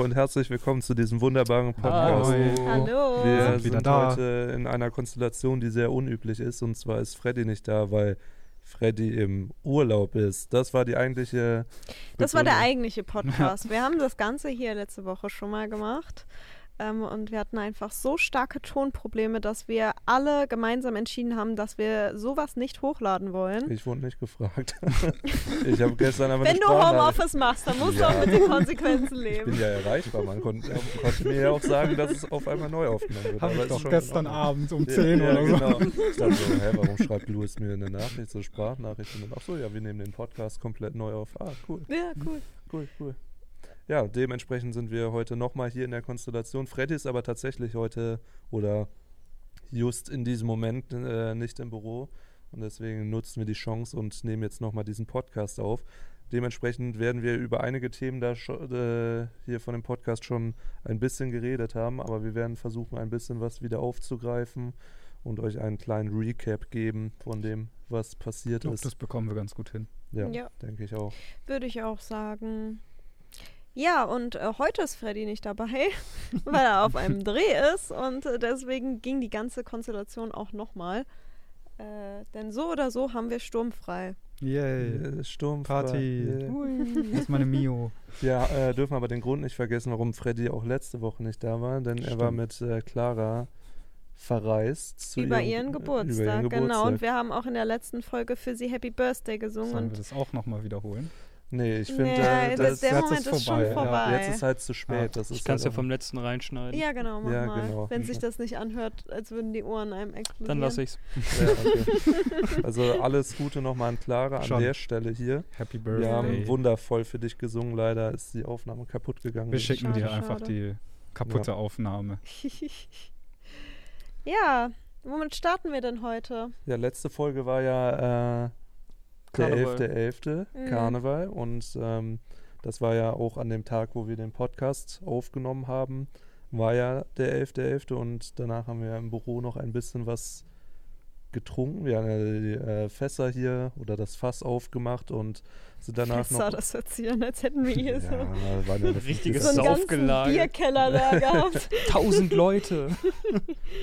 Hallo und herzlich willkommen zu diesem wunderbaren Podcast. Hallo. Wir sind sind, wieder da. heute in einer Konstellation, die sehr unüblich ist. Und zwar ist Freddy nicht da, weil Freddy im Urlaub ist. Das war die eigentliche. Das war der Begründung. eigentliche Podcast. Wir haben das Ganze hier letzte Woche schon mal gemacht. Ähm, und wir hatten einfach so starke Tonprobleme, dass wir alle gemeinsam entschieden haben, dass wir sowas nicht hochladen wollen. Ich wurde nicht gefragt. ich habe gestern aber Wenn du Homeoffice machst, dann musst Ja. du auch mit den Konsequenzen Ich leben. bin ja erreichbar. Man konnte, konnte mir ja auch sagen, dass es auf einmal neu aufgenommen wird. Habe Aber ich doch gestern. Abend um Ja, 10 ja, oder so. genau. Ich dachte so, hä, warum schreibt Louis mir eine Nachricht, so eine Sprachnachricht? Und dann, ach so, ja, wir nehmen den Podcast komplett neu auf. Ah, cool, Ja, cool. cool, cool. Ja, dementsprechend sind wir heute nochmal hier in der Konstellation. Freddy ist aber tatsächlich heute oder just in diesem Moment äh, nicht im Büro. Und deswegen nutzen wir die Chance und nehmen jetzt nochmal diesen Podcast auf. Dementsprechend werden wir über einige Themen da äh, hier von dem Podcast schon ein bisschen geredet haben, aber wir werden versuchen, ein bisschen was wieder aufzugreifen und euch einen kleinen Recap geben von dem, was passiert Ich glaube, ist. das bekommen wir ganz gut hin. Ja, Ja. denke ich auch. Würde ich auch sagen. Ja, und äh, heute ist Freddy nicht dabei, weil er auf einem Dreh ist und äh, deswegen ging die ganze Konstellation auch nochmal. Äh, denn so oder so haben wir sturmfrei. Yay. Äh, Sturm. Party. Yeah. Das ist meine Mio. Ja, äh, dürfen aber den Grund nicht vergessen, warum Freddy auch letzte Woche nicht da war, denn er war mit Stimmt. äh, Clara verreist. Zu über ihrem- ihren Geburtstag, über ihren genau. Und Geburtstag. wir haben auch in der letzten Folge für sie Happy Birthday gesungen. Sollen wir das auch nochmal wiederholen? Nee, ich finde, nee, äh, das, das, der Moment ist ist, schon vorbei. Ja, vorbei. jetzt ist halt zu spät. Das Ich ist kann es halt ja vom letzten reinschneiden. ja, genau, mach Ja, mal. genau. Wenn sich das nicht anhört, als würden die Ohren einem explodieren. Dann lasse ich's. Ja, okay. Also alles Gute nochmal an Clara an Schon. der Stelle hier. Happy Wir haben Birthday. wundervoll für dich gesungen. Leider ist die Aufnahme kaputt gegangen. wir schicken Schade, dir einfach schade. die kaputte Aufnahme. ja, womit starten wir denn heute? Ja, letzte Folge war ja äh, der Karneval. 11.11. Mhm. Karneval und ähm, das war ja auch an dem Tag, wo wir den Podcast aufgenommen haben, war ja der 11.11. und danach haben wir im Büro noch ein bisschen was getrunken. Wir haben ja die äh, Fässer hier oder das Fass aufgemacht und sind danach Fässer, noch... das hört sich an, als hätten wir hier ja, so, war ja eine Richtiges so einen ganzen Saufgelage. Bierkeller da gehabt. Tausend Leute.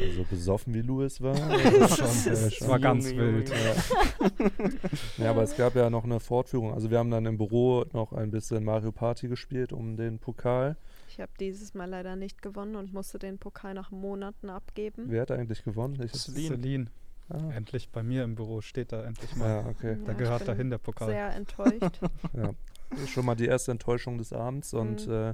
Also besoffen wie Louis war. Das schon, äh, Das war ganz wild. Junge. Ja, aber es gab ja noch eine Fortführung. Also wir haben dann im Büro noch ein bisschen Mario Party gespielt um den Pokal. Ich habe dieses Mal leider nicht gewonnen und musste den Pokal nach Monaten abgeben. Wer hat eigentlich gewonnen? Ich, Celine. Celine. Ah, Endlich bei mir im Büro steht da endlich mal. ja, okay. Da Ja, gehört dahin der Pokal. Sehr enttäuscht. Ja. Schon mal die erste Enttäuschung des Abends und Mhm. äh,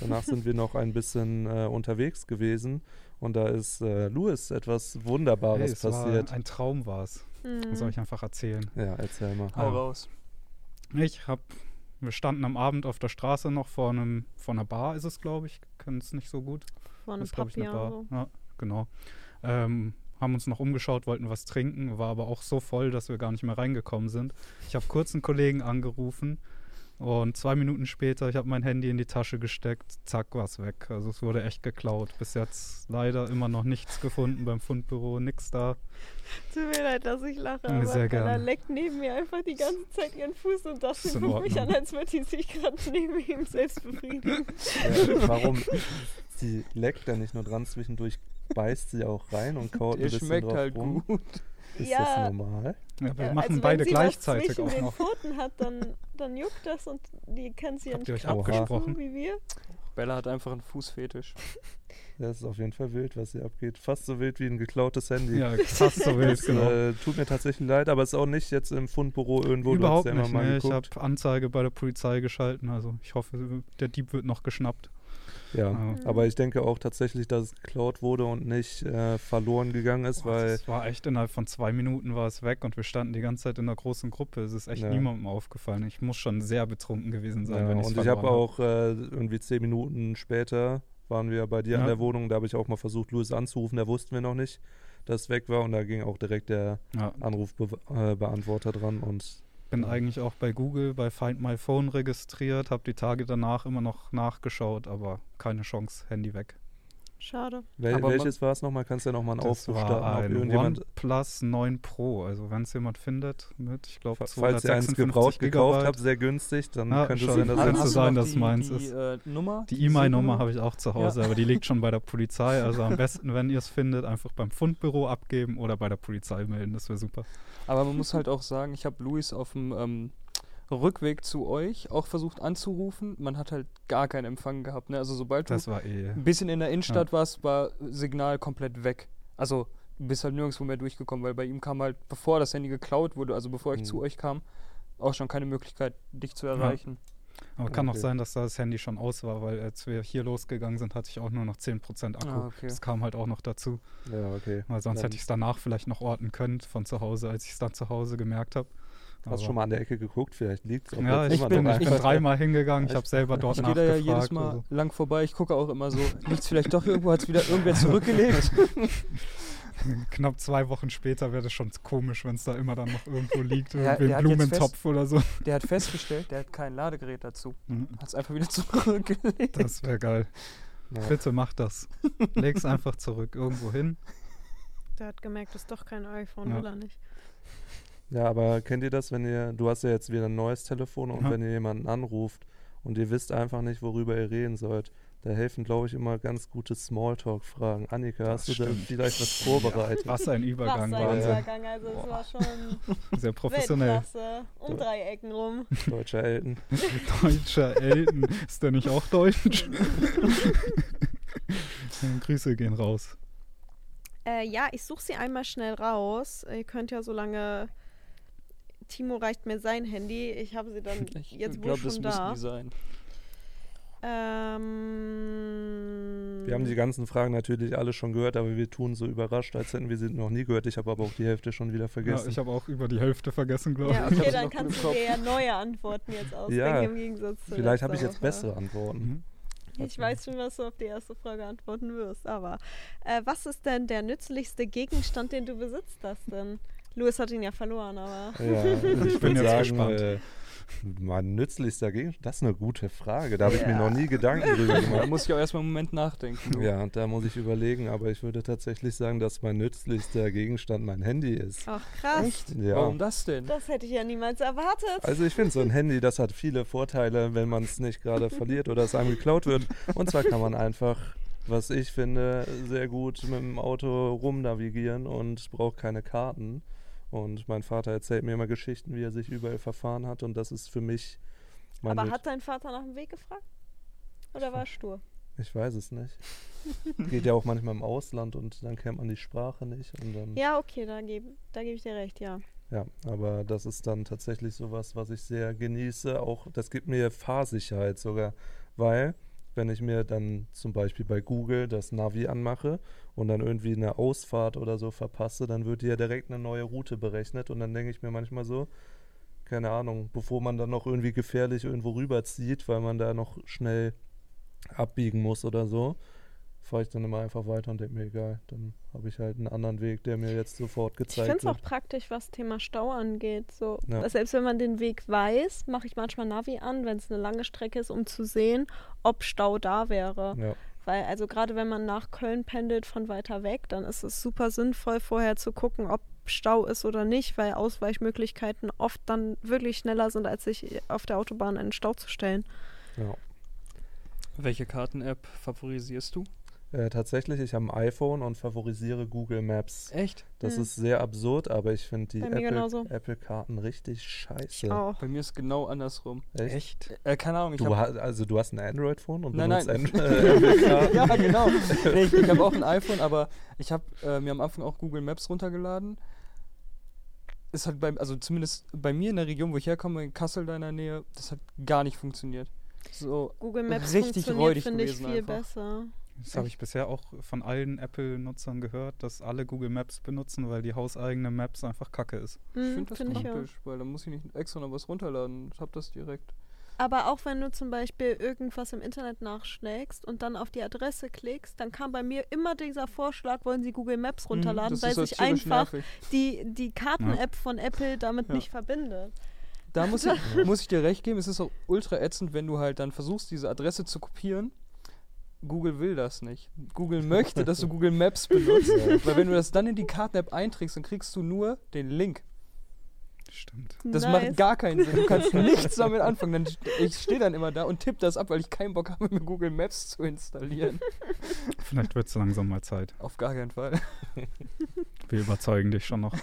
danach sind wir noch ein bisschen äh, unterwegs gewesen und da ist äh, Louis etwas Wunderbares Hey, es passiert. War ein Traum war es. Mhm. Soll ich einfach erzählen. Ja, erzähl mal. Hau raus. Ich hab, wir standen am Abend auf der Straße noch vor einem, vor einer Bar ist es, glaube ich. Können es nicht so gut. Von einem Das ist, glaube ich, eine Papier Bar. so. Ja, genau. Ähm, haben uns noch umgeschaut, wollten was trinken, war aber auch so voll, dass wir gar nicht mehr reingekommen sind. Ich habe kurz einen Kollegen angerufen und zwei Minuten später, ich habe mein Handy in die Tasche gesteckt, zack, war es weg. Also es wurde echt geklaut. Bis jetzt leider immer noch nichts gefunden beim Fundbüro, nix da. Tut mir leid, dass ich lache, aber sehr gerne. leckt neben mir einfach die ganze Zeit ihren Fuß und das guckt mich an, als würde die sich gerade neben ihm selbst befriedigen. Ja, warum? Sie leckt da nicht nur dran, zwischendurch beißt sie auch rein und kaut ein Der bisschen schmeckt drauf halt rum. gut. Ist Ja. das normal? Ja, wir Ja, machen also beide wenn sie gleichzeitig was zwischen auch den noch. Pfoten hat, dann, dann juckt das und die kann sie ja Habt nicht ihr euch kratzen, abgesprochen? wie wir. Bella hat einfach einen Fußfetisch. Das ist auf jeden Fall wild, was hier abgeht. Fast so wild wie ein geklautes Handy. Ja, fast so wild, Das, genau. äh, tut mir tatsächlich leid, aber es ist auch nicht jetzt im Fundbüro irgendwo. du Überhaupt hast ja nicht. immer mal Ne? Ich habe Anzeige bei der Polizei geschalten. Also ich hoffe, der Dieb wird noch geschnappt. Ja, Ja. aber ich denke auch tatsächlich, dass es geklaut wurde und nicht äh, verloren gegangen ist, Boah, weil das war echt innerhalb von zwei Minuten war es weg und wir standen die ganze Zeit in einer großen Gruppe. Es ist echt Ja. niemandem aufgefallen. Ich muss schon sehr betrunken gewesen sein, ja, wenn ich's und ich habe auch äh, irgendwie zehn Minuten später waren wir bei dir Ja. an der Wohnung, da habe ich auch mal versucht, Louis anzurufen, da wussten wir noch nicht, dass es weg war und da ging auch direkt der Ja, Anrufbeantworter äh, dran und bin eigentlich auch bei Google bei Find My Phone registriert, habe die Tage danach immer noch nachgeschaut, aber keine Chance, Handy weg. Schade. Wel Aber welches war es nochmal? Kannst du ja nochmal einen Das Aufruf war starten, irgendjemand, OnePlus 9 Pro. Also wenn es jemand findet mit, ich glaube, falls ihr eins 256 gebraucht gekauft Gigabyte. habt, sehr günstig, dann Ja, könnte es schon. sein, dass es sein, dass meins ist. Äh? Die E-Mail-Nummer habe ich auch zu Hause, aber die liegt schon bei der Polizei. Also am besten, wenn ihr es findet, einfach beim Fundbüro abgeben oder bei der Polizei melden. Das wäre super. Aber man muss halt auch sagen, ich habe Luis auf dem ähm, Rückweg zu euch auch versucht anzurufen. Man hat halt gar keinen Empfang gehabt. Ne? Also sobald du eh. ein bisschen in der Innenstadt warst, war Signal komplett weg. Also du bist halt nirgendwo mehr durchgekommen, weil bei ihm kam halt, bevor das Handy geklaut wurde, also bevor ich Mhm. zu euch kam, auch schon keine Möglichkeit, dich zu erreichen. Aber kann auch Okay. sein, dass da das Handy schon aus war, weil als wir hier losgegangen sind, hatte ich auch nur noch 10% Akku. Ah, okay. Das kam halt auch noch dazu. Ja, okay. Weil sonst Dann hätte ich es danach vielleicht noch orten können von zu Hause, als ich es dann zu Hause gemerkt habe. Hast du schon mal an der Ecke geguckt? Vielleicht liegt es Ja, ich Ich bin, ich bin ich- dreimal hingegangen. Ich Ich- habe selber dort Ich gehe da ja nachgefragt. jedes Mal also. lang vorbei. Ich gucke auch immer so, liegt vielleicht doch irgendwo, hat es wieder irgendwer zurückgelegt. Knapp zwei Wochen später wäre das schon komisch, wenn es da immer dann noch irgendwo liegt. Irgendwie der ein hat jetzt Blumentopf oder so. Der hat festgestellt, der hat kein Ladegerät dazu. Mhm. Hat es einfach wieder zurückgelegt. Das wäre geil. Ja. Bitte mach das. Leg's einfach zurück irgendwo hin. Der hat gemerkt, das ist doch kein iPhone, Ja. will er nicht. Ja, aber kennt ihr das, wenn ihr, du hast ja jetzt wieder ein neues Telefon und Ja. wenn ihr jemanden anruft und ihr wisst einfach nicht, worüber ihr reden sollt, da helfen, glaube ich, immer ganz gute Smalltalk-Fragen. Annika, Das hast du da stimmt. vielleicht was vorbereitet? Was ein Übergang, Was ein Wahnsinn. Übergang, also es war schon Sehr professionell. Weltklasse. Um drei Ecken rum. Deutscher Elton. Deutscher Elton. Ist der nicht auch deutsch? Grüße gehen raus. Äh, ja, ich suche sie einmal schnell raus. Ihr könnt ja so lange. Timo reicht mir sein Handy. Ich habe sie dann Ich jetzt wohl glaube, schon das müssen da. die sein. Ähm, Wir haben die ganzen Fragen natürlich alle schon gehört, aber wir tun so überrascht, als hätten wir sie noch nie gehört. Ich habe aber auch die Hälfte schon wieder Ja, vergessen. ich habe auch über die Hälfte vergessen, glaube Ja, ich. Ich okay, hab's dann kannst du dir ja neue Antworten jetzt ausdenken Ja, im Gegensatz zu Vielleicht habe ich jetzt bessere Antworten. Mhm. Ich weiß schon, was du auf die erste Frage antworten wirst. Aber äh, was ist denn der nützlichste Gegenstand, den du besitzt, das denn? Louis hat ihn ja verloren, aber. Ja, ich bin würde jetzt sagen, gespannt. äh, mein nützlichster Gegenstand, das ist eine gute Frage. Da habe ich mir Ja. noch nie Gedanken drüber Da gemacht. muss ich auch erstmal einen Moment nachdenken. du. Ja, da muss ich überlegen, aber ich würde tatsächlich sagen, dass mein nützlichster Gegenstand mein Handy ist. Ach, krass. Echt? Ja. Warum das denn? Das hätte ich ja niemals erwartet. Also ich finde, so ein Handy, das hat viele Vorteile, wenn man es nicht gerade verliert oder es einem geklaut wird. Und zwar kann man einfach, was ich finde, sehr gut mit dem Auto rumnavigieren und braucht keine Karten. Und mein Vater erzählt mir immer Geschichten, wie er sich überall verfahren hat. Und das ist für mich mein Aber hat dein Vater nach dem Weg gefragt? Oder war er stur? Ich weiß es nicht. Geht ja auch manchmal im Ausland und dann kennt man die Sprache nicht. Und dann, Ja, okay, da gebe da geb ich dir recht, ja. Ja, aber das ist dann tatsächlich sowas, was ich sehr genieße. Auch das gibt mir Fahrsicherheit sogar, weil wenn ich mir dann zum Beispiel bei Google das Navi anmache und dann irgendwie eine Ausfahrt oder so verpasse, dann wird ja direkt eine neue Route berechnet und dann denke ich mir manchmal so, keine Ahnung, bevor man dann noch irgendwie gefährlich irgendwo rüberzieht, weil man da noch schnell abbiegen muss oder so, fahre ich dann immer einfach weiter und denke mir, egal, dann habe ich halt einen anderen Weg, der mir jetzt sofort Ich gezeigt finde es wird. auch praktisch, was Thema Stau angeht. So, Ja. Selbst wenn man den Weg weiß, mache ich manchmal Navi an, wenn es eine lange Strecke ist, um zu sehen, ob Stau da wäre. Ja. Weil, also gerade wenn man nach Köln pendelt von weiter weg, dann ist es super sinnvoll, vorher zu gucken, ob Stau ist oder nicht, weil Ausweichmöglichkeiten oft dann wirklich schneller sind, als sich auf der Autobahn in den Stau zu stellen. Ja. Welche Karten-App favorisierst du? Äh, tatsächlich, ich habe ein iPhone und favorisiere Google Maps. Echt? Das Hm. ist sehr absurd, aber ich finde die genauso. Apple- Apple-Karten richtig scheiße. Ich auch. Bei mir ist genau andersrum. Echt? Äh, keine Ahnung, ich Du hab, ha also du hast ein Android-Phone und Nein, benutzt äh, Apple-Karten? ja, genau. Nee, ich ich habe auch ein iPhone, aber ich habe äh, mir am Anfang auch Google Maps runtergeladen. Es hat bei, also zumindest bei mir in der Region, wo ich herkomme, in Kassel da in der Nähe, das hat gar nicht funktioniert. So, Google Maps Richtig funktioniert, räudig finde ich, viel einfach. besser. Das habe ich bisher auch von allen Apple-Nutzern gehört, dass alle Google Maps benutzen, weil die hauseigene Maps einfach kacke ist. ich Hm, finde das find ich auch. praktisch, weil dann muss ich nicht extra noch was runterladen. Ich habe das direkt. Aber auch wenn du zum Beispiel irgendwas im Internet nachschlägst und dann auf die Adresse klickst, dann kam bei mir immer dieser Vorschlag, wollen Sie Google Maps runterladen, Mhm, das weil sich tierisch einfach nervig. die, die Karten-App von Apple damit Ja. nicht verbindet. Da muss ich, muss ich dir recht geben, es ist auch ultra ätzend, wenn du halt dann versuchst, diese Adresse zu kopieren Google will das nicht. Google möchte, dass du Google Maps benutzt. weil wenn du das dann in die Karten-App einträgst, dann kriegst du nur den Link. Stimmt. Das nice. macht gar keinen Sinn. Du kannst nichts damit anfangen. Dann, ich stehe dann immer da und tippe das ab, weil ich keinen Bock habe, mir Google Maps zu installieren. Vielleicht wird es langsam mal Zeit. Auf gar keinen Fall. Wir überzeugen dich schon noch.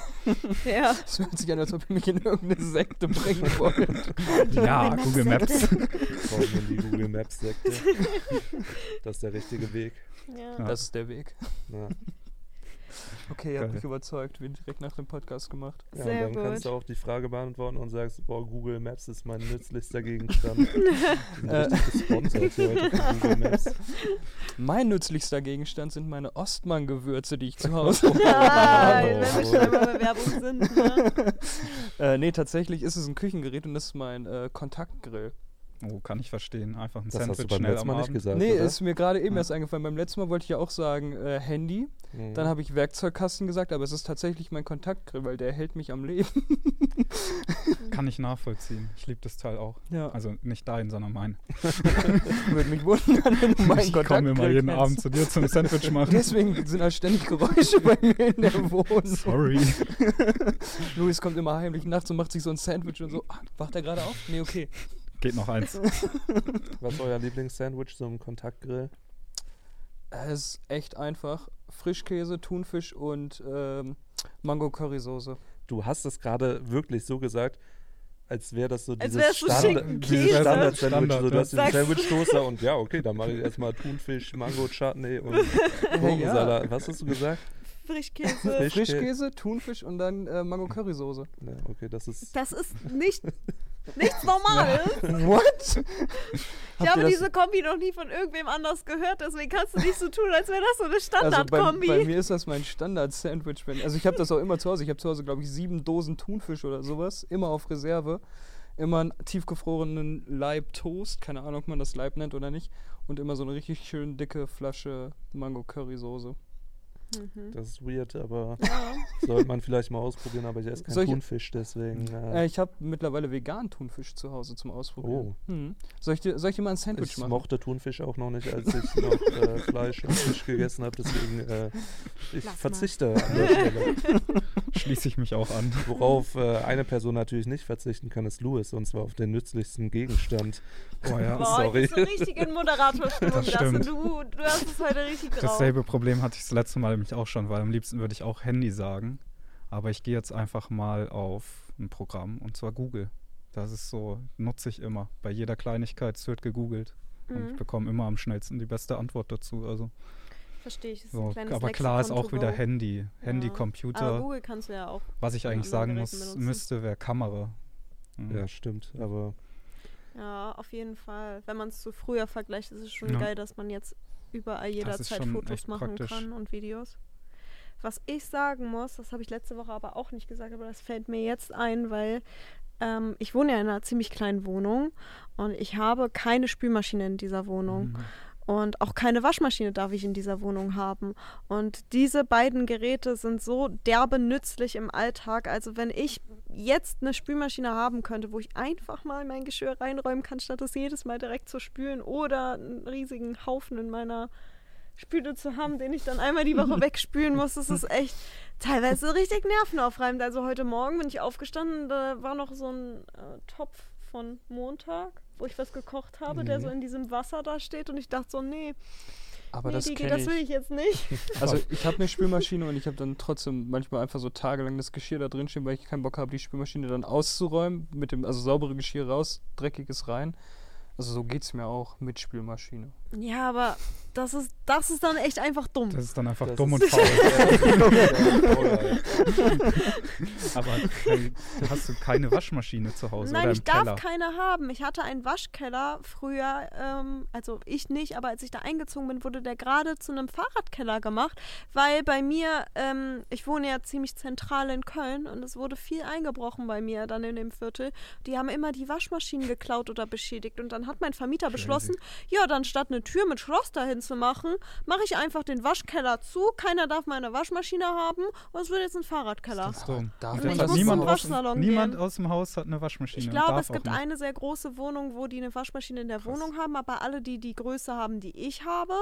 Ja. Es hört sich an, als ob ihr mich in irgendeine Sekte bringen wollt. Ja, Google Maps. Brauchen wir die Google Maps Sekte. Das ist der richtige Weg. ja. Ja. Das ist der Weg. Ja. Okay, ihr habt mich überzeugt. Wir direkt nach dem Podcast gemacht. Ja, Sehr und dann kannst gut. du auch die Frage beantworten und sagst, boah, Google Maps ist mein nützlichster Gegenstand. Äh. gesponsert hier heute Google Maps. Mein nützlichster Gegenstand sind meine Ostmann-Gewürze, die ich zu Hause Ah, Oh. wenn wir schon einmal bei Werbung sind. Ne? äh, Nee, tatsächlich ist es ein Küchengerät und das ist mein äh, Kontaktgrill. Oh, kann ich verstehen. Einfach ein Das hast du Sandwich beim schnell letzten am Mal nicht Abend. gesagt, nee, oder? ist mir gerade eben Ja. erst eingefallen. Beim letzten Mal wollte ich ja auch sagen äh, Handy. Mhm. Dann habe ich Werkzeugkasten gesagt, aber es ist tatsächlich mein Kontaktgrill, weil der hält mich am Leben. Kann ich nachvollziehen. Ich liebe das Teil auch. Ja, Also nicht dein, sondern mein. würde mich wundern, wenn du meinen ich komme Kontaktgrill immer jeden kennst. Abend zu dir zum Sandwich machen. Deswegen sind da ständig Geräusche bei mir in der Wohnung. Sorry. Luis kommt immer heimlich nachts und macht sich so ein Sandwich und so. Ah, wacht er gerade auf? Nee, okay. Geht noch eins. Was ist euer Lieblingssandwich, so ein Kontaktgrill? Es ist echt einfach. Frischkäse, Thunfisch und ähm, Mango-Currysoße. Du hast es gerade wirklich so gesagt, als wäre das so Als dieses wär's so Standard- dieses. Standard-Sandwich. Standard, so, du ja. hast den Sandwich-Toaster und ja, okay, dann mache ich erstmal Thunfisch, Mango-Chutney und Gurkensalat. Was hast du gesagt? Frischkäse. Frisch- Frischkäse, Thunfisch und dann äh, Mango-Currysoße. Ja, okay, das ist. Das ist nicht nichts Normales. What? Ich habe diese Kombi noch nie von irgendwem anders gehört, deswegen kannst du nicht so tun, als wäre das so eine also bei, Standardkombi. bei mir ist das mein Standard-Sandwich. Also ich habe das auch immer zu Hause. Ich habe zu Hause, glaube ich, sieben Dosen Thunfisch oder sowas. Immer auf Reserve. Immer einen tiefgefrorenen Leib Toast. Keine Ahnung, ob man das Leib nennt oder nicht. Und immer so eine richtig schön dicke Flasche Mango-Currysoße. Mhm. Das ist weird, aber ja. sollte man vielleicht mal ausprobieren, aber ich esse keinen Thunfisch, deswegen. Äh, Äh, ich habe mittlerweile vegan Thunfisch zu Hause zum Ausprobieren. Oh. Hm. Soll, ich dir, soll ich dir mal ein Sandwich ich machen? mochte Thunfisch auch noch nicht, als ich noch äh, Fleisch und Fisch gegessen habe, deswegen äh, ich Lass mal. verzichte an der Stelle. Schließe ich mich auch an. Worauf äh, eine Person natürlich nicht verzichten kann, ist Louis, und zwar auf den nützlichsten Gegenstand. Oh ja. Boah, sorry. ich bin so richtig in Moderatorstimmung. Das stimmt. du, du hast es heute richtig drauf. Dasselbe Problem hatte ich das letzte Mal nämlich auch schon, weil am liebsten würde ich auch Handy sagen. Aber ich gehe jetzt einfach mal auf ein Programm und zwar Google. Das ist so, nutze ich immer. Bei jeder Kleinigkeit es wird gegoogelt. Und ich Mhm. bekomme immer am schnellsten die beste Antwort dazu. Also, Verstehe ich. Das ist so. ein kleines Aber klar ist auch to wieder. Handy. Handy, Ja. Computer. Aber Google kannst du ja auch. Was ich eigentlich sagen muss, benutzen. müsste, wäre Kamera. Mhm. Ja, stimmt, aber Ja, auf jeden Fall. Wenn man es zu früher vergleicht, ist es schon Ja. geil, dass man jetzt überall jederzeit Fotos machen praktisch. kann und Videos. Was ich sagen muss, das habe ich letzte Woche aber auch nicht gesagt, aber das fällt mir jetzt ein, weil ähm, ich wohne ja in einer ziemlich kleinen Wohnung und ich habe keine Spülmaschine in dieser Wohnung. Mhm. Und auch keine Waschmaschine darf ich in dieser Wohnung haben. Und diese beiden Geräte sind so derbe nützlich im Alltag. Also wenn ich jetzt eine Spülmaschine haben könnte, wo ich einfach mal mein Geschirr reinräumen kann, statt es jedes Mal direkt zu spülen oder einen riesigen Haufen in meiner Spüle zu haben, den ich dann einmal die Woche wegspülen muss, das ist echt teilweise richtig nervenaufreibend. Also heute Morgen bin ich aufgestanden, da war noch so ein äh, Topf von Montag, wo ich was gekocht habe, der Mhm. so in diesem Wasser da steht und ich dachte so, nee, Aber nee, das Digi, das will ich jetzt nicht. Also ich habe eine Spülmaschine und ich habe dann trotzdem manchmal einfach so tagelang das Geschirr da drin stehen, weil ich keinen Bock habe, die Spülmaschine dann auszuräumen, mit dem, also saubere Geschirr raus, dreckiges rein. Also so geht's mir auch mit Spülmaschine. Ja, aber das ist, das ist dann echt einfach dumm. Das ist dann einfach Das dumm und faul. Ja, Aber hast du keine Waschmaschine zu Hause Nein, oder ich im Keller? darf keine haben. Ich hatte einen Waschkeller früher, ähm, also ich nicht, aber als ich da eingezogen bin, wurde der gerade zu einem Fahrradkeller gemacht, weil bei mir, ähm, ich wohne ja ziemlich zentral in Köln und es wurde viel eingebrochen bei mir dann in dem Viertel. Die haben immer die Waschmaschinen geklaut oder beschädigt und dann hat mein Vermieter beschlossen, ja, dann statt eine Tür mit Schloss dahin zu machen, mache ich einfach den Waschkeller zu. Keiner darf meine Waschmaschine haben und es wird jetzt ein Fahrradkeller. Das ist dumm. Darf ich muss niemand zum aus- Waschsalon Niemand gehen. aus dem Haus hat eine Waschmaschine. Ich glaube, es gibt nicht. eine sehr große Wohnung, wo die eine Waschmaschine in der Krass. Wohnung haben, aber alle, die die Größe haben, die ich habe,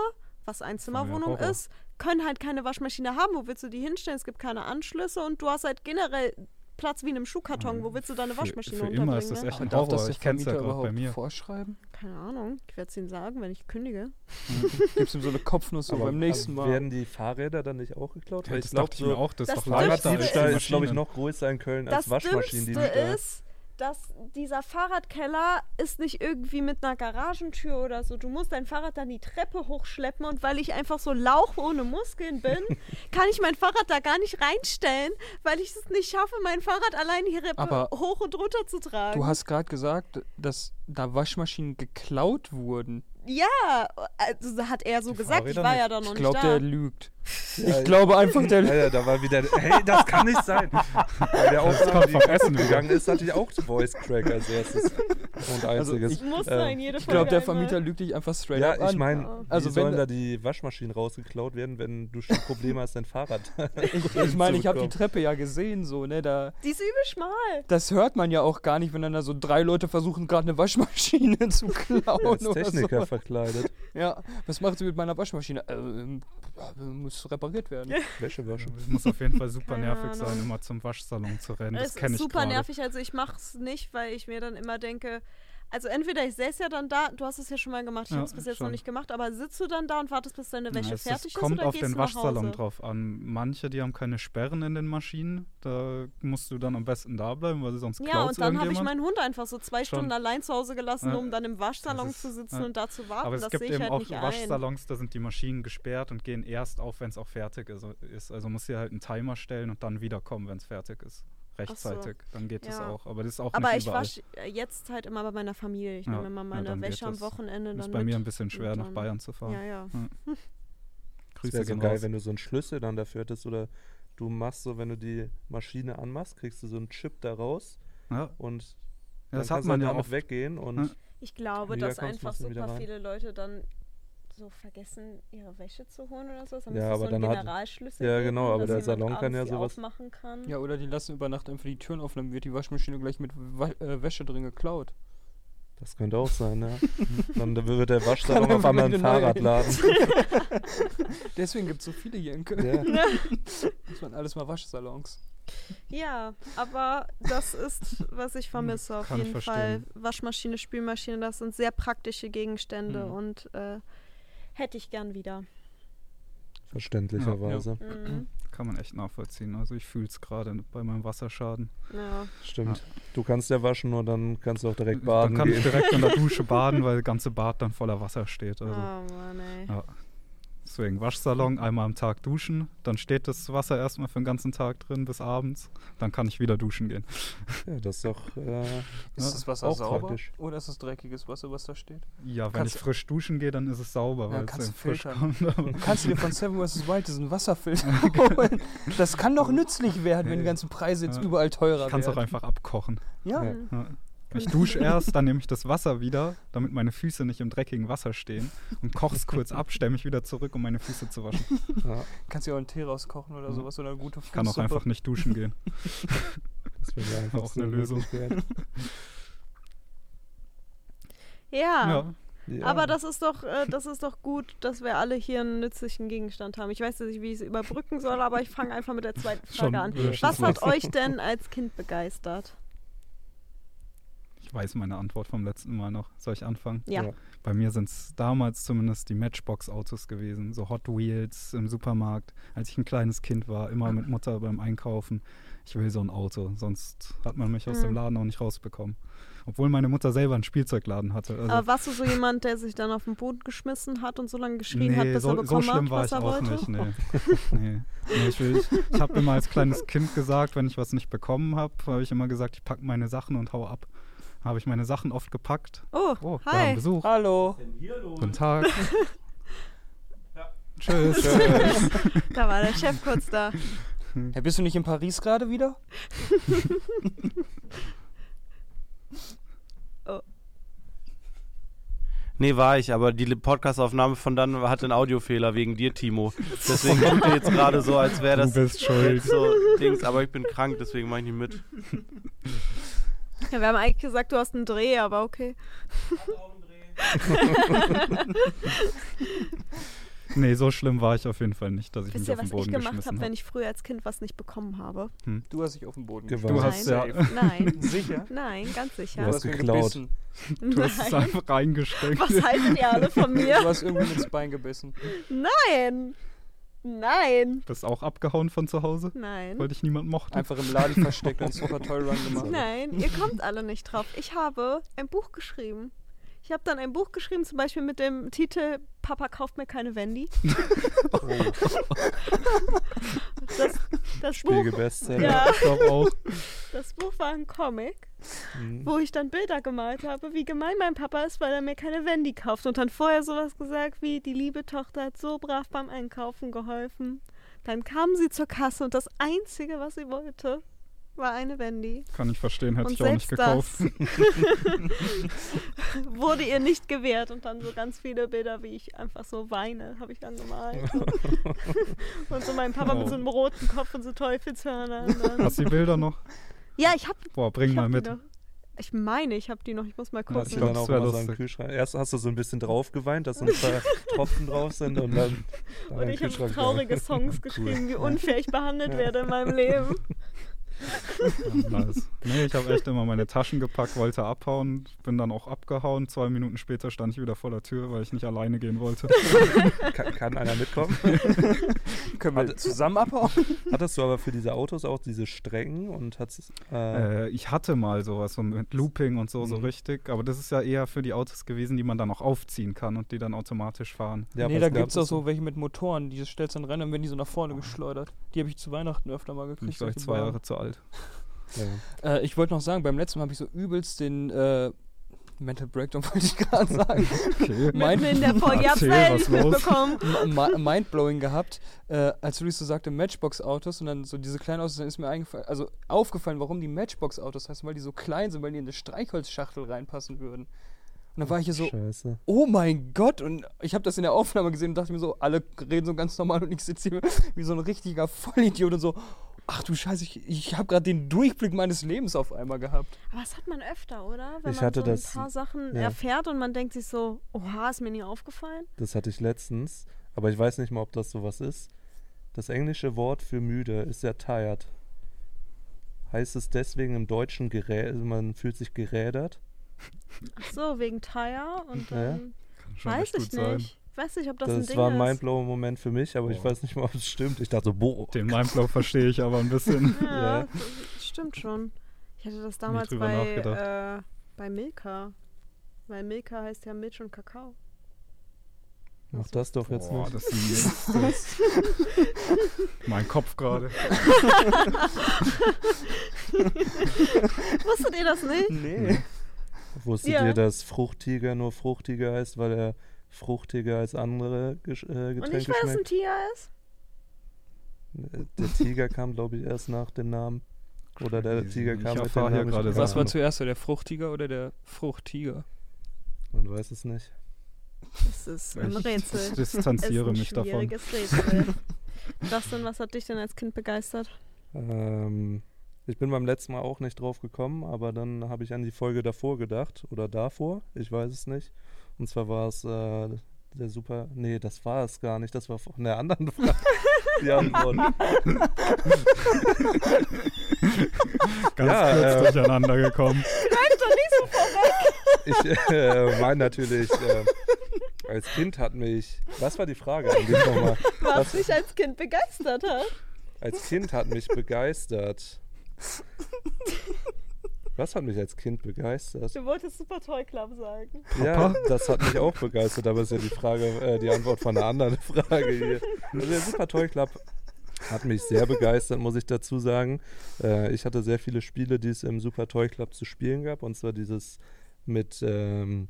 was Einzimmerwohnung ist, können halt keine Waschmaschine haben. Wo willst du die hinstellen? Es gibt keine Anschlüsse und du hast halt generell Platz wie in einem Schuhkarton. Wo willst du deine Für- Waschmaschine für unterbringen? immer ist das ne? echt ein Und darf das Horror. Ich kenn's ja Vermieter gerade bei überhaupt mir. vorschreiben? Keine Ahnung. Ich werde es ihnen sagen, wenn ich kündige. Gibst ihm so eine Kopfnuss so Aber- beim nächsten Mal. Werden die Fahrräder dann nicht auch geklaut? Ja, Weil das ich glaube, dachte ich mir so auch. Das, das ist doch Fahrraddiebstahl ist, glaube ich, noch größer in Köln Das als Waschmaschinendiebstahl. Dümmste ist, dass dieser Fahrradkeller ist nicht irgendwie mit einer Garagentür oder so. Du musst dein Fahrrad dann die Treppe hochschleppen und weil ich einfach so Lauch ohne Muskeln bin, kann ich mein Fahrrad da gar nicht reinstellen, weil ich es nicht schaffe, mein Fahrrad allein hier Aber hoch und runter zu tragen. Du hast gerade gesagt, dass da Waschmaschinen geklaut wurden. ja, also hat er so Die gesagt. Ich Fahrräder war ja nicht. da noch Ich nicht glaube, da. der lügt. Ja, Ich glaube einfach, der Ja, ja, da war wieder. Hey, das kann nicht sein. Weil der auch kommt vom Essen gegangen ist, hatte ich auch Voice Crack als erstes und Also einziges. ich- muss sein, jede Ich glaube, der. Vermieter lügt dich einfach straight ja, up an. ich meine, Ja. wie Also sollen da- da die Waschmaschinen rausgeklaut werden, wenn du schon Probleme hast, dein Fahrrad Ich, ich meine, ich habe die? Treppe ja gesehen, so, ne, da, Die ist übel schmal. das hört man ja auch gar nicht, wenn dann da so drei Leute versuchen, gerade eine Waschmaschine zu klauen Ja, als oder Techniker so. verkleidet. Ja, was macht sie mit meiner Waschmaschine? Ähm, ja, muss repariert werden. Wäsche waschen. Es muss auf jeden Fall super Keine nervig sein, immer zum Waschsalon zu rennen. Das Es kenne ist ich super gerade. nervig. Also ich mache es nicht, weil ich mir dann immer denke, also entweder ich säß ja dann da, du hast es ja schon mal gemacht, ich Ja, habe es bis jetzt noch schon. nicht gemacht, aber sitzt du dann da und wartest, bis deine Ja, Wäsche es, fertig es kommt ist oder auf gehst den Waschsalon drauf an. Manche, die haben keine Sperren in den Maschinen. Da musst du dann am besten da bleiben, weil sonst Ja, und dann habe ich meinen Hund einfach so zwei Schon. Stunden allein zu Hause gelassen, Ja. um dann im Waschsalon ist- zu sitzen ja. und da zu warten. Aber es das gibt eben halt auch. Waschsalons, da sind die Maschinen gesperrt und gehen erst auf, wenn es auch fertig ist. ist. Also musst du dir halt einen Timer stellen und dann wiederkommen, wenn es fertig ist. Rechtzeitig. Dann geht das Ja. auch. Aber das ist auch Aber nicht ich überall. wasche jetzt halt immer bei meiner Familie. Ich Ja, nehme immer ja, meine geht Wäsche am das. Wochenende Das ist bei mit. mir ein bisschen schwer, nach Bayern zu fahren. Ja, ja. Das Grüße wäre so geil, raus. wenn du so einen Schlüssel dann dafür hättest oder du machst so, wenn du die Maschine anmachst, kriegst du so einen Chip da raus ja, und ja, dann das hat man du ja halt auch. damit weggehen und Ja. Ich glaube, dass einfach super viele Leute dann so vergessen, ihre Wäsche zu holen oder so. Dann Ja, aber so dann hat- Generalschlüssel Ja, geben, genau, aber der Salon kann ja sowas- aufmachen kann. Ja, oder die lassen über Nacht einfach die Türen offen, dann wird die Waschmaschine gleich mit Wa äh, Wäsche drin geklaut. das könnte auch sein, ja. dann wird der Waschsalon auf einmal ein Fahrradladen. Deswegen gibt es so viele hier in Köln. ja. Das waren alles mal Waschsalons. Ja, aber das ist, was ich vermisse auf Kann jeden Fall. Waschmaschine, Spülmaschine, das sind sehr praktische Gegenstände Mhm. und äh, hätte ich gern wieder. Verständlicherweise. Mhm. Kann man echt nachvollziehen. Also ich fühle es gerade bei meinem Wasserschaden. Ja. Stimmt. Du kannst ja waschen und dann kannst du auch direkt Dann baden kann gehen. ich direkt in der Dusche baden, weil das ganze Bad dann voller Wasser steht. Also. Oh Mann, ey. Deswegen Waschsalon, einmal am Tag duschen, dann steht das Wasser erstmal für den ganzen Tag drin bis abends. Dann kann ich wieder duschen gehen. Ja, das ist doch äh, Ist das Wasser auch sauber praktisch. oder ist es dreckiges Wasser, was da steht? Ja, wenn Kannst- ich frisch duschen gehe, dann ist es sauber, Ja, weil es kannst frisch kommt. Kannst du dir von Seven vs. Wild diesen Wasserfilter holen? Das kann doch nützlich werden, wenn die ganzen Preise jetzt Ja. überall teurer ich kann es auch werden. einfach abkochen. Ja, Ja. Ja. Ich dusche erst, dann nehme ich das Wasser wieder, damit meine Füße nicht im dreckigen Wasser stehen und koche es kurz ab, stelle mich wieder zurück, um meine Füße zu waschen. ja, kannst dir auch einen Tee rauskochen oder Ja. sowas oder eine gute Ich kann auch Fußsuppe. einfach nicht duschen gehen. das wäre einfach Auch eine Lösung. Ja. Ja. Ja. Aber das ist doch, äh, das ist doch gut, dass wir alle hier einen nützlichen Gegenstand haben. Ich weiß nicht, wie ich es überbrücken soll, aber ich fange einfach mit der zweiten Frage Schon, an. Was hat euch denn als Kind begeistert? Ich weiß meine Antwort vom letzten Mal noch. Soll ich anfangen? Ja. Ja. Bei mir sind es damals zumindest die Matchbox-Autos gewesen, so Hot Wheels im Supermarkt. Als ich ein kleines Kind war, immer mit Mutter beim Einkaufen. Ich will so ein Auto, sonst hat man mich aus dem Mhm. Laden auch nicht rausbekommen. Obwohl meine Mutter selber einen Spielzeugladen hatte. Also, aber warst du so jemand, der sich dann auf den Boden geschmissen hat und so lange geschrien hat, nee, bis so, er so bekommen schlimm hat, war was ich er auch wollte? nicht. Nee. nee. Nee, ich will- ich ich habe immer als kleines Kind gesagt, wenn ich was nicht bekommen habe, habe ich immer gesagt, ich packe meine Sachen und hau ab. Habe ich meine Sachen oft gepackt. Oh, Oh, wir haben hi. Besuch. Hallo. Guten Tag. Tschüss. Da war der Chef kurz da. Ja, bist du nicht in Paris gerade wieder? Oh. Nee, war ich, aber die Podcastaufnahme von dann hatte einen Audiofehler wegen dir, Timo. Deswegen tut ihr jetzt gerade so, als wäre Du das bist schuld. so Dings, aber ich bin krank, deswegen mache ich nicht mit. Ja, wir haben eigentlich gesagt, du hast einen Dreh, aber okay. Nee, so schlimm war ich auf jeden Fall nicht, dass ich Wisst mich ihr, auf den was ich Boden gemacht geschmissen habe, wenn habe. ich früher als Kind was nicht bekommen habe? Du hast dich auf den Boden Gewartet. Du Nein. hast ja, Nein. Sicher? Nein, ganz sicher. Du hast geklaut. gebissen. du hast es Nein. einfach reingesteckt. Was haltet ihr alle von mir? Du hast irgendwie ins Bein gebissen. Nein! Nein! Bist auch abgehauen von zu Hause, Nein. weil dich niemand mochte. Einfach im Laden versteckt und Super Toy Run gemacht. Nein, ihr kommt alle nicht drauf. Ich habe ein Buch geschrieben. Ich habe dann ein Buch geschrieben, zum Beispiel mit dem Titel Papa kauft mir keine Wendy. Das, das, Buch, Spiegel-Bestseller. Ja. Ich glaube auch. das Buch war ein Comic, Mhm. wo ich dann Bilder gemalt habe, wie gemein mein Papa ist, weil er mir keine Wendy kauft. Und dann vorher sowas gesagt wie, die liebe Tochter hat so brav beim Einkaufen geholfen. Dann kam sie zur Kasse und das Einzige, was sie wollte, war eine Wendy. Kann ich verstehen, hätte Und ich auch nicht gekauft. wurde ihr nicht gewährt und dann so ganz viele Bilder, wie ich einfach so weine, habe ich dann gemalt. und so mein Papa mit so einem roten Kopf und so Teufelshörnern. Hast du die Bilder noch? Ja, ich habe Boah, bring ich mal hab mit. Ich meine, ich habe die noch. Ich muss mal Na, Hast ich du gucken. dann auch immer so einen lustig. Kühlschrank. Erst hast du so ein bisschen drauf geweint, dass so ein paar Tropfen drauf sind und dann. dann Und ich habe traurige. Songs geschrieben, wie unfair ich behandelt werde in meinem Leben. Nice. Nee, ich habe echt immer meine Taschen gepackt, wollte abhauen, bin dann auch abgehauen. Zwei Minuten später stand ich wieder vor der Tür, weil ich nicht alleine gehen wollte. Kann, kann einer mitkommen? Können wir zusammen abhauen? Hattest du aber für diese Autos auch diese Strängen und hattest. Äh, Äh, ich hatte mal sowas so mit Looping und so, so Mhm. richtig, aber das ist ja eher für die Autos gewesen, die man dann auch aufziehen kann und die dann automatisch fahren. ja, nee, da gibt es auch so welche mit Motoren, die stellst dann rein und werden die so nach vorne geschleudert. Die habe ich zu Weihnachten öfter mal gekriegt. ich vielleicht solche zwei. Jahre zu alt. Ja. Äh, ich wollte noch sagen, beim letzten Mal habe ich so übelst den äh, Mental Breakdown, wollte ich gerade sagen. Okay. Mitten in der Folge, mitbekommen. Mindblowing gehabt, äh, als du so sagte, Matchbox-Autos und dann so diese kleinen Autos, dann ist mir eingefallen, also aufgefallen, warum die Matchbox-Autos heißen, weil die so klein sind, weil die in eine Streichholzschachtel reinpassen würden. Und dann war ich hier so, Scheiße. oh mein Gott, und ich habe das in der Aufnahme gesehen und dachte mir so, alle reden so ganz normal und ich sitze hier wie so ein richtiger Vollidiot und so, ach du Scheiße, ich, ich habe gerade den Durchblick meines Lebens auf einmal gehabt. Aber das hat man öfter, oder? Wenn Ich man hatte so ein das- paar Sachen ja. erfährt und man denkt sich so, oha, ist mir nie aufgefallen. Das hatte ich letztens, aber ich weiß nicht mal, ob das sowas ist. Das englische Wort für müde ist ja tired. Heißt es deswegen im Deutschen, gerä man fühlt sich gerädert? Ach so, wegen Tire und Ja. dann schon weiß ich gut sein. Weiß nicht, ob das, Das, ein Ding war ein ist. mindblowing Moment für mich, aber ich Boah. weiß nicht mal, ob es stimmt. Ich dachte so, boah. Den Mindblow verstehe ich aber ein bisschen. Ja, Ja. das stimmt schon. Ich hatte das damals bei, äh, bei Milka. Weil Milka heißt ja Milch und Kakao. Mach das doch jetzt Boah, nicht. das ist ein nächstes. mein Kopf gerade. Wusstet ihr das nicht? Nee. Wusstet Ja. ihr, dass Fruchtiger nur Fruchtiger heißt, weil er fruchtiger als andere Gesch äh, Und Getränke nicht, weil es ein? Tiger ist? Der Tiger kam, glaube ich, erst nach dem Namen. Oder der Ich Tiger kam mit dem Namen. ich gerade. Was war zuerst, der Fruchtiger oder der Fruchtiger? Man weiß es nicht. Das ist ein Ich Rätsel. dis- distanziere ist ein mich davon. schwieriges Rätsel. Justin, was hat dich denn als Kind begeistert? Ähm, ich bin beim letzten Mal auch nicht drauf gekommen, aber dann habe ich an die Folge davor gedacht. Oder davor, ich weiß es nicht. Und zwar war es äh, der Super. Nee, das war es gar nicht. Das war von der anderen Frage. Die Antwort. Ganz Ja, kurz äh, durcheinander gekommen. Ich äh, meine natürlich, äh, als Kind hat mich. Was war die Frage eigentlich nochmal? Was Was? dich als Kind begeistert hat? Als Kind hat mich begeistert. Was hat mich als Kind begeistert? Du wolltest Super Toy Club sagen. Ja, das hat mich auch begeistert, aber ist ja die Frage, äh, die Antwort von einer anderen Frage hier. Also der Super Toy Club hat mich sehr begeistert, muss ich dazu sagen. Äh, ich hatte sehr viele Spiele, die es im Super Toy Club zu spielen gab, und zwar dieses mit ähm,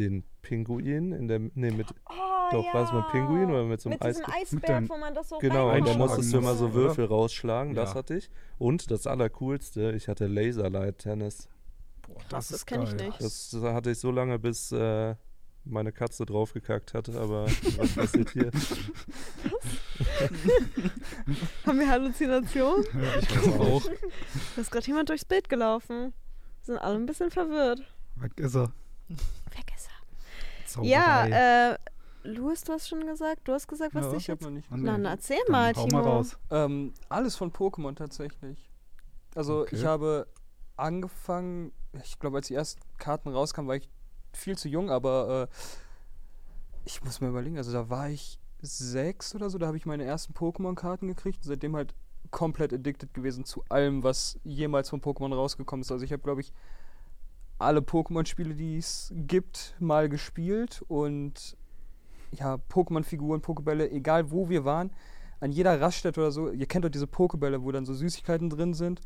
den Pinguinen in der, nee, mit, Oh, doch, ja. war es mit Pinguin oder mit so einem Mit Eis? Eisberg, wo man das so Genau, und da musstest du immer so Würfel rausschlagen, das Ja. hatte ich. Und das Allercoolste, ich hatte Laserlight Tennis. Boah, Das, das kenne ich nicht. Das hatte ich so lange, bis äh, meine Katze draufgekackt hat, aber was passiert hier? Haben wir Halluzinationen? Ja, ich weiß auch. Da ist gerade jemand durchs Bild gelaufen. Sind alle ein bisschen verwirrt. Weg ist er. Weg ist er. Zauberei. Ja, äh, Louis, du hast schon gesagt, du hast gesagt, was ja, dich ich hab jetzt. noch nicht. Nee. Na, dann erzähl Dann mal, Timo. mal raus. Ähm, alles von Pokémon tatsächlich. Also Okay. ich habe angefangen, ich glaube, als die ersten Karten rauskamen, war ich viel zu jung, aber äh, ich muss mir überlegen, also da war ich sechs oder so, da habe ich meine ersten Pokémon-Karten gekriegt und seitdem halt komplett addicted gewesen zu allem, was jemals von Pokémon rausgekommen ist. Also ich habe, glaube ich, alle Pokémon-Spiele, die es gibt, mal gespielt und ja, Pokémon-Figuren, Pokébälle, egal wo wir waren, an jeder Raststätte oder so, ihr kennt doch diese Pokébälle, wo dann so Süßigkeiten drin sind.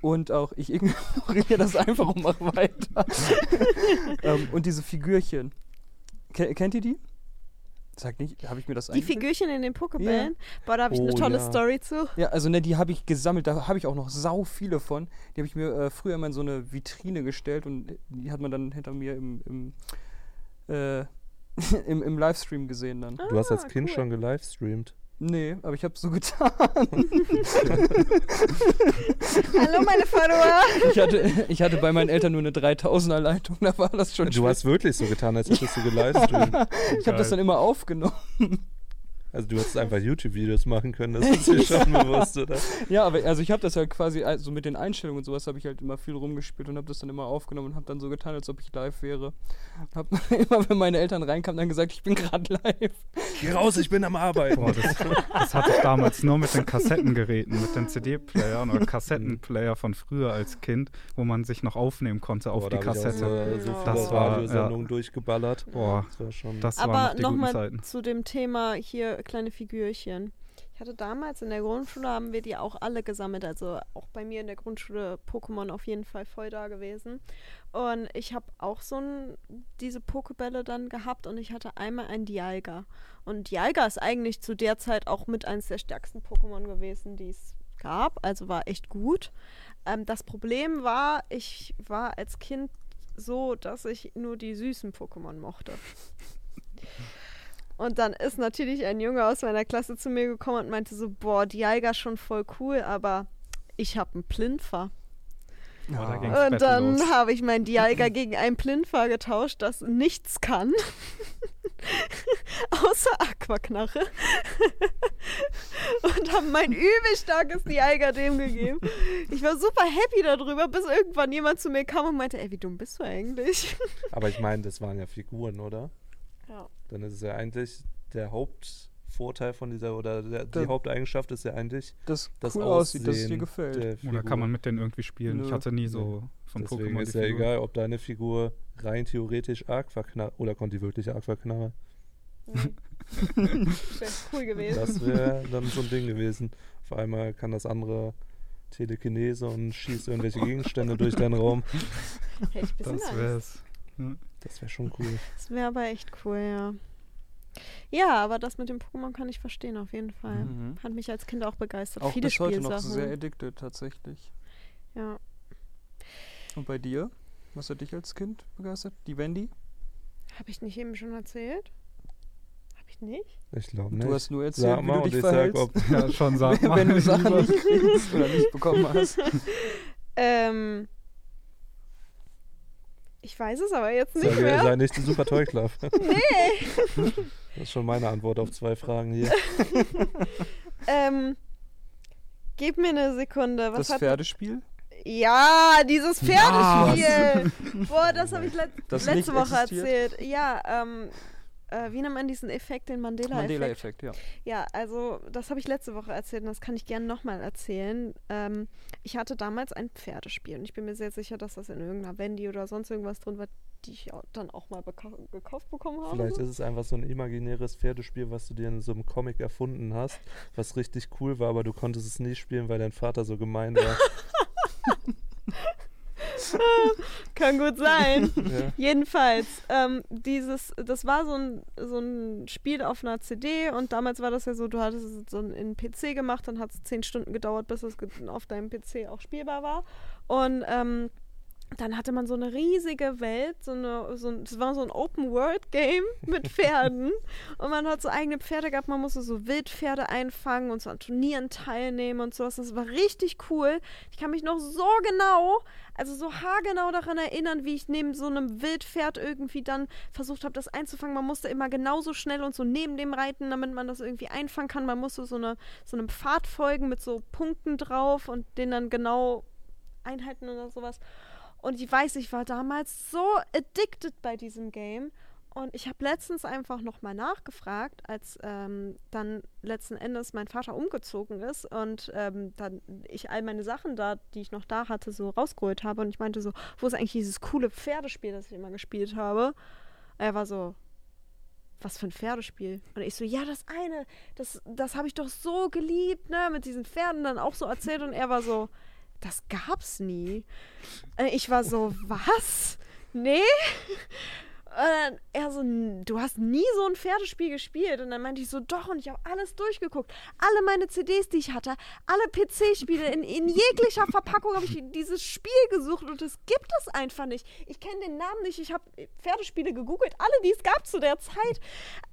Und auch ich ignoriere das einfach und mache weiter. ähm, und diese Figürchen. Ke kennt ihr die? Sag nicht, habe ich mir das Die? Figürchen in den Pokebällen? Boah, da habe ich eine Oh, tolle ja. Story zu. Ja, also ne, die habe ich gesammelt, da habe ich auch noch sau viele von. Die habe ich mir äh, früher mal in so eine Vitrine gestellt und die hat man dann hinter mir im, im, äh, im, im Livestream gesehen dann. Du hast als Ah, Kind cool. schon gelivestreamt. Nee, aber ich habe so getan. Hallo, meine Follower. Ich hatte, ich hatte bei meinen Eltern nur eine 3000er Leitung, da war das schon Du hast wirklich so getan, als hättest du gelivestreamt. Ich habe das dann immer aufgenommen. Also du hättest einfach YouTube-Videos machen können, das ist dir schon bewusst, oder? Ja, aber also ich habe das halt quasi, also mit den Einstellungen und sowas habe ich halt immer viel rumgespielt und habe das dann immer aufgenommen und habe dann so getan, als ob ich live wäre. Hab immer, wenn meine Eltern reinkamen, dann gesagt, ich bin gerade live. Geh raus, ich bin am Arbeiten. Boah, das, das hatte ich damals nur mit den Kassettengeräten, mit den CD-Playern oder Kassettenplayer von früher als Kind, wo man sich noch aufnehmen konnte auf Boah, die ich auch Kassette. So, so Ja. viele Das war, Radiosendungen durchgeballert. Boah, Das war schon. das Aber die nochmal zu dem Thema hier kleine Figürchen. Ich hatte damals in der Grundschule, haben wir die auch alle gesammelt. Also auch bei mir in der Grundschule Pokémon auf jeden Fall voll da gewesen. Und ich habe auch so ein, diese Pokebälle dann gehabt und ich hatte einmal einen Dialga. Und Dialga ist eigentlich zu der Zeit auch mit eines der stärksten Pokémon gewesen, die es gab. Also war echt gut. Ähm, das Problem war, ich war als Kind so, dass ich nur die süßen Pokémon mochte. Und dann ist natürlich ein Junge aus meiner Klasse zu mir gekommen und meinte so, boah, Dialga schon voll cool, aber ich habe einen Plinfer. Boah, da Und dann habe ich meinen Dialga gegen einen Plinfer getauscht, das nichts kann. Außer Aquaknarre. und habe mein übel starkes Dialga dem gegeben. Ich war super happy darüber, bis irgendwann jemand zu mir kam und meinte, ey, wie dumm bist du eigentlich? Aber ich meine, das waren ja Figuren, oder? Ja. Dann ist es ja eigentlich der Hauptvorteil von dieser, oder der, die Haupteigenschaft ist ja eigentlich Das, das cool aussieht, dass es dir Aussehen gefällt. der Oder Figur. kann man mit denen irgendwie spielen? Ich Nö. hatte nie so von Deswegen Pokémon ist die ja Figur. egal, ob deine Figur rein theoretisch Aquaknarre, oder konnte die wirklich Aquaknarre? Das wäre cool gewesen. Das wäre dann so ein Ding gewesen. Auf einmal kann das andere Telekinese und schießt irgendwelche Gegenstände durch deinen Raum. Hätte ich ein bisschen Das Angst. wär's. Das wäre schon cool. Das wäre aber echt cool, ja. Ja, aber das mit dem Pokémon kann ich verstehen, auf jeden Fall. Mhm. Hat mich als Kind auch begeistert. Auch Viele bis heute noch Spielsachen. sehr addicted tatsächlich. ja. Und bei dir? Was hat dich als Kind begeistert? Die Wendy? Habe ich nicht eben schon erzählt? Habe ich nicht? Ich glaube nicht. Du hast nur erzählt, Sag wie mal du dich ich sag, verhältst. ob Ja, schon sag wenn, mal. wenn du Sachen nicht kriegst oder nicht bekommen hast. Ähm. Ich weiß es aber jetzt nicht sei, mehr. sei nicht ein super Toy Club. Nee. Das ist schon meine Antwort auf zwei Fragen hier. ähm. Gib mir eine Sekunde. Was das hat Pferdespiel? Ja, dieses Ja. Pferdespiel. Boah, das habe ich let Das letzte Woche existiert? erzählt. Ja, ähm, äh, wie nennt man diesen Effekt, den Mandela-Effekt? Mandela-Effekt, ja. Ja, also das habe ich letzte Woche erzählt und das kann ich gerne nochmal erzählen. Ähm, ich hatte damals ein Pferdespiel und ich bin mir sehr sicher, dass das in irgendeiner Wendy oder sonst irgendwas drin war, die ich dann auch mal gekauft bekommen habe. Vielleicht ist es einfach so ein imaginäres Pferdespiel, was du dir in so einem Comic erfunden hast, was richtig cool war, aber du konntest es nie spielen, weil dein Vater so gemein war. Kann gut sein. ja. Jedenfalls, ähm, dieses, das war so ein, so ein Spiel auf einer CD und damals war das ja so, du hattest es so in PC gemacht, dann hat es zehn Stunden gedauert, bis es auf deinem PC auch spielbar war. Und ähm, dann hatte man so eine riesige Welt, so eine, so, das war so ein Open-World-Game mit Pferden. und man hat so eigene Pferde gehabt, man musste so Wildpferde einfangen und so an Turnieren teilnehmen und sowas. Das war richtig cool. Ich kann mich noch so genau, also so haargenau daran erinnern, wie ich neben so einem Wildpferd irgendwie dann versucht habe, das einzufangen. Man musste immer genauso schnell und so neben dem reiten, damit man das irgendwie einfangen kann. Man musste so, eine, so einem Pfad folgen mit so Punkten drauf und den dann genau einhalten oder sowas. Und ich weiß, ich war damals so addicted bei diesem Game. Und ich habe letztens einfach nochmal nachgefragt, als ähm, dann letzten Endes mein Vater umgezogen ist und ähm, dann ich all meine Sachen da, die ich noch da hatte, so rausgeholt habe. Und ich meinte so, wo ist eigentlich dieses coole Pferdespiel, das ich immer gespielt habe? Er war so, was für ein Pferdespiel? Und ich so, ja, das eine, das, das habe ich doch so geliebt, ne, mit diesen Pferden dann auch so erzählt. Und er war so, das gab's nie. Äh, Ich war so, was? Nee? Und er so, "N- du hast nie so ein Pferdespiel gespielt. Und dann meinte ich so, doch, und ich habe alles durchgeguckt. Alle meine CDs, die ich hatte, alle PC-Spiele, in, in jeglicher Verpackung habe ich dieses Spiel gesucht und es gibt es einfach nicht. Ich kenne den Namen nicht, ich habe Pferdespiele gegoogelt, alle, die es gab zu der Zeit.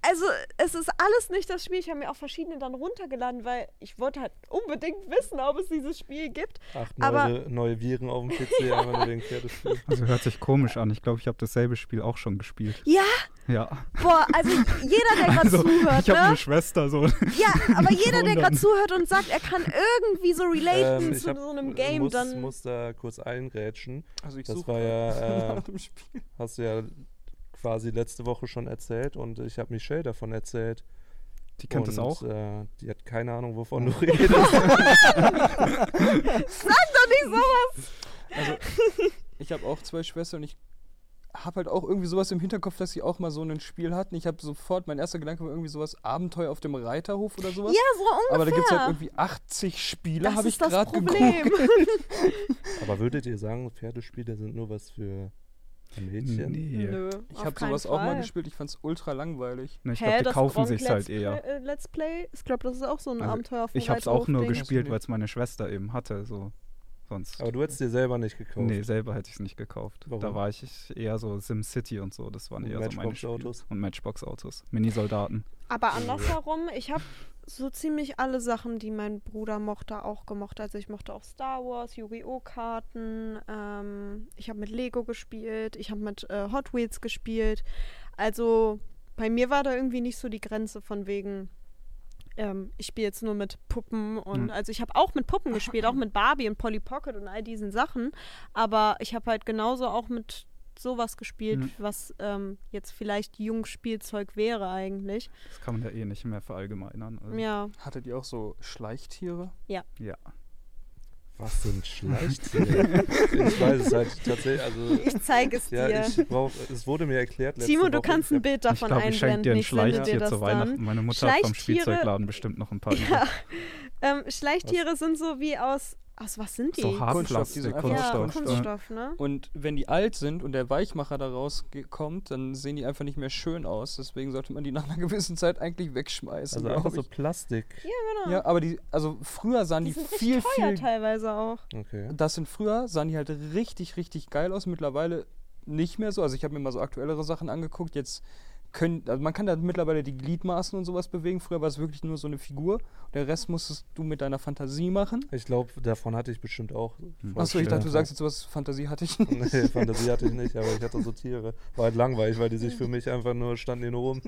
Also, es ist alles nicht das Spiel. Ich habe mir auch verschiedene dann runtergeladen, weil ich wollte halt unbedingt wissen, ob es dieses Spiel gibt. Acht Aber- neue, neue Viren auf dem PC, einfach nur wegen Pferdespiel. Also hört sich komisch an. Ich glaube, ich habe dasselbe Spiel auch schon gespielt. Ja, Ja. boah, also jeder, der gerade Also, zuhört, ich habe ne? eine Schwester so. Ja, aber jeder, der gerade zuhört und sagt, er kann irgendwie so relaten Ähm, ich zu hab- so einem Game, muss, dann. muss da kurz eingrätschen. Also ich Das suche war ja, äh. Hast du ja quasi letzte Woche schon erzählt und ich habe Michelle davon erzählt. Die kennt und, es auch. Äh, die hat keine Ahnung, wovon du redest. Doch nicht sowas! Also, ich habe auch zwei Schwestern und ich habe halt auch irgendwie sowas im Hinterkopf, dass sie auch mal so ein Spiel hatten. Ich habe sofort, mein erster Gedanke war irgendwie sowas Abenteuer auf dem Reiterhof oder sowas. Ja, so ungefähr. Aber da gibt es halt irgendwie 80 Spiele, habe ich ist das gerade Problem. geguckt. Aber würdet ihr sagen, Pferdespiele sind nur was für Mädchen? Nee. Nö, Ich habe sowas auch mal Fall. gespielt, ich fand's ultra langweilig. Ne, ich glaube, die das kaufen sich's halt eher. Äh, Let's Play? Ich glaube, das ist auch so ein Also, Abenteuer auf dem Ich habe es auch nur gespielt, weil es meine Schwester eben hatte. So. Sonst. Aber du hättest dir selber nicht gekauft. Nee, selber hätte ich es nicht gekauft. Warum? Da war ich eher so SimCity und so. Das waren Und eher so meine Spiele. Matchbox-Autos? Und Matchbox-Autos. Mini-Soldaten. Aber andersherum, ich habe so ziemlich alle Sachen, die mein Bruder mochte, auch gemocht. Also ich mochte auch Star Wars, Yu-Gi-Oh! Karten, ähm, ich habe mit Lego gespielt, ich habe mit äh, Hot Wheels gespielt. Also bei mir war da irgendwie nicht so die Grenze von wegen, ähm, ich spiele jetzt nur mit Puppen und Hm. also ich habe auch mit Puppen gespielt, auch mit Barbie und Polly Pocket und all diesen Sachen. Aber ich habe halt genauso auch mit sowas gespielt, Mhm. was ähm, jetzt vielleicht Jungspielzeug wäre eigentlich. Das kann man ja eh nicht mehr verallgemeinern. Also, Ja. Hattet ihr auch so Schleichtiere? ja. Was sind Schleichtiere? ich weiß es halt tatsächlich. Also, Ich zeige es ja, dir. ich brauch, es wurde mir erklärt. Timo, du Woche. kannst ein Bild Ich davon ich schenke dir einblenden. ein Ich sende dir Schleichtier das zu Weihnachten. dann. Meine Mutter hat vom Spielzeugladen bestimmt noch ein paar. Ja. Ähm, Schleichtiere sind so wie aus. Aus was sind die? So Kunststoff, Hartplastik, einfach ja, Kunststoff. Kunststoff, ne? Und wenn die alt sind und der Weichmacher da rauskommt, dann sehen die einfach nicht mehr schön aus. Deswegen sollte man die nach einer gewissen Zeit eigentlich wegschmeißen. Also einfach so. Plastik. Genau. Ja, aber die, also früher sahen die die, sind viel, teuer viel. teilweise auch. Okay. Das sind früher, sahen die halt richtig, richtig geil aus. Mittlerweile nicht mehr so. Also ich habe mir mal so aktuellere Sachen angeguckt. Jetzt können, also man kann da mittlerweile die Gliedmaßen und sowas bewegen. Früher war es wirklich nur so eine Figur. Der Rest musstest du mit deiner Fantasie machen. Ich glaube, davon hatte ich bestimmt auch. Hm. Achso, ich dachte, du sagst jetzt sowas, Fantasie hatte ich nicht. Nee, Fantasie hatte ich nicht, aber ich hatte so Tiere. War halt langweilig, weil die sich für mich einfach nur standen nur rum.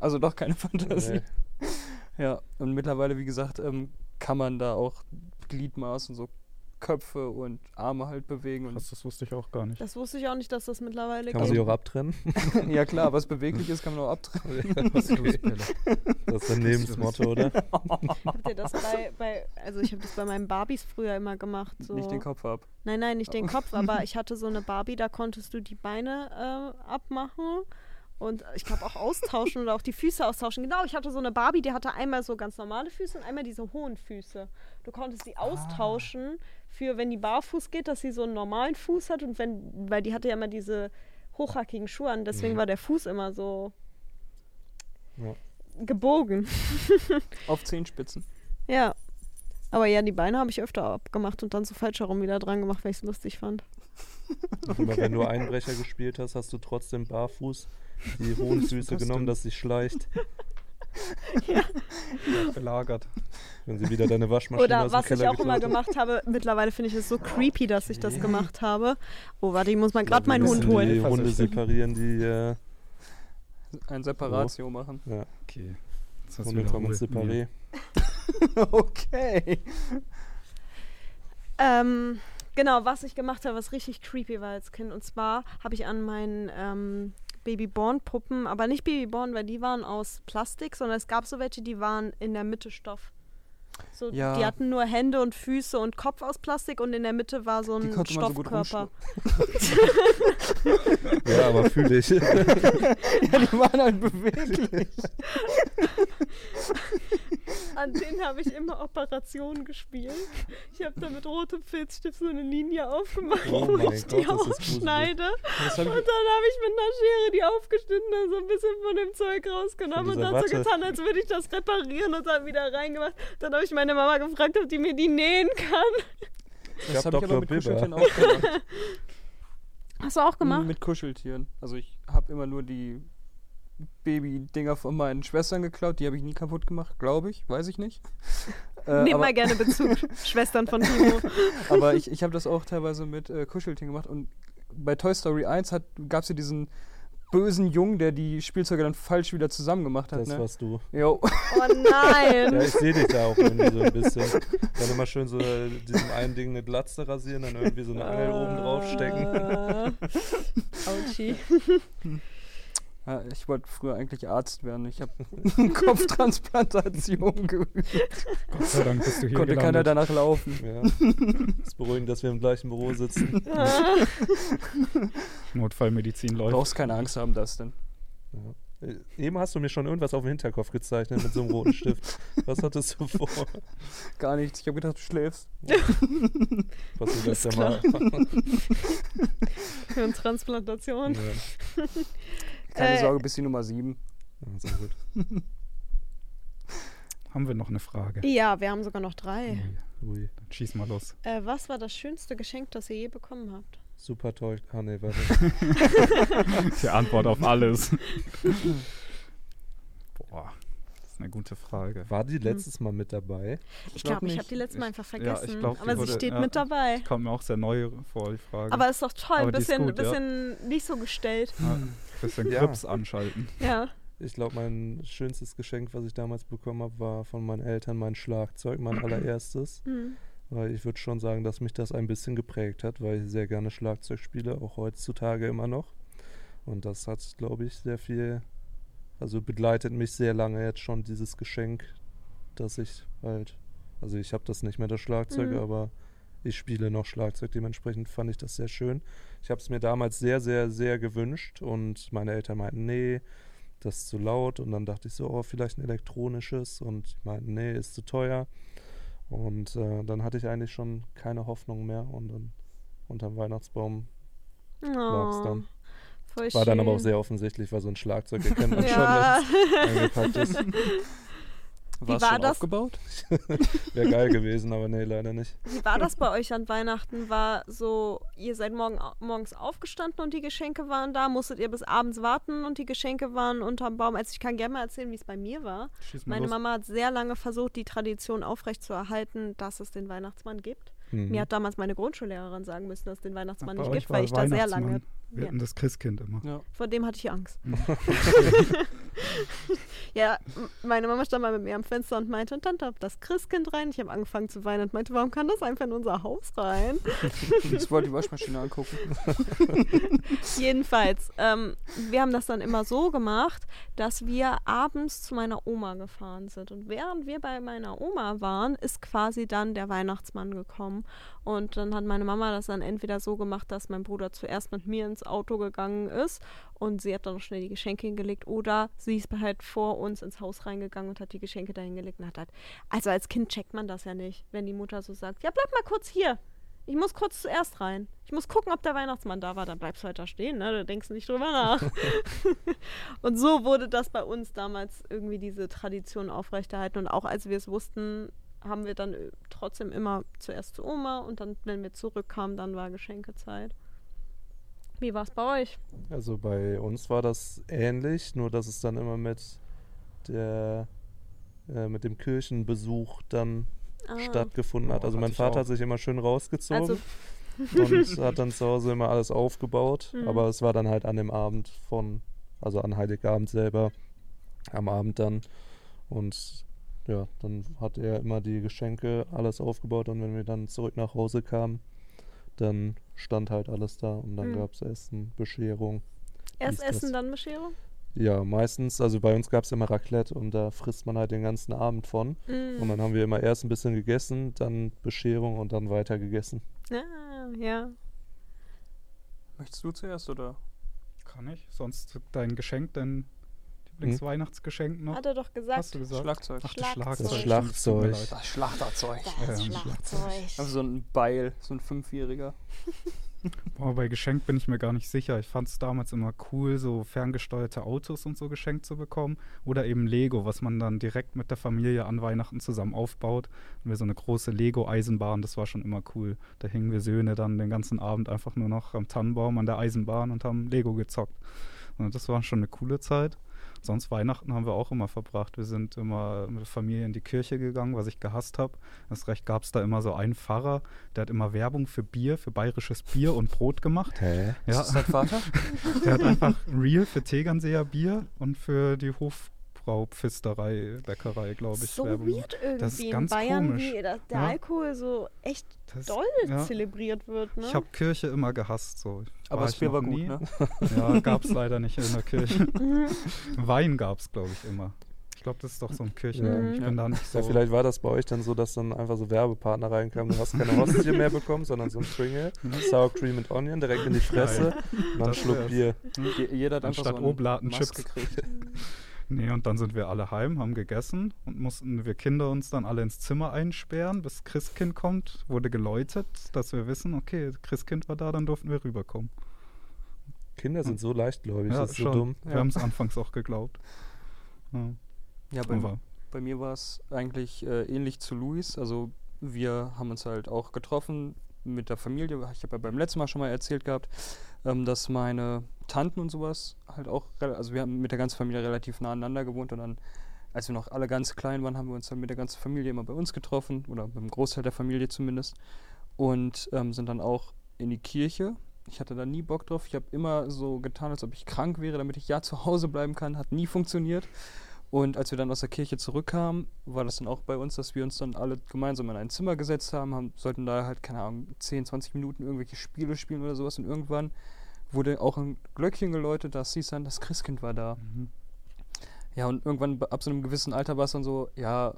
Also doch keine Fantasie. Nee. Ja, und mittlerweile, wie gesagt, ähm, kann man da auch Gliedmaßen, so Köpfe und Arme halt bewegen. Und Krass, das wusste ich auch gar nicht. Das wusste ich auch nicht, dass das mittlerweile Kann man sie auch abtrennen? ja klar, was beweglich ist, kann man auch abtrennen. Das ist ein Lebensmotto, oder? Habt ihr das bei, bei also ich habe das bei meinen Barbies früher immer gemacht. So. Nicht den Kopf ab. Nein, nein, nicht den Kopf, aber ich hatte so eine Barbie, da konntest du die Beine äh, abmachen und ich glaube auch austauschen oder auch die Füße austauschen. Genau, ich hatte so eine Barbie, die hatte einmal so ganz normale Füße und einmal diese hohen Füße. Du konntest die austauschen für, wenn die barfuß geht, dass sie so einen normalen Fuß hat und wenn, weil die hatte ja immer diese hochhackigen Schuhe an, deswegen Mhm. war der Fuß immer so Ja. gebogen. Auf Zehenspitzen. Ja. Aber ja, die Beine habe ich öfter abgemacht und dann so falsch herum wieder dran gemacht, weil ich es lustig fand. Immer wenn du Einbrecher gespielt hast, hast du trotzdem barfuß die hohen Füße genommen, dass sie schleicht, Belagert. wenn sie wieder deine Waschmaschine Oder aus dem was ich Keller auch immer gemacht habe, mittlerweile finde ich es so creepy, dass ich das gemacht habe. Oh, warte, ich muss mal gerade meinen Hund müssen Die holen. Hunde separieren, die äh, Ein Separatio machen. ja, Okay. Du Hunde kommen separé. okay. Ähm, genau, was ich gemacht habe, was richtig creepy war als Kind. Und zwar habe ich an meinen ähm, Babyborn-Puppen, aber nicht Babyborn, weil die waren aus Plastik, sondern es gab so welche, die waren in der Mitte Stoff. So, Ja. Die hatten nur Hände und Füße und Kopf aus Plastik und in der Mitte war so ein man so Stoffkörper. Ja, aber fühle ich. ja, die waren halt beweglich. An denen habe ich immer Operationen gespielt. Ich habe da mit rotem Filzstift so eine Linie aufgemacht, Oh wo ich Gott, die aufschneide. Und dann habe ich mit einer Schere die aufgeschnitten und so ein bisschen von dem Zeug rausgenommen und dann so getan, als würde ich das reparieren und dann wieder reingemacht. Dann habe ich meine Mama gefragt, ob die mir die nähen kann. Das hab habe ich aber mit Bibber. Kuscheltieren auch gemacht. Hast du auch gemacht? Mit Kuscheltieren. Also ich habe immer nur die Baby-Dinger von meinen Schwestern geklaut. Die habe ich nie kaputt gemacht, glaube ich. Weiß ich nicht. Äh, Nehm aber, mal gerne Bezug. Schwestern von Timo. aber ich, ich habe das auch teilweise mit äh, Kuscheltieren gemacht. Und bei Toy Story 1 gab es ja diesen bösen Jungen, der die Spielzeuge dann falsch wieder zusammen gemacht hat. Das ne? warst du. Jo. Oh nein. Ja, ich sehe dich da auch irgendwie so ein bisschen. Dann immer schön so äh, diesem einen Ding eine Glatze rasieren, dann irgendwie so eine Angel oben drauf stecken. Äh, Autschi. Ja, ich wollte früher eigentlich Arzt werden. Ich habe Kopftransplantation geübt. Gott sei Dank bist du hier Konnte keiner gelandet. danach laufen. Ja. ist beruhigend, dass wir im gleichen Büro sitzen. Notfallmedizin läuft. Brauchst keine Angst haben, das denn. Ja. Äh, Eben hast du mir schon irgendwas auf dem Hinterkopf gezeichnet mit so einem roten Stift. Was hattest du vor? Gar nichts. Ich habe gedacht, du schläfst. Passiert Alles öfter mal. Für eine Transplantation. Ja. Keine Äh, Sorge, bis die Nummer 7. Ja, sehr gut. Haben wir noch eine Frage? Ja, wir haben sogar noch drei. Ui, Ui. Dann schieß mal los. Äh, was war das schönste Geschenk, das ihr je bekommen habt? Super toll. Ah, nee, warte. Die Antwort auf alles. Boah, das ist eine gute Frage. War die letztes Mal mit dabei? Ich glaub glaube, ich nicht. habe die letzte Mal Ich- einfach ja, ich vergessen. glaub, die aber sie wurde- steht ja. mit dabei. Kommt mir auch sehr neu vor, die Frage. Aber ist doch toll, ein bisschen, gut, ja. bisschen nicht so gestellt. ja, bisschen Ja. Grips anschalten. Ja. Ich glaube, mein schönstes Geschenk, was ich damals bekommen habe, war von meinen Eltern mein Schlagzeug, mein allererstes. Hm. Weil ich würde schon sagen, dass mich das ein bisschen geprägt hat, weil ich sehr gerne Schlagzeug spiele, auch heutzutage immer noch. Und das hat, glaube ich, sehr viel, also begleitet mich sehr lange jetzt schon dieses Geschenk, dass ich halt, also ich habe das nicht mehr das Schlagzeug, Mhm. aber ich spiele noch Schlagzeug, dementsprechend fand ich das sehr schön. Ich habe es mir damals sehr, sehr, sehr gewünscht und meine Eltern meinten, nee, das ist zu laut und dann dachte ich so, oh, vielleicht ein elektronisches und die meinten, nee, ist zu teuer. Und äh, dann hatte ich eigentlich schon keine Hoffnung mehr und dann unterm Weihnachtsbaum Oh, dann. voll War dann aber auch schön. sehr offensichtlich, weil so ein Schlagzeug erkennt man Ja. schon, dass es eingepackt ist. War es war schon das? aufgebaut? Wäre geil gewesen, aber nee, leider nicht. Wie war das bei euch an Weihnachten? War so, ihr seid morgen, morgens aufgestanden und die Geschenke waren da? Musstet ihr bis abends warten und die Geschenke waren unterm Baum? Also ich kann gerne mal erzählen, wie es bei mir war. Meine los. Mama hat sehr lange versucht, die Tradition aufrechtzuerhalten, dass es den Weihnachtsmann gibt. Mhm. Mir hat damals meine Grundschullehrerin sagen müssen, dass es den Weihnachtsmann Bei nicht gibt, weil ich da sehr lange. Wir Ja. hatten das Christkind immer. Ja. Vor dem hatte ich Angst. ja, m- meine Mama stand mal mit mir am Fenster und meinte, und dann da das Christkind rein. Ich habe angefangen zu weinen und meinte, warum kann das einfach in unser Haus rein? Ich wollte die Waschmaschine angucken. Jedenfalls, ähm, wir haben das dann immer so gemacht, dass wir abends zu meiner Oma gefahren sind. Und während wir bei meiner Oma waren, ist quasi dann der Weihnachtsmann gekommen. Und dann hat meine Mama das dann entweder so gemacht, dass mein Bruder zuerst mit mir ins Auto gegangen ist und sie hat dann noch schnell die Geschenke hingelegt oder sie ist halt vor uns ins Haus reingegangen und hat die Geschenke da hingelegt und hat halt, also als Kind checkt man das ja nicht, wenn die Mutter so sagt, ja bleib mal kurz hier, ich muss kurz zuerst rein. Ich muss gucken, ob der Weihnachtsmann da war. Dann bleibst du halt da stehen, ne? Da denkst du nicht drüber nach. und so wurde das bei uns damals irgendwie diese Tradition aufrechterhalten. Und auch als wir es wussten, haben wir dann äh, trotzdem immer zuerst zu Oma und dann, wenn wir zurückkamen, dann war Geschenkezeit. Wie war es bei euch? Also bei uns war das ähnlich, nur dass es dann immer mit der äh, mit dem Kirchenbesuch dann Ah, stattgefunden hat. Oh, Also mein Vater auch. hat sich immer schön rausgezogen Also, und hat dann zu Hause immer alles aufgebaut. Mhm. Aber es war dann halt an dem Abend von, also an Heiligabend selber, am Abend dann. Und ja, dann hat er immer die Geschenke, alles aufgebaut und wenn wir dann zurück nach Hause kamen, dann stand halt alles da und dann Mhm. gab es Essen, Bescherung. erst Essen, das? dann Bescherung? Ja, meistens, also bei uns gab es immer Raclette und da frisst man halt den ganzen Abend von. Mm. Und dann haben wir immer erst ein bisschen gegessen, dann Bescherung und dann weiter gegessen. Ah, ja. Möchtest du zuerst oder? Kann ich? Sonst dein Geschenk, dein Lieblingsweihnachtsgeschenk noch? Hat er doch gesagt. Hast du gesagt? Schlagzeug. Ach, das Schlagzeug. Schlagzeug. Das Schlagzeug. Das Schlachterzeug. Das Ja, Schlagzeug. Also so ein Beil, so ein Fünfjähriger. Boah, bei Geschenk bin ich mir gar nicht sicher. Ich fand es damals immer cool, so ferngesteuerte Autos und so geschenkt zu bekommen. Oder eben Lego, was man dann direkt mit der Familie an Weihnachten zusammen aufbaut. Und wir so eine große Lego-Eisenbahn, das war schon immer cool. Da hingen wir Söhne dann den ganzen Abend einfach nur noch am Tannenbaum an der Eisenbahn und haben Lego gezockt. Und das war schon eine coole Zeit. Sonst Weihnachten haben wir auch immer verbracht. Wir sind immer mit der Familie in die Kirche gegangen, was ich gehasst habe. Das Recht gab es da immer so einen Pfarrer, der hat immer Werbung für Bier, für bayerisches Bier und Brot gemacht. Hä? Ist Ja, das dein Vater? der hat einfach Real für Tegernseer Bier und für die Hofbraupfisterei, Bäckerei, glaube ich, so Werbung weird irgendwie Das ist in ganz Bayern, komisch. wie da, der Ja. Alkohol so echt Das, doll ja. zelebriert wird, ne? Ich habe Kirche immer gehasst. So. Aber das ich Bier war gut, nie. ne? Ja, gab es leider nicht in der Kirche. Mhm. Wein gab es, glaube ich, immer. Ich glaube, das ist doch so ein Kirchen. Ja. Ich bin da nicht so. Ja, vielleicht war das bei euch dann so, dass dann einfach so Werbepartner reinkamen. Du hast keine Hostie mehr bekommen, sondern so ein Pringle, Sour Cream and Onion direkt in die Fresse und dann Schluck. Bier. Je, jeder hat einfach Anstatt so einen Oblaten Chips. gekriegt. Nee, und dann sind wir alle heim, haben gegessen und mussten wir Kinder uns dann alle ins Zimmer einsperren, bis Christkind kommt. Wurde geläutet, dass wir wissen, okay, Christkind war da, dann durften wir rüberkommen. Kinder sind so leichtgläubig, Ja, das ist so schon. dumm. Wir Ja. haben es anfangs auch geglaubt. Ja, Ja, bei, aber bei mir war es eigentlich äh, ähnlich zu Luis. Also wir haben uns halt auch getroffen mit der Familie. Ich habe ja beim letzten Mal schon mal erzählt gehabt, ähm, dass meine Tanten und sowas halt auch, also wir haben mit der ganzen Familie relativ nah aneinander gewohnt und dann, als wir noch alle ganz klein waren, haben wir uns dann mit der ganzen Familie immer bei uns getroffen oder mit dem Großteil der Familie zumindest und ähm, sind dann auch in die Kirche. Ich hatte da nie Bock drauf. Ich habe immer so getan, als ob ich krank wäre, damit ich ja zu Hause bleiben kann. Hat nie funktioniert. Und als wir dann aus der Kirche zurückkamen, war das dann auch bei uns, dass wir uns dann alle gemeinsam in ein Zimmer gesetzt haben, haben sollten da halt, keine Ahnung, 10, 20 Minuten irgendwelche Spiele spielen oder sowas. Und irgendwann wurde auch ein Glöckchen geläutet, das hieß dann, das Christkind war da. mhm. Ja, und irgendwann ab so einem gewissen Alter war es dann so, ja,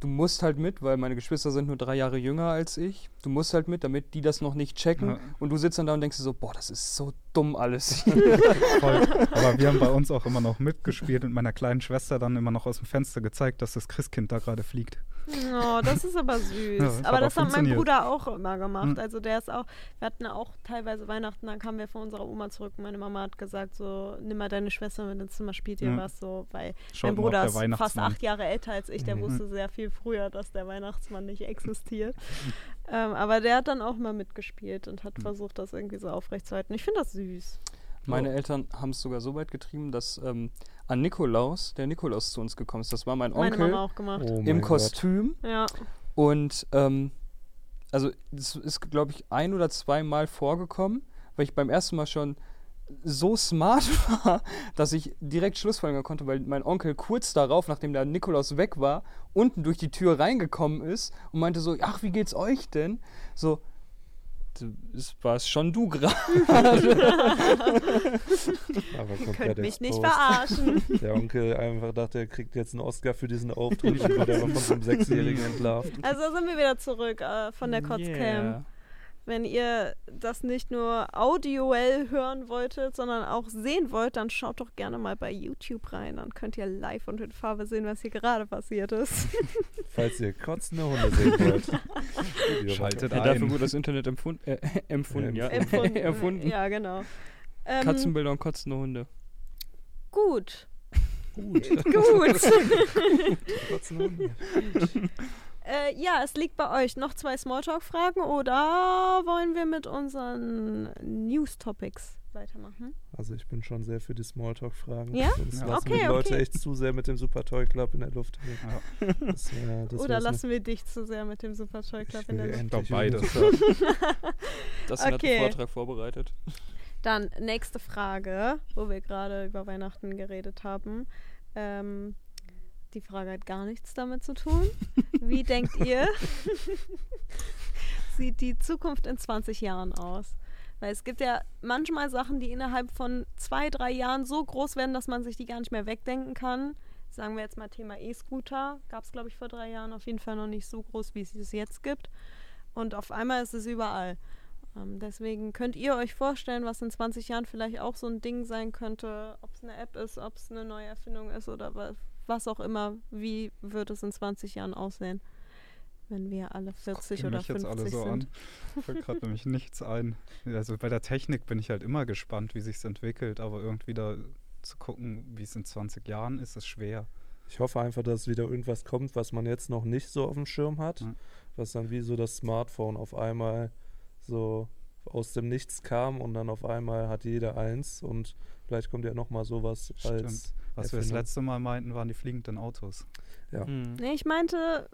du musst halt mit, weil meine Geschwister sind nur drei Jahre jünger als ich. Du musst halt mit, damit die das noch nicht checken. Ja. Und du sitzt dann da und denkst dir so, boah, das ist so dumm alles. voll. Aber wir haben bei uns auch immer noch mitgespielt und meiner kleinen Schwester dann immer noch aus dem Fenster gezeigt, dass das Christkind da gerade fliegt. Oh, das ist aber süß. Ja, das aber hat das hat mein. Bruder auch immer gemacht. Hm. Also der ist auch, wir hatten auch teilweise Weihnachten, dann kamen wir von unserer Oma zurück und meine Mama hat gesagt, so, nimm mal deine Schwester mit ins Zimmer, spielt ihr Ja. was so, weil Schaut mein Bruder der ist fast acht Jahre älter als ich, der Mhm. wusste sehr viel früher, dass der Weihnachtsmann nicht existiert. ähm, aber der hat dann auch mal mitgespielt und hat versucht, das irgendwie so aufrechtzuerhalten. Ich finde das süß. Meine Eltern haben es sogar so weit getrieben, dass ähm, an Nikolaus, der Nikolaus zu uns gekommen ist. Das war mein Meine Onkel Mama auch gemacht. Oh im Gott. Kostüm. Ja. Und ähm, also das ist, glaube ich, ein oder zweimal vorgekommen, weil ich beim ersten Mal schon so smart war, dass ich direkt Schlussfolgerungen konnte, weil mein Onkel kurz darauf, nachdem der Nikolaus weg war, unten durch die Tür reingekommen ist und meinte so, ach, wie geht's euch denn? So, du- es war es schon du gerade. Aber Ihr könnt mich nicht verarschen. Der Onkel einfach dachte, er kriegt jetzt einen Oscar für diesen Auftritt und wird einfach von so einem Sechsjährigen entlarvt. Also sind wir wieder zurück äh, von der Kotzcam. Yeah. Wenn ihr das nicht nur audioell hören wolltet, sondern auch sehen wollt, dann schaut doch gerne mal bei YouTube rein. Dann könnt ihr live und in Farbe sehen, was hier gerade passiert ist. Falls ihr kotzende Hunde sehen wollt. Schaltet ein. dafür wurde das Internet empfunden, äh, empfunden, ja. Empfunden. Erfunden. Ja, genau. Ähm, Katzenbilder und kotzende Hunde. Gut. Gut. Gut. Kotzende Hunde. Äh, ja, es liegt bei euch. Noch zwei Smalltalk-Fragen oder wollen wir mit unseren News-Topics weitermachen? Also ich bin schon sehr für die Smalltalk-Fragen. Ja? Sonst Ja. lassen Okay, wir die Leute okay. echt zu sehr mit dem Super Toy Club in der Luft. Ja. Das wär, das oder lassen wir dich zu sehr mit dem Super Toy Club Ich in der Luft? endlich glaub, über den beides. Das hat Okay. einen Vortrag vorbereitet. Dann nächste Frage, wo wir gerade über Weihnachten geredet haben. Ähm, die Frage hat gar nichts damit zu tun. Wie denkt ihr, sieht die Zukunft in 20 Jahren aus? Weil es gibt ja manchmal Sachen, die innerhalb von zwei, drei Jahren so groß werden, dass man sich die gar nicht mehr wegdenken kann. Sagen wir jetzt mal Thema E-Scooter. Gab es, glaube ich, vor drei Jahren auf jeden Fall noch nicht so groß, wie es es jetzt gibt. Und auf einmal ist es überall. Ähm, deswegen könnt ihr euch vorstellen, was in 20 Jahren vielleicht auch so ein Ding sein könnte, ob es eine App ist, ob es eine neue Erfindung ist oder wa was auch immer. Wie wird es in 20 Jahren aussehen, wenn wir alle 40 Gucken oder mich jetzt 50 alle so sind? an. Fällt gerade nämlich nichts ein. Also bei der Technik bin ich halt immer gespannt, wie sich entwickelt, aber irgendwie da zu gucken, wie es in 20 Jahren ist, ist schwer. Ich hoffe einfach, dass wieder irgendwas kommt, was man jetzt noch nicht so auf dem Schirm hat. Ja. Was dann wie so das Smartphone auf einmal so aus dem Nichts kam und dann auf einmal hat jeder eins und vielleicht kommt ja nochmal sowas als. Was wir das Erfindung. letzte Mal meinten, waren die fliegenden Autos. Ja. Hm. Nee, ich meinte,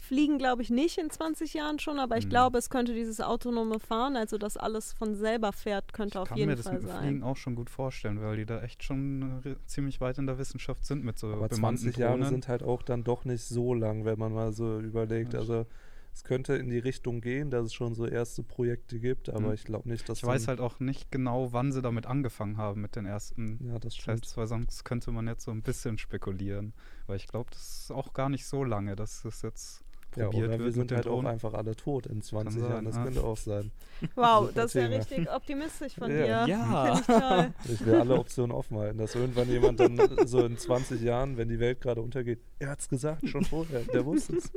fliegen glaube ich nicht in 20 Jahren schon, aber ich Mhm. glaube, es könnte dieses autonome Fahren, also dass alles von selber fährt, könnte Ich auf kann jeden mir das Fall mit dem sein. Fliegen auch schon gut vorstellen, weil die da echt schon äh, ziemlich weit in der Wissenschaft sind mit so Aber bemannten 20 Jahre sind halt auch dann doch nicht so lang, wenn man mal so überlegt. Ja, Also es könnte in die Richtung gehen, dass es schon so erste Projekte gibt, aber Mhm. ich glaube nicht, dass Ich weiß halt auch nicht genau, wann sie damit angefangen haben mit den ersten Ja, das stimmt. Tests, weil sonst könnte man jetzt so ein bisschen spekulieren. Weil ich glaube, das ist auch gar nicht so lange, dass das jetzt Ja, probiert oder wird wir sind halt auch Drohnen. einfach alle tot in 20 sein, Jahren. Das ja. könnte auch sein. Wow, das wäre Thema. richtig optimistisch von Ja. dir. Ja. Finde ich toll. Ich will alle Optionen offen halten, dass irgendwann jemand dann so in 20 Jahren, wenn die Welt gerade untergeht, er hat's gesagt, schon vorher, der wusste es.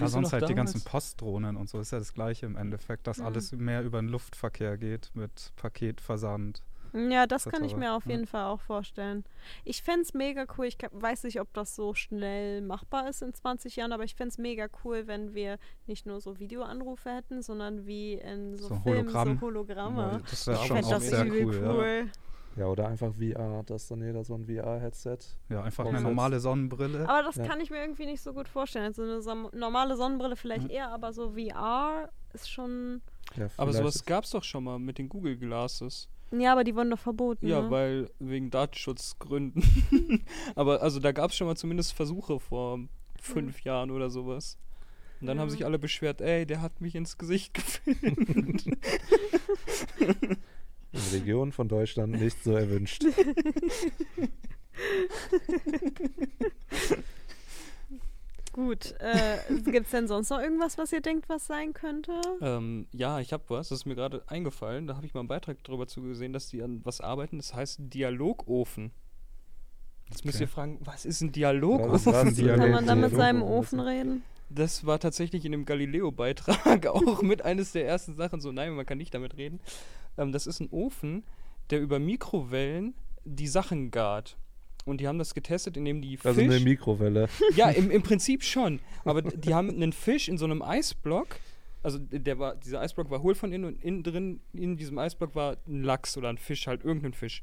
Ja, sonst halt die ganzen damals? Postdrohnen und so ist ja das gleiche im Endeffekt, dass Mhm. alles mehr über den Luftverkehr geht mit Paketversand. Ja, das Das kann ich mir auf ja. jeden Fall auch vorstellen. Ich fände es mega cool. Ich weiß nicht, ob das so schnell machbar ist in 20 Jahren, aber ich fände es mega cool, wenn wir nicht nur so Videoanrufe hätten, sondern wie in so, So Filmen Hologramm. so Hologramme. Das wäre schon fände auch das sehr cool. cool. Ja, oder einfach VR, dass dann jeder so ein VR-Headset. Ja. ja, einfach Ja. eine normale Sonnenbrille. Aber das Ja. kann ich mir irgendwie nicht so gut vorstellen. Also eine som- normale Sonnenbrille vielleicht Mhm. eher, aber so VR ist schon. Ja, Aber sowas gab es doch schon mal mit den Google Glasses. Ja, aber die wurden doch verboten. Ja, ne? weil wegen Datenschutzgründen. Aber also da gab es schon mal zumindest Versuche vor fünf Jahren oder sowas. Und dann haben Ja. sich alle beschwert, ey, der hat mich ins Gesicht gefilmt. in Regionen von Deutschland nicht so erwünscht. Gut. Äh, Gibt es denn sonst noch irgendwas, was ihr denkt, was sein könnte? ähm, ja, ich habe was, das ist mir gerade eingefallen. Da habe ich mal einen Beitrag darüber zugesehen, dass die an was arbeiten. Das heißt Dialogofen. Jetzt müsst Okay. ihr fragen, was ist ein Dialogofen? was Kann ist man Kann man da mit Dialog- seinem Dialog- Ofen reden? Das war tatsächlich in dem Galileo-Beitrag auch mit eines der ersten Sachen so, nein, man kann nicht damit reden. Ähm, das ist ein Ofen, der über Mikrowellen die Sachen gart. Und die haben das getestet, indem die Also eine Fisch... Mikrowelle. ja, im, im Prinzip schon. Aber die haben einen Fisch in so einem Eisblock. Also der war, dieser Eisblock war hohl von innen und innen drin, in diesem Eisblock war ein Lachs oder ein Fisch, halt irgendein Fisch.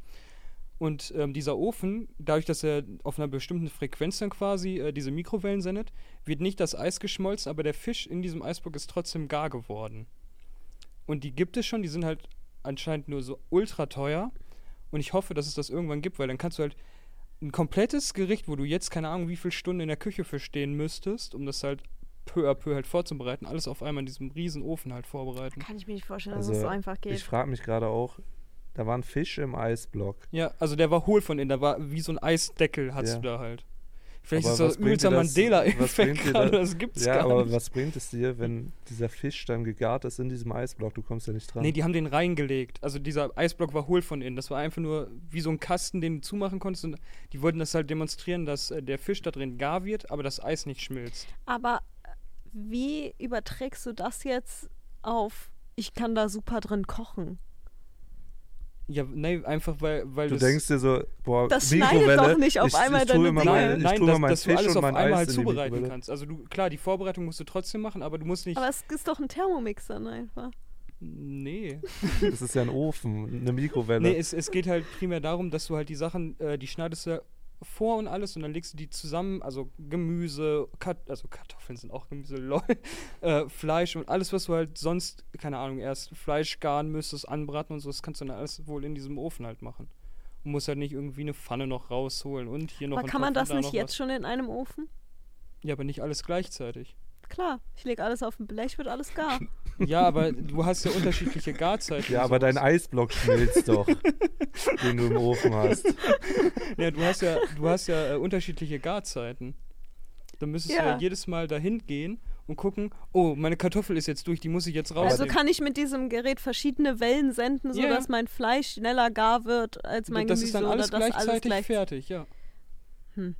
Und ähm, dieser Ofen, dadurch, dass er auf einer bestimmten Frequenz dann quasi äh, diese Mikrowellen sendet, wird nicht das Eis geschmolzen, aber der Fisch in diesem Eisblock ist trotzdem gar geworden. Und die gibt es schon, die sind halt anscheinend nur so ultra teuer. Und ich hoffe, dass es das irgendwann gibt, weil dann kannst du halt ein komplettes Gericht, wo du jetzt keine Ahnung, wie viele Stunden in der Küche für stehen müsstest, um das halt peu à peu halt vorzubereiten, alles auf einmal in diesem riesen Ofen halt vorbereiten. Kann ich mir nicht vorstellen, dass Also, es so einfach geht. Ich frage mich gerade auch, da war ein Fisch im Eisblock. Ja, also der war hohl von innen, da war wie so ein Eisdeckel hast Ja. du da halt. Vielleicht Aber ist das übelster Mandela-Effekt gerade, da- das gibt's Ja, gar aber nicht. was bringt es dir, wenn dieser Fisch dann gegart ist in diesem Eisblock? Du kommst ja nicht dran. Nee, die haben den reingelegt. Also dieser Eisblock war hohl von innen. Das war einfach nur wie so ein Kasten, den du zumachen konntest. Und die wollten das halt demonstrieren, dass äh, der Fisch da drin gar wird, aber das Eis nicht schmilzt. Aber äh, wie überträgst du das jetzt auf, ich kann da super drin kochen? Ja, nee, einfach weil, weil Du das. denkst dir so, boah, Das schneidet Mikrowelle. doch nicht auf ich, einmal ich tue deine immer Dinge. Mein, ich Nein, tue dass, mein dass du Fisch alles und auf mein einmal Eis halt zubereiten kannst. Also du, klar, die Vorbereitung musst du trotzdem machen, aber du musst nicht. Aber es ist doch ein Thermomix dann einfach. nee. Das ist ja ein Ofen, eine Mikrowelle. Nee, es, es geht halt primär darum, dass du halt die Sachen, äh, die schneidest du vor und alles und dann legst du die zusammen, also Gemüse, Kat also Kartoffeln sind auch Gemüse, lol, äh, Fleisch und alles, was du halt sonst, keine Ahnung, erst Fleisch garen müsstest, anbraten und so, das kannst du dann alles wohl in diesem Ofen halt machen. Du musst halt nicht irgendwie eine Pfanne noch rausholen und hier noch Aber kann man das und da nicht jetzt was. schon in einem Ofen? Ja, aber nicht alles gleichzeitig. Klar, ich lege alles auf ein Blech, wird alles gar. Ja, aber du hast ja unterschiedliche Garzeiten. ja, aber dein. Eisblock schmilzt doch, den du im Ofen hast. Ja, du hast ja, du hast ja äh, unterschiedliche Garzeiten. Dann müsstest du Ja. ja jedes Mal dahin gehen und gucken, oh, meine Kartoffel ist jetzt durch, die muss ich jetzt raus. Also kann ich mit diesem Gerät verschiedene Wellen senden, Ja. sodass mein Fleisch schneller gar wird als mein das Gemüse ist dann oder alles das gleichzeitig alles gleich. fertig, ja. Hm.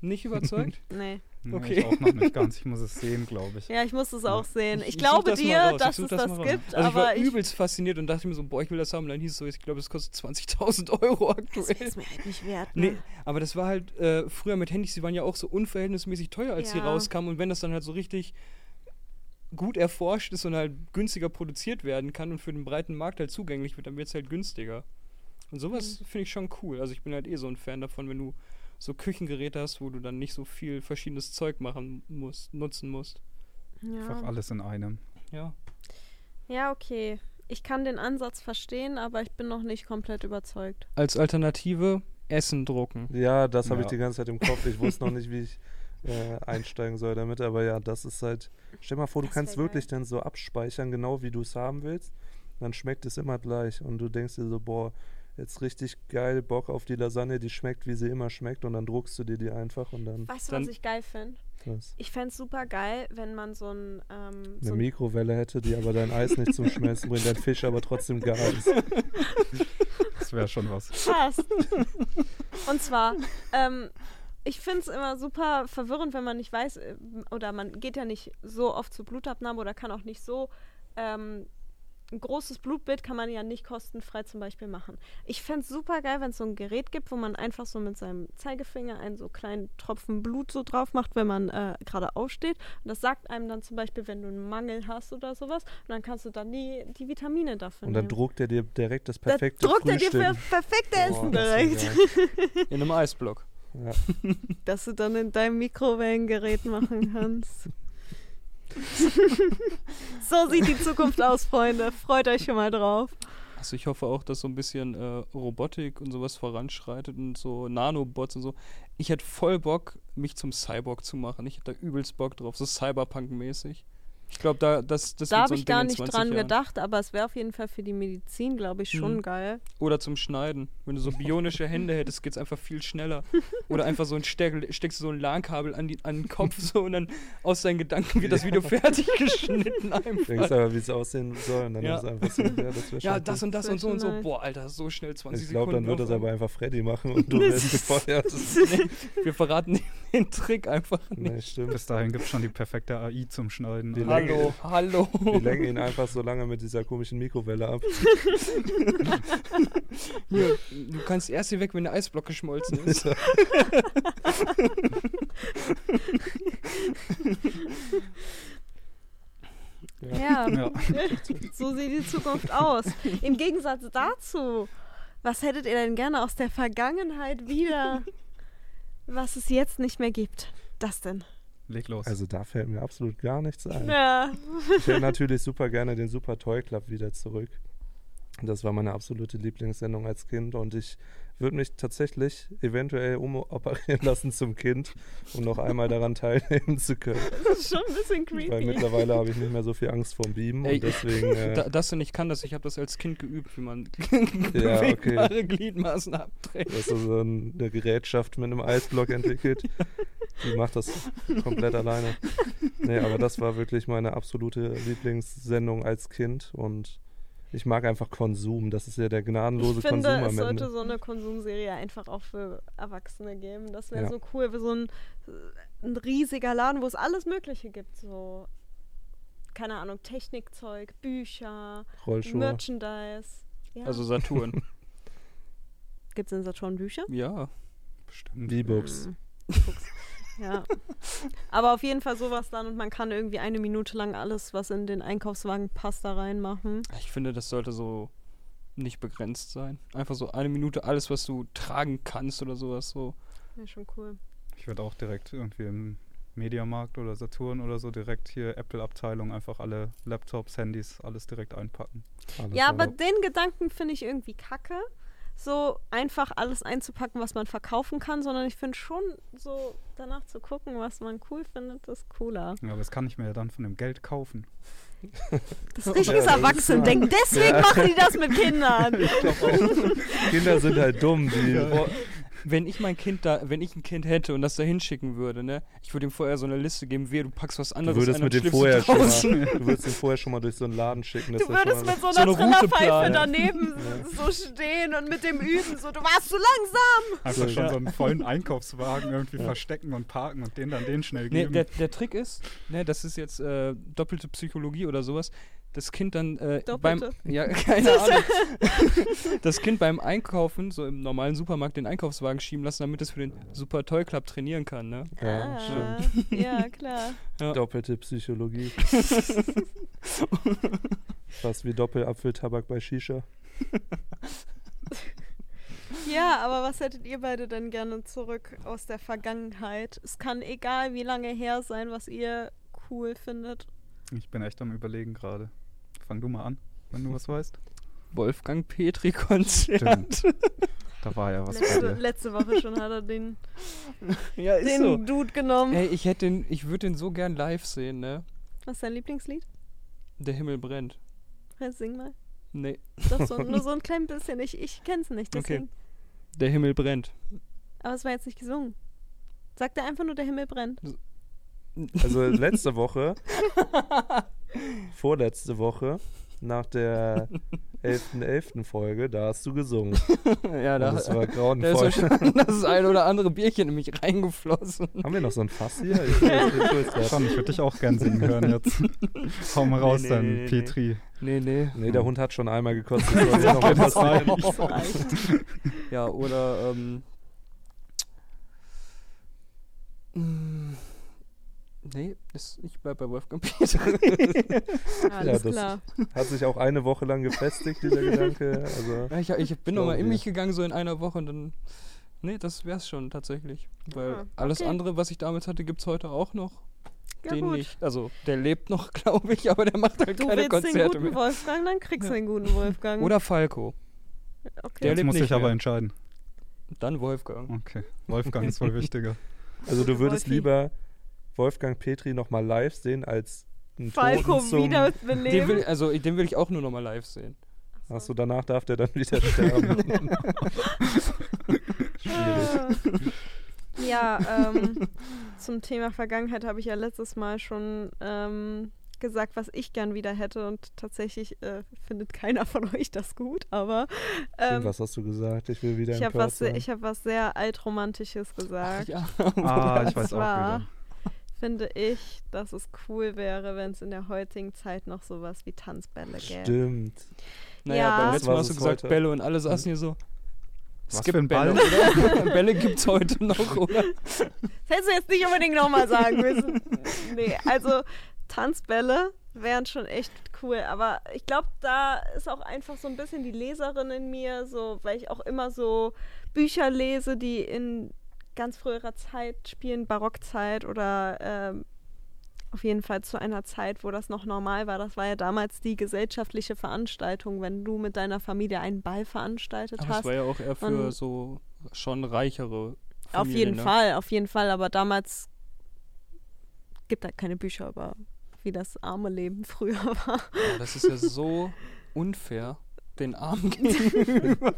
Nicht überzeugt? Nee. Nee, Okay. Ich auch noch nicht ganz. Ich muss es sehen, glaube ich. Ja, ich muss es auch sehen. Ich, Ich- glaube das dir, dass es das das, gibt, Also ich war ich, übelst fasziniert und dachte mir so, boah, ich will das haben. Und dann hieß es so, ich glaube, das kostet 20.000 Euro das aktuell. ist mir halt nicht wert. Nee, Ne? aber das war halt äh, früher mit Handys, die waren ja auch so unverhältnismäßig teuer, als sie Ja. rauskamen. Und wenn das dann halt so richtig gut erforscht ist und halt günstiger produziert werden kann und für den breiten Markt halt zugänglich wird, dann wird es halt günstiger. Und sowas Mhm. finde ich schon cool. Also ich bin halt eh so ein Fan davon, wenn du so Küchengeräte hast, wo du dann nicht so viel verschiedenes Zeug machen musst, nutzen musst. Einfach Ja. alles in einem. Ja. ja, okay. Ich kann den Ansatz verstehen, aber ich bin noch nicht komplett überzeugt. Als Alternative Essen drucken. Ja, das habe ich Ja. die ganze Zeit im Kopf. Ich wusste noch nicht, wie ich äh, einsteigen soll damit, aber ja, das ist halt. Stell mal vor, du Das kannst wirklich dann so abspeichern, genau wie du es haben willst. Dann schmeckt es immer gleich und du denkst dir so, boah, jetzt richtig geil, Bock auf die Lasagne, die schmeckt, wie sie immer schmeckt und dann druckst du dir die einfach und dann Weißt du, Dann- was ich geil finde? Ich fände es super geil, wenn man so ein. Ähm, Eine so Mikrowelle hätte, die aber dein Eis nicht zum Schmelzen bringt, dein Fisch aber trotzdem gar ist. Das wäre schon was. Passt. Und zwar, ähm, ich finde es immer super verwirrend, wenn man nicht weiß, äh, oder man geht ja nicht so oft zur Blutabnahme oder kann auch nicht so. Ähm, ein großes Blutbild kann man ja nicht kostenfrei zum Beispiel machen. Ich fände es super geil, wenn es so ein Gerät gibt, wo man einfach so mit seinem Zeigefinger einen so kleinen Tropfen Blut so drauf macht, wenn man äh, gerade aufsteht. Und das sagt einem dann zum Beispiel, wenn du einen Mangel hast oder sowas. Und dann kannst du dann die, die Vitamine dafür Und dann nehmen. druckt er dir direkt das Da perfekte druckt er dir für perfekte Boah, Essen direkt. In einem Eisblock. Ja. dass du dann in deinem Mikrowellengerät machen kannst. so sieht die Zukunft aus, Freunde. Freut euch schon mal drauf. Also ich hoffe auch, dass so ein bisschen äh, Robotik und sowas voranschreitet und so Nanobots und so. Ich hätte voll Bock, mich zum Cyborg zu machen. Ich hätte da übelst Bock drauf, so Cyberpunk-mäßig. Ich glaube, da, das, das da habe so ich gar nicht 20 dran Jahren. gedacht, aber es wäre auf jeden Fall für die Medizin, glaube ich, schon Mhm. geil. Oder zum Schneiden. Wenn du so bionische Hände hättest, geht's einfach viel schneller. Oder einfach so ein Steck, steckst du so ein LAN-Kabel an, die- an den Kopf so und dann aus deinen Gedanken wird das Video fertig geschnitten Denkst einfach. aber, wie es aussehen soll und dann Ja. ist es einfach so, ja, das Ja, das und das Das und so und so. nice. Boah, Alter, so schnell 20 Ich glaube, dann Sekunden. wird das aber einfach Freddy machen und du wirst gefeuert. Nee, wir verraten den Trick einfach nicht. Nee, stimmt. Bis dahin gibt es schon die perfekte AI zum Schneiden. Die Länge- Hallo, hallo. Wir lenken ihn einfach so lange mit dieser komischen Mikrowelle ab. Hier, du kannst erst hier weg, wenn der Eisblock geschmolzen ist. Ja, ja. so sieht die Zukunft aus. Im Gegensatz dazu, was hättet ihr denn gerne aus der Vergangenheit wieder, was es jetzt nicht mehr gibt? Das denn? Leg los. Also da fällt mir absolut gar nichts ein. Ja. Ich hätte natürlich super gerne den Super Toy Club wieder zurück. Das war meine absolute Lieblingssendung als Kind und ich würde mich tatsächlich eventuell umoperieren lassen zum Kind, um noch einmal daran teilnehmen zu können. Das ist schon ein bisschen Weil creepy. mittlerweile habe ich nicht mehr so viel Angst vorm Beamen Ey, und deswegen. Äh, Da, das denn ich kann das, ich habe das als Kind geübt, wie man Ja, okay. Gliedmaßen abträgt. Du hast so so ein- eine Gerätschaft mit einem Eisblock entwickelt. Die macht das komplett alleine. Nee, aber das war wirklich meine absolute Lieblingssendung als Kind und ich mag einfach Konsum. Das ist ja der gnadenlose Ich finde, Konsum es sollte Ende. so eine Konsumserie einfach auch für Erwachsene geben. Das wäre Ja. so cool, wie so ein, ein riesiger Laden, wo es alles Mögliche gibt. So, keine Ahnung, Technikzeug, Bücher, Rollschuhe. Merchandise. Ja. Also Saturn. Gibt es in Saturn Bücher? Ja. Bestimmt. V-Books. Hm, E-Books. Ja. Aber auf jeden Fall sowas dann und man kann irgendwie eine Minute lang alles, was in den Einkaufswagen passt, da reinmachen. Ich finde, das sollte so nicht begrenzt sein. Einfach so eine Minute alles, was du tragen kannst oder sowas so. Ja, schon cool. Ich würde auch direkt irgendwie im Mediamarkt oder Saturn oder so direkt hier Apple-Abteilung einfach alle Laptops, Handys, alles direkt einpacken. Alles Ja, aber den Gedanken finde ich irgendwie kacke. So einfach alles einzupacken, was man verkaufen kann, sondern ich finde schon so danach zu gucken, was man cool findet, ist cooler. Ja, aber das kann ich mir ja dann von dem Geld kaufen. Das ist richtiges Ja, Erwachsenendenken. Deswegen machen die das mit Kindern. Kinder sind halt dumm. Die, wenn ich mein Kind da, wenn ich ein Kind hätte und das da hinschicken würde, ne, ich würde ihm vorher so eine Liste geben, wie du packst was du anderes würdest ein mit und dem vorher schon draußen. mal, du würdest ihn vorher schon mal durch so einen Laden schicken. dass Du schon würdest mal- mit so So einer eine Route Trillerpfeife daneben so stehen und mit dem üben, so, du warst zu langsam. Einfach schon Ja. so einen vollen Einkaufswagen irgendwie Ja. verstecken und parken und den dann den schnell Nee, geben. der, der Trick ist, ne, das ist jetzt äh, doppelte Psychologie oder sowas, das Kind dann äh, beim ja keine Ahnung das Kind beim Einkaufen so im normalen Supermarkt den Einkaufswagen schieben lassen, damit es für den Super Toy Club trainieren kann, ne? Ja, Ah, stimmt. ja, klar. Doppelte Psychologie. Fast wie Doppelapfeltabak bei Shisha. Ja, aber was hättet ihr beide denn gerne zurück aus der Vergangenheit? Es kann egal wie lange her sein, was ihr cool findet. Ich bin echt am überlegen gerade. Fang du mal an, wenn du was weißt. Wolfgang Petri Konzert. Stimmt. Da war ja was bei Letzte, dir. letzte Woche schon hat er den, ja, ist den so. Dude genommen. Ey, ich hätte den, ich würde den so gern live sehen, ne? Was ist dein Lieblingslied? Der Himmel brennt. Ja, Sing mal. Nee, Doch so, nur so ein klein bisschen. Ich, ich kenn's nicht, Okay. deswegen. der Himmel brennt. Aber es war jetzt nicht gesungen. Sagt er einfach nur, der Himmel brennt. Also letzte Woche, vorletzte Woche, nach der 11.11. Folge, da hast du gesungen. ja, Und da, das war da ist grauenvoll. das ein oder andere Bierchen in mich reingeflossen. Haben wir noch so ein Fass hier? Ich, ich, ich, ich, ich, Schon, ich würde dich auch gern singen hören jetzt. Hau mal raus, nee, dein nee, nee. Petri. Nee, nee. nee, der Hund hat schon einmal gekotzt. Das soll noch reicht. Das reicht. Ja, oder ähm. Nee, das, ich bleib bei Wolfgang Petri. Alles das- klar. Hat sich auch eine Woche lang gefestigt, dieser Gedanke. Also, Ja, ich, ich bin nochmal in mich gegangen, so in einer Woche und dann. Nee, das wär's schon tatsächlich. Weil Ah, alles okay. andere, was ich damals hatte, gibt's heute auch noch. Ja, den gut. nicht. Also, der lebt noch, glaube ich, aber der macht halt Du keine willst den Konzerte guten mehr. Wolfgang, dann kriegst du Ja. den guten Wolfgang. Oder Falco. okay. der Jetzt muss ich aber mehr. entscheiden. Dann Wolfgang. Okay. Wolfgang ist wohl wichtiger. also du würdest lieber Wolfgang Petri nochmal live sehen, als einen Falco Toten zum... Den will, also, den will ich auch nur nochmal live sehen. Achso, danach darf der dann wieder sterben. Schwierig. Ja, ähm, zum Thema Vergangenheit habe ich ja letztes Mal schon ähm, gesagt, was ich gern wieder hätte und tatsächlich äh, findet keiner von euch das gut, aber ähm, was hast du gesagt? Ich will wieder ich habe was, ich hab was sehr altromantisches Ach, gesagt. ja. Ah, ich weiß auch wieder. Finde ich, dass es cool wäre, wenn es in der heutigen Zeit noch sowas wie Tanzbälle gäbe. Stimmt. Naja, Ja. beim letzten Mal hast du es gesagt heute. Bälle und alle saßen hier so. Was es gibt für ein Bälle, Ball? oder? Bälle gibt's heute noch, oder? Das hättest du jetzt nicht unbedingt nochmal sagen müssen. nee, also Tanzbälle wären schon echt cool, aber ich glaube, da ist auch einfach so ein bisschen die Leserin in mir, so, weil ich auch immer so Bücher lese, die in ganz früherer Zeit spielen, Barockzeit oder ähm, auf jeden Fall zu einer Zeit, wo das noch normal war. Das war ja damals die gesellschaftliche Veranstaltung, wenn du mit deiner Familie einen Ball veranstaltet Aber hast. war ja auch eher für Und- so schon reichere Familien, Auf jeden ne? Fall, auf jeden Fall. Aber damals gibt halt keine Bücher über, wie das arme Leben früher war. Ja, das ist ja so unfair den Armen gegenüber.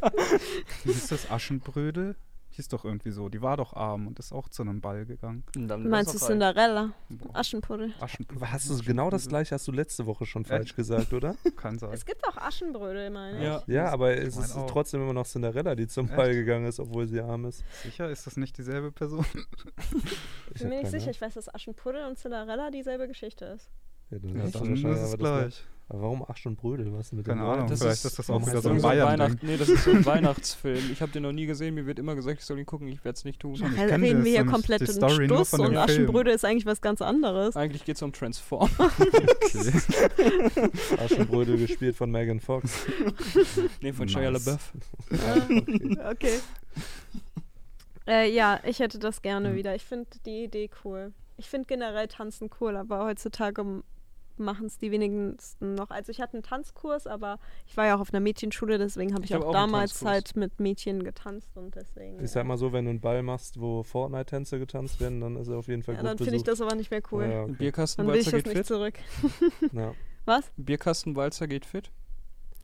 Wie hieß das? Aschenbrödel? Hieß doch irgendwie so. Die war doch arm und ist auch zu einem Ball gegangen. Meinst du. Cinderella? Boah. Aschenpuddel. Aschenbrödel. Hast du genau das gleiche hast du letzte Woche schon falsch gesagt, oder? Kann sein. Es gibt auch Aschenbrödel, meine ich. Ja. Ja, aber es ist auch. trotzdem immer noch Cinderella, die zum Echt? Ball gegangen ist, obwohl sie arm ist. Sicher, ist das nicht dieselbe Person? Ich Bin mir nicht sicher. Ich weiß, dass Aschenpuddel und Cinderella dieselbe Geschichte ist. Ja, dann Ja, ist dann wahrscheinlich, ist es gleich. Aber warum Asch und Brödel? Was ist mit Keine dem Ahnung. Das vielleicht ist- ist das auch wieder ist so ein ein Weihnacht, nee, das ist so ein Weihnachtsfilm. Ich habe den noch nie gesehen. Mir wird immer gesagt, ich soll ihn gucken. Ich werde es nicht tun. Ich Nachher kenn reden wir hier komplett in Stuss und. Aschenbrödel ist eigentlich was ganz anderes. Eigentlich geht es um Transform. Okay. Asch und Brödel gespielt von Megan Fox. nee, von Shia Nice. LaBeouf. okay. Okay. äh, ja, ich hätte das gerne Hm. wieder. Ich finde die Idee cool. Ich finde generell Tanzen cool, aber heutzutage machen es die wenigsten noch. Also ich hatte einen Tanzkurs, aber ich war ja auch auf einer Mädchenschule, deswegen habe ich, Ich hab auch auch damals halt mit Mädchen getanzt und deswegen. Ich sag mal so, wenn du einen Ball machst, wo Fortnite-Tänze getanzt werden, dann ist er auf jeden Fall ja, gut dann finde ich das aber nicht mehr cool. Ja, okay. Dann will ich Bierkastenwalzer das geht nicht fit. zurück. ja. Was? Bierkastenwalzer geht fit.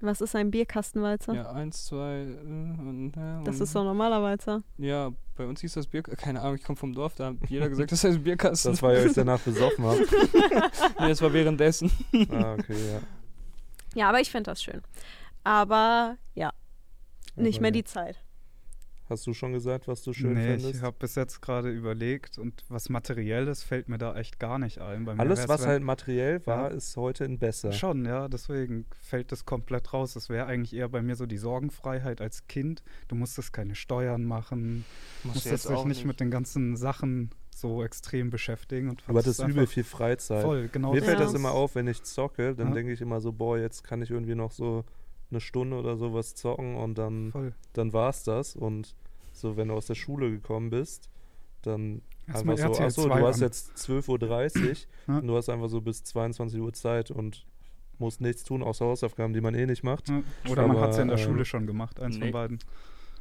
Was ist ein Bierkastenwalzer? Ja, eins, zwei äh, und, äh, Das und- ist doch normaler Walzer. Ja, bei uns hieß das Bier. Keine Ahnung, ich komme vom Dorf, da hat jeder gesagt, das heißt Bierkasten. Das war ja euch danach besoffen habt. nee, das war währenddessen. Ah, okay, ja. Ja, aber ich finde das schön. Aber ja, nicht Aber mehr die Zeit. Hast du schon gesagt, was du schön nee, findest? ich habe bis jetzt gerade überlegt und was Materielles fällt mir da echt gar nicht ein. Bei mir Alles, was wenn- halt materiell war, Ja. ist heute in besser. Schon, ja, deswegen fällt das komplett raus. Es wäre eigentlich eher bei mir so die Sorgenfreiheit als Kind. Du musstest keine Steuern machen, musstest dich nicht, mit den ganzen Sachen so extrem beschäftigen. Und Aber das ist übel viel Freizeit. Voll, genau. Mir das fällt Ja. das immer auf, wenn ich zocke, dann Ja. denke ich immer so, boah, jetzt kann ich irgendwie noch so eine Stunde oder sowas zocken und dann, Voll. dann war's das. Und so, wenn du aus der Schule gekommen bist, dann Erstmal einfach so, achso, 2 du hast jetzt 12.30 Uhr und du hast einfach so bis 22 Uhr Zeit und musst nichts tun, außer Hausaufgaben, die man eh nicht macht. Ja. Oder man Aber, hat es ja in der ähm, Schule schon gemacht, eins nee. von beiden.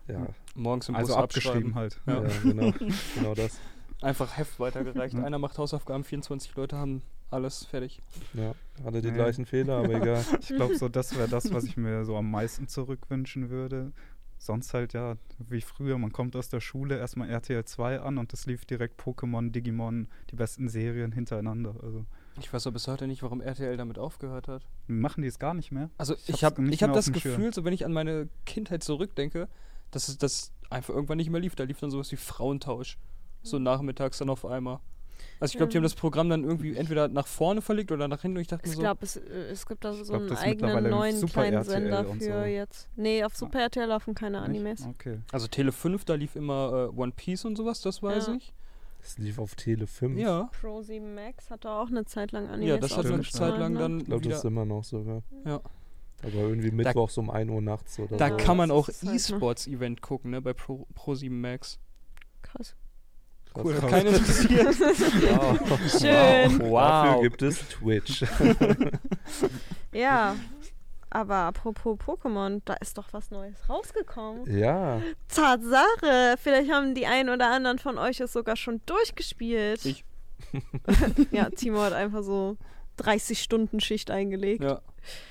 Ja, Morgens im Also Bus abgeschrieben halt. ja. Ja. genau, genau das. Einfach Heft weitergereicht. Einer macht Hausaufgaben, 24 Leute haben alles fertig. Ja, hatte die Ja. gleichen Fehler, aber egal. Ich glaube, so das wäre das, was ich mir so am meisten zurückwünschen würde. Sonst halt ja, wie früher, man kommt aus der Schule, erstmal RTL 2 an und es lief direkt Pokémon, Digimon, die besten Serien hintereinander. Also Ich weiß auch bis heute nicht, warum RTL damit aufgehört hat. machen die es gar nicht mehr. Also Ich habe ich hab auf das dem Schirm. Gefühl, so wenn ich an meine Kindheit zurückdenke, dass es das einfach irgendwann nicht mehr lief. Da lief dann sowas wie Frauentausch. So nachmittags dann auf einmal. Also ich glaube, die haben Ja. das Programm dann irgendwie entweder nach vorne verlegt oder nach hinten. Ich dachte Ich so, glaube, es, äh, es gibt da so glaub, einen eigenen neuen Super kleinen RTL Sender für so. jetzt. Nee, auf Super RTL laufen keine Animes. Okay. also Tele 5, da lief immer äh, One Piece und sowas, das weiß Ja. ich. Es lief auf Tele 5. Ja. Pro 7 Max hatte auch eine Zeit lang Animes. Ja, das hat eine Zeit lang ne? dann Ich glaube, das ist immer noch sogar. Ja. Aber irgendwie mittwochs um 1 Uhr nachts oder Da so. kann man auch halt? E-Sports-Event gucken, ne, bei Pro, Pro 7 Max. Krass. Cool, hat keinen interessiert. Wow. Schön. Dafür Wow. gibt es Twitch. Ja. Aber apropos Pokémon, da ist doch was Neues rausgekommen. ja, Tatsache. Vielleicht haben die einen oder anderen von euch es sogar schon durchgespielt. Ich. ja, Timo hat einfach so 30 Stunden Schicht eingelegt. ja.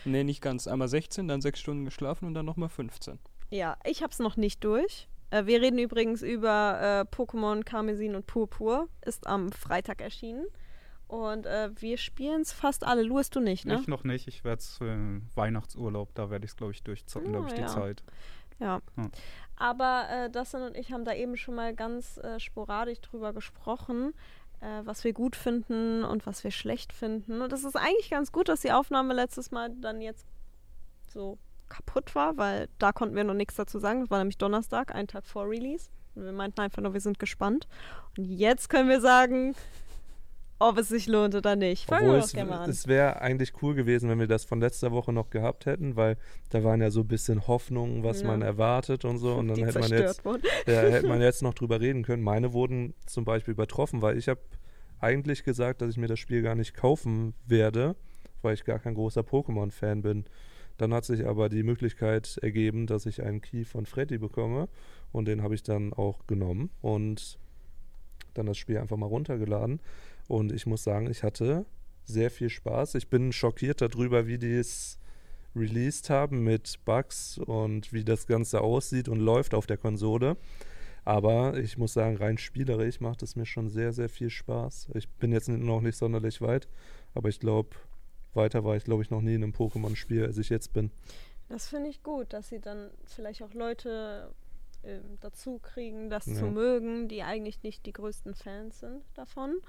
Nee, nicht ganz. Einmal 16, dann 6 Stunden geschlafen und dann nochmal 15. Ja, ich hab's noch nicht durch. Äh, wir reden übrigens über äh, Pokémon Karmesin und Purpur. Ist am Freitag erschienen. Und äh, wir spielen es fast alle. Louis, du nicht, ne? Ich noch nicht. Ich werde es für Weihnachtsurlaub, da werde ich es, glaube ich, durchzocken. da Ah, habe ich die ja. Zeit. Ja. Hm. Aber äh, Dustin und ich haben da eben schon mal ganz äh, sporadisch drüber gesprochen, äh, was wir gut finden und was wir schlecht finden. Und es ist eigentlich ganz gut, dass die Aufnahme letztes Mal dann jetzt so kaputt war, weil da konnten wir noch nichts dazu sagen. Das war nämlich Donnerstag, einen Tag vor Release. Und wir meinten einfach nur, wir sind gespannt. Und jetzt können wir sagen, ob es sich lohnt oder nicht. Fangen obwohl wir doch es, gerne an. es wäre eigentlich cool gewesen, wenn wir das von letzter Woche noch gehabt hätten, weil da waren ja so ein bisschen Hoffnungen, was Ja. man erwartet und so. Und dann hätte man, jetzt, ja, hätte man jetzt noch drüber reden können. Meine wurden zum Beispiel übertroffen, weil ich habe eigentlich gesagt, dass ich mir das Spiel gar nicht kaufen werde, weil ich gar kein großer Pokémon-Fan bin. Dann hat sich aber die Möglichkeit ergeben, dass ich einen Key von Freddy bekomme und den habe ich dann auch genommen und dann das Spiel einfach mal runtergeladen. Und ich muss sagen, ich hatte sehr viel Spaß. Ich bin schockiert darüber, wie die es released haben mit Bugs und wie das Ganze aussieht und läuft auf der Konsole. Aber ich muss sagen, rein spielerisch macht es mir schon sehr, sehr viel Spaß. Ich bin jetzt noch nicht sonderlich weit, aber ich glaube, weiter war ich, glaube ich, noch nie in einem Pokémon-Spiel, als ich jetzt bin. Das finde ich gut, dass sie dann vielleicht auch Leute ähm, dazu kriegen, das Ja. zu mögen, die eigentlich nicht die größten Fans sind davon.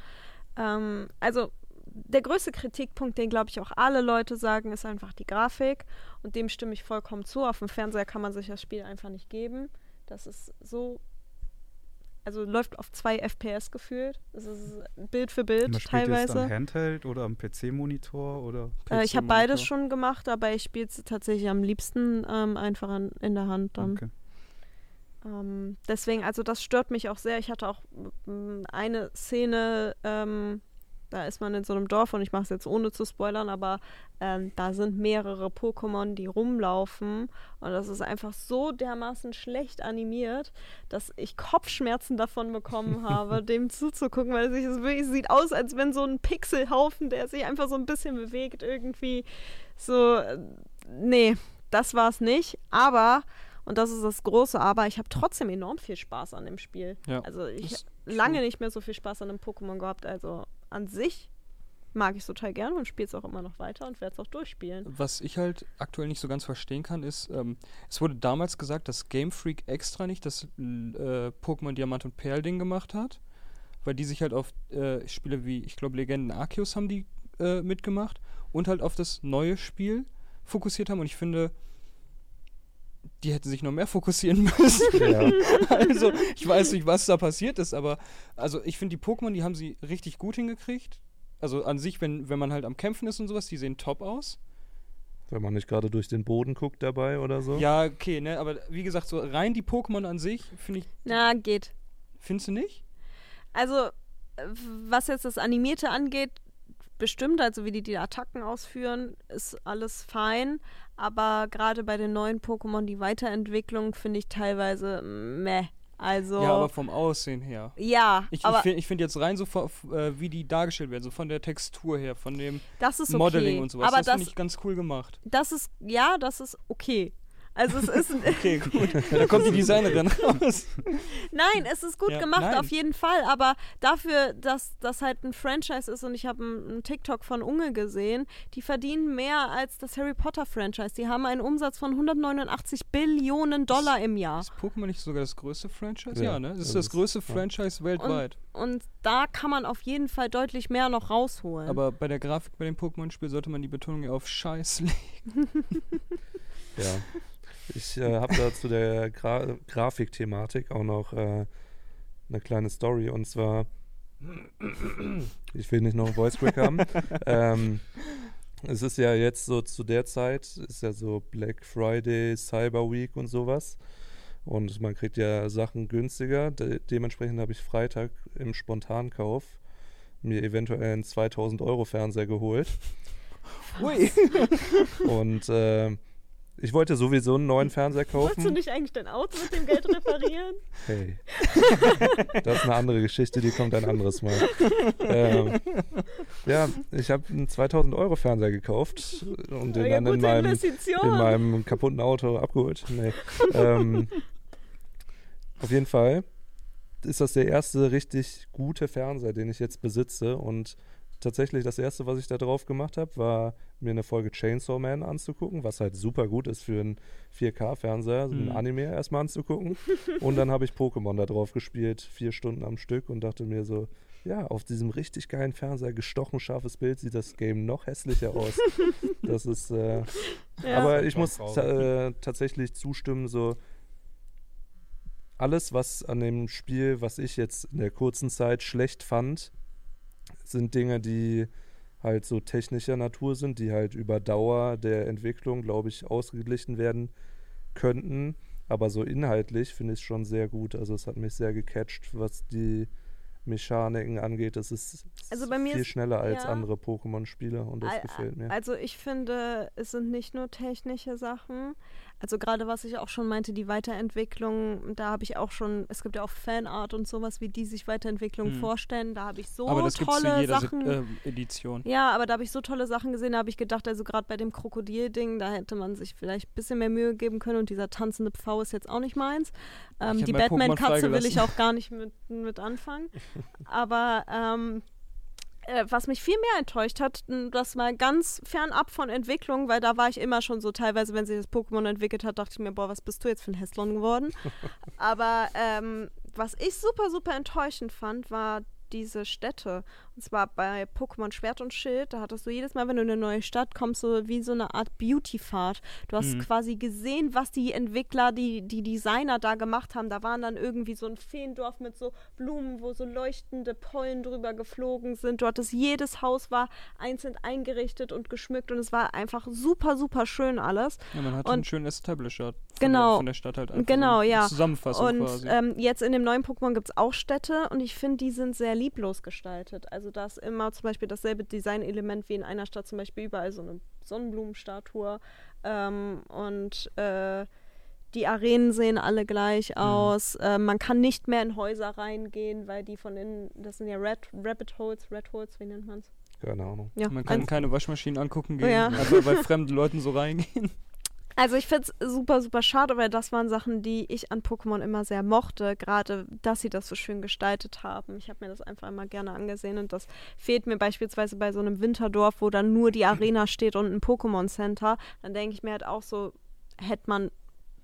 Ähm, also der größte Kritikpunkt, den glaube ich auch alle Leute sagen, ist einfach die Grafik. Und dem stimme ich vollkommen zu. Auf dem Fernseher kann man sich das Spiel einfach nicht geben. Das ist so. Also läuft auf zwei FPS gefühlt. Das ist Bild für Bild Man spielt es teilweise. am Handheld oder am PC-Monitor oder Äh, ich habe beides schon gemacht, aber ich spiele es tatsächlich am liebsten ähm, einfach an, in der Hand dann. Okay. Ähm, deswegen, also das stört mich auch sehr. Ich hatte auch mm, eine Szene, ähm, da ist man in so einem Dorf und ich mache es jetzt ohne zu spoilern, aber ähm, da sind mehrere Pokémon, die rumlaufen und das ist einfach so dermaßen schlecht animiert, dass ich Kopfschmerzen davon bekommen habe, dem zuzugucken, weil es wirklich sieht aus, als wenn so ein Pixelhaufen, der sich einfach so ein bisschen bewegt, irgendwie so, äh, nee, das war es nicht, aber und das ist das große Aber. Ich habe trotzdem enorm viel Spaß an dem Spiel. Ja, Also ich habe lange nicht mehr so viel Spaß an einem Pokémon gehabt. Also an sich mag ich es total gerne und spiele es auch immer noch weiter und werde es auch durchspielen. Was ich halt aktuell nicht so ganz verstehen kann, ist, ähm, es wurde damals gesagt, dass Game Freak extra nicht das äh, Pokémon Diamant und Perl Ding gemacht hat, weil die sich halt auf äh, Spiele wie, ich glaube, Legenden Arceus haben die äh, mitgemacht und halt auf das neue Spiel fokussiert haben und ich finde, die hätten sich noch mehr fokussieren müssen. Ja. also, ich weiß nicht, was da passiert ist, aber also ich finde die Pokémon, die haben sie richtig gut hingekriegt. Also an sich, wenn, wenn man halt am Kämpfen ist und sowas, die sehen top aus. Wenn man nicht gerade durch den Boden guckt dabei oder so. Ja, okay, ne, aber wie gesagt, so rein die Pokémon an sich, finde ich, Na, geht. findest du nicht? Also, äh, was jetzt das Animierte angeht, bestimmt, also wie die die Attacken ausführen, ist alles fein. Aber gerade bei den neuen Pokémon, die Weiterentwicklung finde ich teilweise meh. Also, Ja, aber vom Aussehen her. ja, Ich, ich aber finde ich find jetzt rein so, äh, wie die dargestellt werden, so von der Textur her, von dem das ist okay. Modeling und sowas. Aber das das, finde ich ganz cool gemacht. das ist, ja, das ist okay. Also es ist, Okay, gut. da kommt die Designerin raus. Nein, es ist gut Ja, gemacht, nein. auf jeden Fall. Aber dafür, dass das halt ein Franchise ist und ich habe einen TikTok von Unge gesehen, die verdienen mehr als das Harry Potter Franchise. Die haben einen Umsatz von 189 Billionen Dollar im Jahr. Ist Pokémon nicht sogar das größte Franchise? Ja, Ja, ne? Das ist das das ist- größte ja. Franchise weltweit. Und da kann man auf jeden Fall deutlich mehr noch rausholen. Aber bei der Grafik bei dem Pokémon-Spiel sollte man die Betonung ja auf Scheiß legen. Ja. Ich äh, habe da zu der Gra Grafikthematik auch noch äh, eine kleine Story und zwar, ich will nicht noch einen Voice Crack haben. ähm, es ist ja jetzt so zu der Zeit, ist ja so Black Friday, Cyber Week und sowas. Und man kriegt ja Sachen günstiger. De dementsprechend habe ich Freitag im Spontankauf mir eventuell einen 2000 Euro Fernseher geholt. Ui. Und äh, ich wollte sowieso einen neuen Fernseher Wolltest du kaufen. nicht eigentlich dein Auto mit dem Geld reparieren? Hey. Das ist eine andere Geschichte, die kommt ein anderes Mal. Ähm, ja, ich habe einen 2000 Euro Fernseher gekauft und den ja, dann in meinem, in meinem kaputten Auto abgeholt. Nee. ähm, auf jeden Fall ist das der erste richtig gute Fernseher, den ich jetzt besitze. Und tatsächlich das erste, was ich da drauf gemacht habe, war mir eine Folge Chainsaw Man anzugucken, was halt super gut ist für einen 4K-Fernseher, so ein Mhm. Anime erstmal anzugucken. Und dann habe ich Pokémon da drauf gespielt, vier Stunden am Stück und dachte mir so, ja, auf diesem richtig geilen Fernseher, gestochen scharfes Bild, sieht das Game noch hässlicher aus. Das ist, äh, ja. aber ich muss äh, tatsächlich zustimmen, so alles, was an dem Spiel, was ich jetzt in der kurzen Zeit schlecht fand, sind Dinge, die halt so technischer Natur sind, die halt über Dauer der Entwicklung, glaube ich, ausgeglichen werden könnten. Aber so inhaltlich finde ich es schon sehr gut. Also es hat mich sehr gecatcht, was die Mechaniken angeht. Es ist Also bei mir viel ist- schneller als ja. andere Pokémon-Spiele und das gefällt mir. Also ich finde, es sind nicht nur technische Sachen. Also gerade was ich auch schon meinte, die Weiterentwicklung, da habe ich auch schon, es gibt ja auch Fanart und sowas, wie die sich Weiterentwicklung Hm. vorstellen. Da habe ich so Aber das tolle zu jeder Sachen. Se äh, Edition. ja, aber da habe ich so tolle Sachen gesehen, da habe ich gedacht, also gerade bei dem Krokodil-Ding, da hätte man sich vielleicht ein bisschen mehr Mühe geben können und dieser tanzende Pfau ist jetzt auch nicht meins. Ähm, die Batman-Katze will ich auch gar nicht mit, mit anfangen. aber ähm, äh, was mich viel mehr enttäuscht hat, das mal ganz fernab von Entwicklung, weil da war ich immer schon so, teilweise, wenn sich das Pokémon entwickelt hat, dachte ich mir, boah, was bist du jetzt für ein Hässlon geworden? Aber ähm, was ich super, super enttäuschend fand, war diese Städte. Und zwar bei Pokémon Schwert und Schild. Da hattest du jedes Mal, wenn du in eine neue Stadt kommst, so wie so eine Art Beauty-Fahrt. Du hast Mhm. quasi gesehen, was die Entwickler, die, die Designer da gemacht haben. Da waren dann irgendwie so ein Feendorf mit so Blumen, wo so leuchtende Pollen drüber geflogen sind. Du hattest jedes Haus war einzeln eingerichtet und geschmückt und es war einfach super, super schön alles. Ja, man hat Und- einen schönen Establisher von, Genau. der, von der Stadt halt einfach. Genau, so ja. Zusammenfassung Und quasi. ähm, jetzt in dem neuen Pokémon gibt es auch Städte und ich finde, die sind sehr lieblos gestaltet. Also da ist immer zum Beispiel dasselbe Designelement wie in einer Stadt, zum Beispiel überall so eine Sonnenblumenstatue. Ähm, und äh, die Arenen sehen alle gleich aus. Äh, man kann nicht mehr in Häuser reingehen, weil die von innen, das sind ja Red, Rabbit Holes, Red Holes, wie nennt man es? Keine Ahnung. Ja, man kann ein- keine Waschmaschinen angucken gehen, Ja. einfach weil fremde Leuten so reingehen. Also ich finde es super, super schade, weil das waren Sachen, die ich an Pokémon immer sehr mochte. Gerade, dass sie das so schön gestaltet haben. Ich habe mir das einfach immer gerne angesehen und das fehlt mir beispielsweise bei so einem Winterdorf, wo dann nur die Arena steht und ein Pokémon Center. Dann denke ich mir halt auch so, hätte man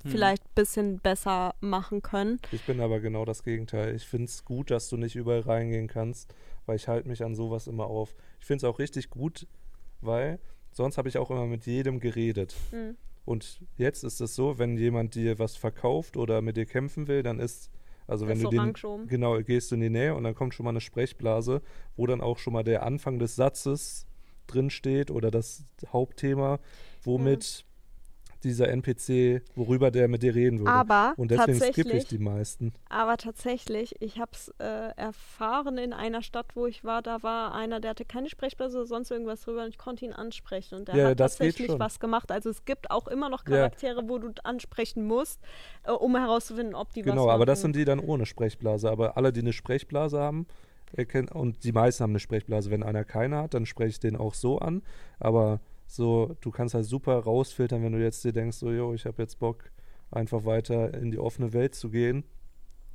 Hm. vielleicht ein bisschen besser machen können. Ich bin aber genau das Gegenteil. Ich finde es gut, dass du nicht überall reingehen kannst, weil ich halte mich an sowas immer auf. Ich finde es auch richtig gut, weil sonst habe ich auch immer mit jedem geredet. Hm. Und jetzt ist es so, wenn jemand dir was verkauft oder mit dir kämpfen will, dann ist, also wenn du den, genau, gehst du in die Nähe und dann kommt schon mal eine Sprechblase, wo dann auch schon mal der Anfang des Satzes drin steht oder das Hauptthema, womit dieser NPC, worüber der mit dir reden würde. Aber und deswegen skippe ich die meisten. Aber tatsächlich, ich habe es äh, erfahren in einer Stadt, wo ich war. Da war einer, der hatte keine Sprechblase oder sonst irgendwas drüber und ich konnte ihn ansprechen. Und der Ja, hat tatsächlich was gemacht. Also es gibt auch immer noch Ja. Charaktere, wo du ansprechen musst, äh, um herauszufinden, ob die was Genau, aber das sind die dann ohne Sprechblase. Aber alle, die eine Sprechblase haben, erkennen, und die meisten haben eine Sprechblase. Wenn einer keine hat, dann spreche ich den auch so an. Aber so, du kannst halt super rausfiltern, wenn du jetzt dir denkst, so, jo, ich habe jetzt Bock, einfach weiter in die offene Welt zu gehen.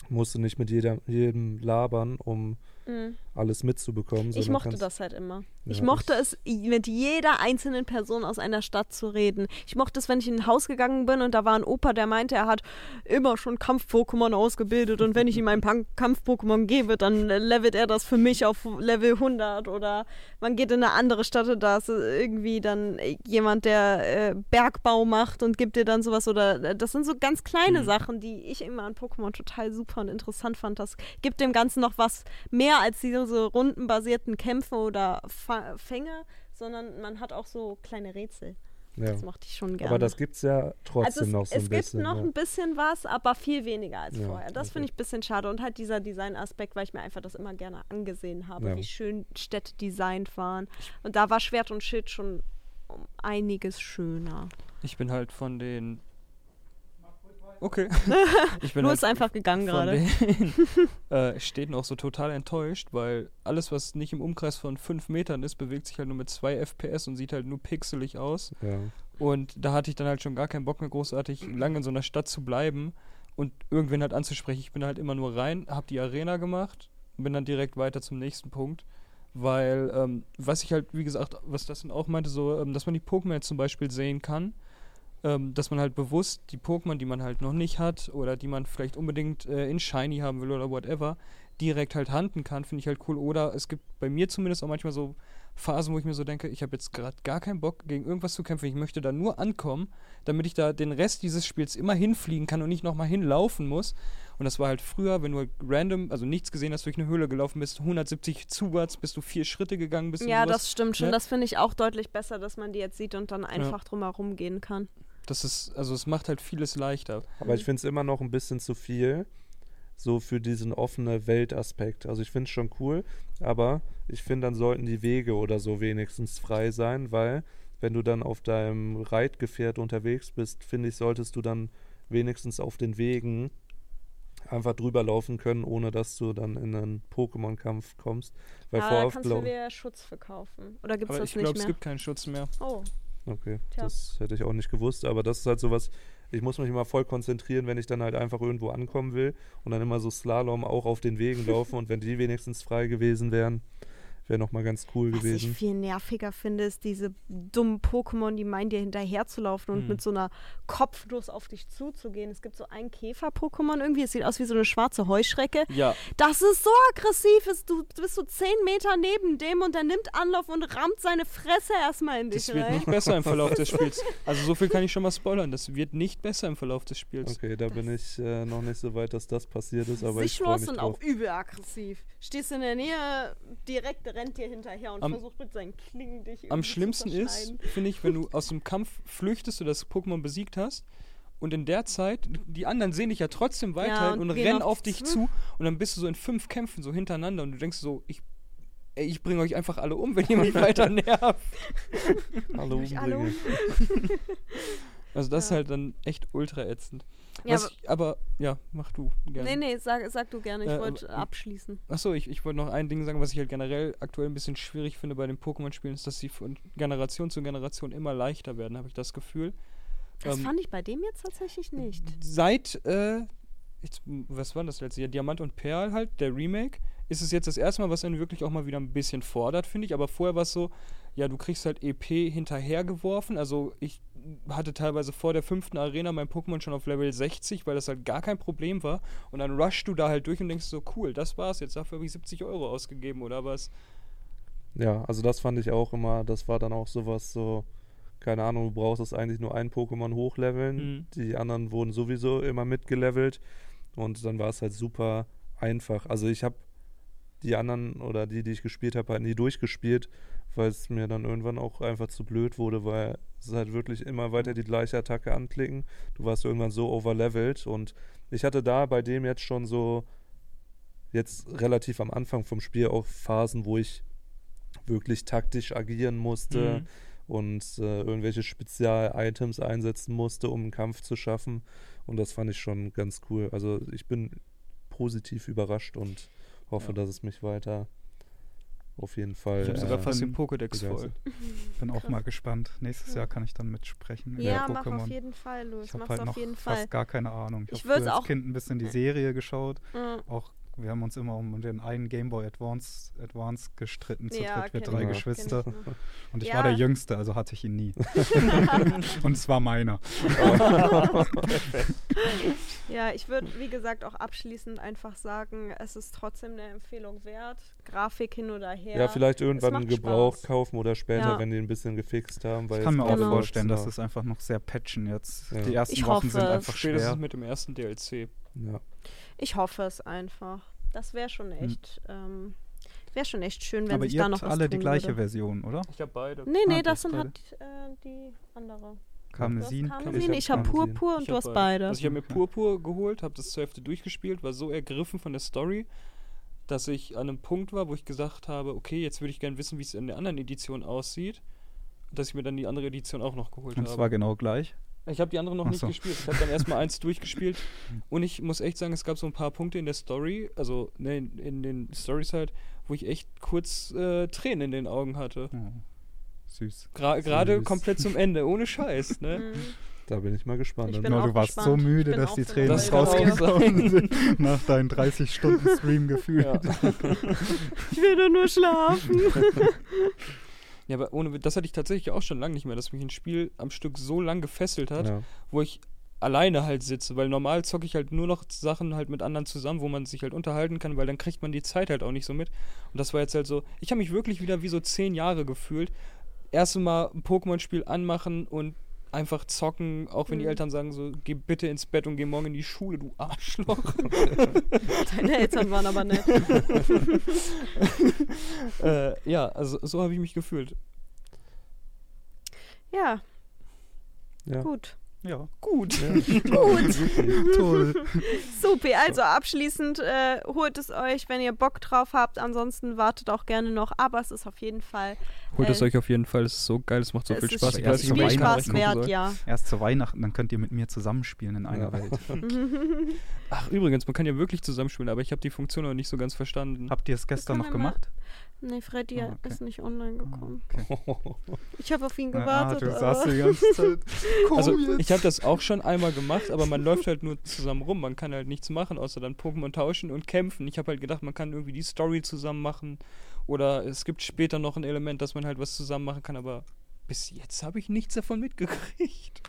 Musst du nicht mit jeder, jedem labern, um Mhm. alles mitzubekommen. Ich mochte das halt immer. ich Ja, mochte ich- es, mit jeder einzelnen Person aus einer Stadt zu reden. Ich mochte es, wenn ich in ein Haus gegangen bin und da war ein Opa, der meinte, er hat immer schon Kampf-Pokémon ausgebildet und wenn ich ihm ein Kampf-Pokémon gebe, dann levelt er das für mich auf Level 100 oder man geht in eine andere Stadt und da ist irgendwie dann jemand, der äh, Bergbau macht und gibt dir dann sowas oder äh, das sind so ganz kleine Mhm. Sachen, die ich immer an Pokémon total super und interessant fand. Das gibt dem Ganzen noch was mehr als diese rundenbasierten Kämpfe oder Fa Fänge, sondern man hat auch so kleine Rätsel. Ja. Das mochte ich schon gerne. Aber das gibt es ja trotzdem also es, noch so es ein gibt bisschen. noch ja. ein bisschen was, aber viel weniger als Ja, vorher. Das okay. finde ich ein bisschen schade. Und halt dieser Designaspekt, weil ich mir einfach das immer gerne angesehen habe, Ja. wie schön Städte designt waren. Und da war Schwert und Schild schon um einiges schöner. Ich bin halt von den. Okay. Ich bin Du halt bist einfach gegangen gerade. äh, Städten auch so total enttäuscht, weil alles, was nicht im Umkreis von 5 Metern ist, bewegt sich halt nur mit 2 FPS und sieht halt nur pixelig aus. Ja. Und da hatte ich dann halt schon gar keinen Bock mehr, großartig lange in so einer Stadt zu bleiben und irgendwen halt anzusprechen. Ich bin halt immer nur rein, hab die Arena gemacht und bin dann direkt weiter zum nächsten Punkt. Weil, ähm, was ich halt, wie gesagt, was das dann auch meinte, so, ähm, dass man die Pokémon jetzt zum Beispiel sehen kann, ähm, dass man halt bewusst die Pokémon, die man halt noch nicht hat oder die man vielleicht unbedingt äh, in Shiny haben will oder whatever, direkt halt handen kann, finde ich halt cool. Oder es gibt bei mir zumindest auch manchmal so Phasen, wo ich mir so denke, ich habe jetzt gerade gar keinen Bock, gegen irgendwas zu kämpfen. Ich möchte da nur ankommen, damit ich da den Rest dieses Spiels immer hinfliegen kann und nicht nochmal hinlaufen muss. Und das war halt früher, wenn du halt random, also nichts gesehen hast, durch eine Höhle gelaufen bist, 170 zuwärts, bis du vier Schritte gegangen bist. Ja, das stimmt schon. ne? Das finde ich auch deutlich besser, dass man die jetzt sieht und dann einfach drum herum gehen kann. Das ist, also es macht halt vieles leichter. Aber ich finde es immer noch ein bisschen zu viel, so für diesen offene Weltaspekt. Also ich finde es schon cool, aber ich finde, dann sollten die Wege oder so wenigstens frei sein, weil wenn du dann auf deinem Reitgefährt unterwegs bist, finde ich, solltest du dann wenigstens auf den Wegen einfach drüber laufen können, ohne dass du dann in einen Pokémon-Kampf kommst. Weil Aber vor da kannst du glaub- dir Schutz verkaufen. Oder gibt es Aber das ich nicht glaube, es mehr? gibt keinen Schutz mehr. oh, Okay, Tja. das hätte ich auch nicht gewusst, aber das ist halt sowas, ich muss mich immer voll konzentrieren, wenn ich dann halt einfach irgendwo ankommen will und dann immer so Slalom auch auf den Wegen laufen und wenn die wenigstens frei gewesen wären, wäre nochmal ganz cool Was ich gewesen. viel nerviger finde, ist diese dummen Pokémon, die meinen, dir hinterherzulaufen und Hm. mit so einer Kopfnuss auf dich zuzugehen. Es gibt so ein Käfer-Pokémon irgendwie, es sieht aus wie so eine schwarze Heuschrecke. Ja, Das ist so aggressiv, ist, du bist so zehn Meter neben dem und der nimmt Anlauf und rammt seine Fresse erstmal in dich das wird rein. nicht besser im Verlauf des Spiels. Also so viel kann ich schon mal spoilern. Das wird nicht besser im Verlauf des Spiels. Okay, da bin ich äh, noch nicht so weit, dass das passiert ist, aber ich freue mich drauf. auch übel aggressiv. Stehst in der Nähe, direkt rennt dir hinterher und Am- versucht mit seinen Klingen dich Am irgendwie zu schlimmsten ist, finde ich, wenn du aus dem Kampf flüchtest oder das Pokémon besiegt hast und in der Zeit, die anderen sehen dich ja trotzdem weiterhin und und, gehen rennen auf auf dich zu. und dann bist du so in fünf Kämpfen so hintereinander und du denkst so, ich, ey, ich bringe euch einfach alle um, wenn ihr mich weiter nervt. Alle Umringe. Also das ist Ja. halt dann echt ultra ätzend. Ja, aber, ich, aber ja, mach du gerne. nee, nee, sag, sag du gerne, ich Äh, wollte abschließen. Achso, ich, ich wollte noch ein Ding sagen, was ich halt generell aktuell ein bisschen schwierig finde bei den Pokémon-Spielen, ist, dass sie von Generation zu Generation immer leichter werden, habe ich das Gefühl. Das Ähm, fand ich bei dem jetzt tatsächlich nicht. Seit, äh, jetzt, was war das letzte Jahr? Diamant und Perl halt, der Remake, ist es jetzt das erste Mal, was einen wirklich auch mal wieder ein bisschen fordert, finde ich. Aber vorher war es so, ja, du kriegst halt EP hinterhergeworfen. Also ich hatte teilweise vor der fünften Arena mein Pokémon schon auf Level 60, weil das halt gar kein Problem war. Und dann rushst du da halt durch und denkst so, cool, das war's jetzt. Dafür habe ich 70 Euro ausgegeben oder was. Ja, also das fand ich auch immer, das war dann auch sowas so, keine Ahnung, du brauchst es eigentlich nur ein Pokémon hochleveln, Mhm. die anderen wurden sowieso immer mitgelevelt und dann war es halt super einfach. Also ich habe die anderen oder die, die ich gespielt habe, halt nie durchgespielt, weil es mir dann irgendwann auch einfach zu blöd wurde, weil es halt wirklich immer weiter die gleiche Attacke anklicken. Du warst irgendwann so overlevelt und ich hatte da bei dem jetzt schon so jetzt relativ am Anfang vom Spiel auch Phasen, wo ich wirklich taktisch agieren musste Mhm. und äh, irgendwelche Spezial-Items einsetzen musste, um einen Kampf zu schaffen. Und das fand ich schon ganz cool. Also ich bin positiv überrascht und hoffe, Ja. dass es mich weiter auf jeden Fall. Ich habe sogar äh, fast den Pokédex voll. Bin auch mal gespannt. Nächstes Jahr kann ich dann mitsprechen. in Ja, der mach Pokémon. auf jeden Fall, Louis. Ich habe Mach's halt auf noch jeden fast Fall. gar keine Ahnung. Ich, Ich habe als auch- Kind ein bisschen die Serie geschaut. Mhm. Auch wir haben uns immer um den einen Game Boy Advance, Advance gestritten, zu Ja, dritt, wir drei ich Geschwister. Und ich Ja. war der Jüngste, also hatte ich ihn nie. Und es war meiner. Ja, ich würde, wie gesagt, auch abschließend einfach sagen, es ist trotzdem eine Empfehlung wert. Grafik hin oder her. Ja, vielleicht irgendwann einen Gebrauch Spaß. kaufen oder später, Ja. wenn die ein bisschen gefixt haben. Weil Ich kann mir auch Genau. vorstellen, dass es einfach noch sehr patchen jetzt. Ja. Die ersten Ich Wochen sind hoffe. einfach Spätestens schwer. mit dem ersten DLC. Ja. Ich hoffe es einfach. Das wäre schon echt, ähm, wäre schon echt schön, wenn Hm. Aber sich ihr da noch habt was alle die gleiche würde. Version, oder? Ich habe beide. Nee, nee, Ah, das sind halt äh, die andere. Karmesin. Karmesin, ich habe. Purpur und du hast beide. Also ich habe mir. Purpur geholt, habe das zur Hälfte durchgespielt, war so ergriffen von der Story, dass ich an einem Punkt war, wo ich gesagt habe, okay, jetzt würde ich gerne wissen, wie es in der anderen Edition aussieht, dass ich mir dann die andere Edition auch noch geholt Und habe. zwar genau gleich. Ich habe die andere noch Ach nicht so. gespielt. Ich habe dann erstmal eins durchgespielt und ich muss echt sagen, es gab so ein paar Punkte in der Story, also ne, in, in den Stories halt, wo ich echt kurz äh, Tränen in den Augen hatte. Oh, süß. Gra Gerade Süß. komplett zum Ende, ohne Scheiß, ne? Da bin ich mal gespannt. Ich Genau, auch du warst so gespannt. Ich müde, dass die so Tränen Das rausgekommen sind. Nach deinen 30 Stunden Stream gefühlt. Ja. Ich will doch nur schlafen. Ja, aber ohne, das hatte ich tatsächlich auch schon lange nicht mehr, dass mich ein Spiel am Stück so lang gefesselt hat, ja. wo ich alleine halt sitze, weil normal zocke ich halt nur noch Sachen halt mit anderen zusammen, wo man sich halt unterhalten kann, weil dann kriegt man die Zeit halt auch nicht so mit. Und das war jetzt halt so, ich habe mich wirklich wieder wie so zehn Jahre gefühlt. Erste Mal ein Pokémon-Spiel anmachen und einfach zocken, auch wenn die Mhm. Eltern sagen so, geh bitte ins Bett und geh morgen in die Schule, du Arschloch. Deine Eltern waren aber nett. äh, ja, also so habe ich mich gefühlt. Ja, Ja. gut. Ja, Gut. Gut. toll. Super, also abschließend äh, holt es euch, wenn ihr Bock drauf habt. Ansonsten wartet auch gerne noch, aber es ist auf jeden Fall Holt es Äh, euch auf jeden Fall, es ist so geil, es macht so es viel ist Spaß. Spaß. Es Spielspaß nachmachen wert, soll. ja. Erst zu Weihnachten, dann könnt ihr mit mir zusammenspielen in einer Ja. Welt. Ach, übrigens, man kann ja wirklich zusammenspielen, aber ich habe die Funktion noch nicht so ganz verstanden. Habt ihr es gestern noch gemacht? Nee, Freddy Ah, okay. ist nicht online gekommen. Okay. Ich habe auf ihn Ah, gewartet. du aber- saßt die ganze Zeit. Also ich habe das auch schon einmal gemacht, aber man läuft halt nur zusammen rum. Man kann halt nichts machen, außer dann Pokémon tauschen und kämpfen. Ich habe halt gedacht, man kann irgendwie die Story zusammen machen. Oder es gibt später noch ein Element, dass man halt was zusammen machen kann, aber bis jetzt habe ich nichts davon mitgekriegt.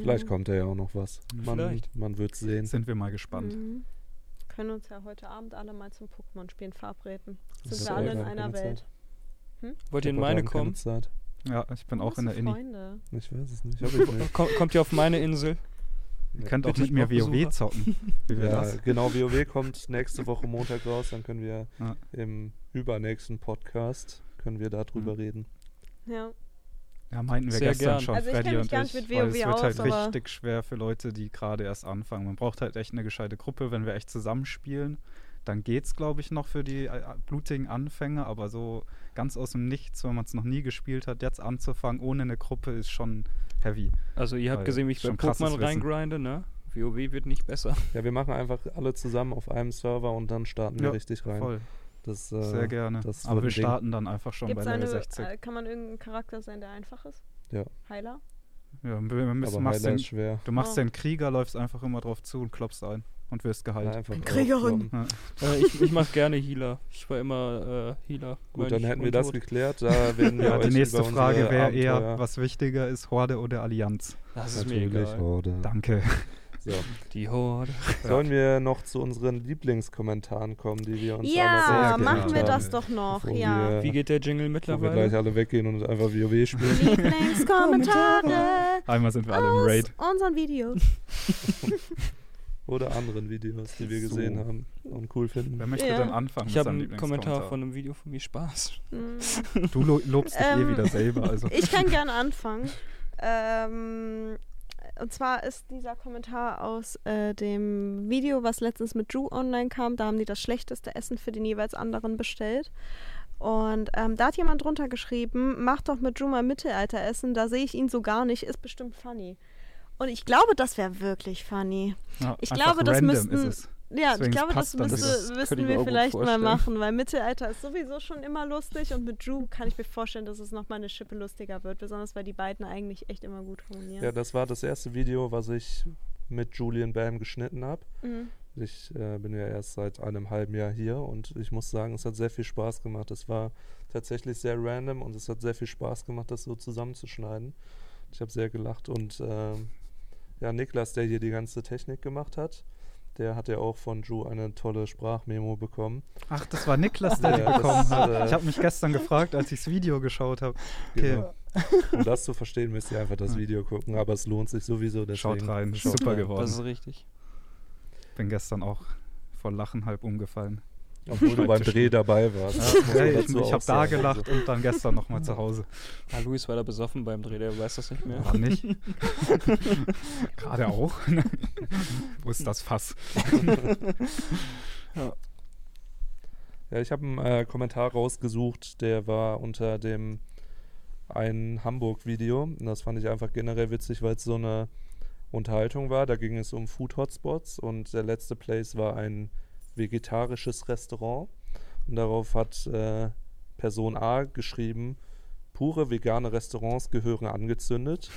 Vielleicht kommt da ja auch noch was. Man, Vielleicht. man wird sehen. Sind wir mal gespannt. Mhm. Können uns ja heute Abend alle mal zum Pokémon-Spielen verabreden. Sind wir alle in einer Welt. Zeit. Wollt ihr in meine kommen? Zeit. Ja, ich bin auch in der Inni. Freunde? Ich weiß es nicht. Nicht. Komm, kommt ihr auf meine Insel? Ihr könnt auch Bitte, mit mir WoW Besucher. zocken. Ja, das? genau, WoW kommt nächste Woche Montag raus, dann können wir Ja. im übernächsten Podcast können wir darüber Mhm. reden. Ja. Ja, meinten wir Sehr gestern gern. schon, Also Freddy und ich. mit weil es WoW wird halt aus, richtig schwer für Leute, die gerade erst anfangen. Man braucht halt echt eine gescheite Gruppe, wenn wir echt zusammenspielen. Dann geht's, glaube ich, noch für die äh, blutigen Anfänger, aber so ganz aus dem Nichts, wenn man es noch nie gespielt hat, jetzt anzufangen ohne eine Gruppe ist schon heavy. Also ihr habt Weil gesehen, wie ich bei schon krasses Pokémon reingrinde, ne? WoW wird nicht besser. Ja, wir machen einfach alle zusammen auf einem Server und dann starten wir Ja, richtig rein. Voll, Das, äh, sehr gerne. das Aber wir starten dann einfach schon Gibt's bei Level eine, 60. äh, kann man irgendein Charakter sein, der einfach ist? Ja. Heiler? ja, wir wir müssen, Aber machst Heiler den, ist schwer. du machst Oh. den Krieger, läufst einfach immer drauf zu und klopfst ein und wirst Ja, geheilt. einfach Ein Kriegerin. draufkloppen. äh, ich ich mache gerne Healer. Ich war immer äh, Healer. Gut, dann hätten wir das geklärt. Da werden wir Ja, die nächste Frage wäre eher, was wichtiger ist, Horde oder Allianz? Das ist mir Natürlich, egal. Horde. Danke. So. Die Horde. Sollen wir noch zu unseren Lieblingskommentaren kommen, die wir uns Ja, machen wir das doch noch. Ja. wir, Wie geht der Jingle Wo wir mittlerweile? gleich alle weggehen und einfach WoW spielen. Lieblingskommentare Einmal sind wir alle im Raid. unseren Videos. Oder anderen Videos, die wir So. gesehen haben und cool finden. Wer möchte Ja. denn anfangen Ich habe einen Kommentar Lieblingskommentar? von einem Video von mir Spaß. Hm. Du lo lobst dich eh Ähm, wieder selber, also. Ich kann gerne anfangen. Ähm, und zwar ist dieser Kommentar aus äh, dem Video, was letztens mit Drew online kam. Da haben die das schlechteste Essen für den jeweils anderen bestellt. Und ähm, da hat jemand drunter geschrieben, mach doch mit Drew mal Mittelalteressen, da sehe ich ihn so gar nicht, ist bestimmt funny. Und ich glaube, das wäre wirklich funny. Ja, ich glaube, das müssten-. Ja, Deswegen ich glaube, das müsste. Das müssten wir vielleicht mal machen, weil Mittelalter ist sowieso schon immer lustig und mit Drew kann ich mir vorstellen, dass es nochmal eine Schippe lustiger wird, besonders weil die beiden eigentlich echt immer gut harmonieren. Ja, das war das erste Video, was ich mit Julian Bam geschnitten habe. Mhm. Ich äh, bin ja erst seit einem halben Jahr hier und ich muss sagen, es hat sehr viel Spaß gemacht. Es war tatsächlich sehr random und es hat sehr viel Spaß gemacht, das so zusammenzuschneiden. Ich habe sehr gelacht und ähm, ja, Niklas, der hier die ganze Technik gemacht hat, der hat ja auch von Drew eine tolle Sprachmemo bekommen. Ach, das war Niklas, der die Ja, bekommen hat. äh, Ich habe mich gestern gefragt, als ich das Video geschaut habe. Okay. Genau. Um das zu verstehen, müsst ihr einfach das. Video gucken, aber es lohnt sich sowieso. Schaut deswegen rein, schaut super rein. geworden. Das ist richtig. Bin gestern auch vor Lachen halb umgefallen. Obwohl du beim Dreh dabei warst. Ja, man ich ich habe da gelacht und dann gestern nochmal zu Hause. Ah, Luis war da besoffen beim Dreh, der weiß das nicht mehr. War nicht. Gerade auch. Wo ist das Fass? Ja, ich habe einen äh, Kommentar rausgesucht, der war unter dem ein Hamburg-Video. Und das fand ich einfach generell witzig, weil es so eine Unterhaltung war. Da ging es um Food-Hotspots und der letzte Place war ein vegetarisches Restaurant. Und darauf hat äh, Person A geschrieben, pure vegane Restaurants gehören angezündet.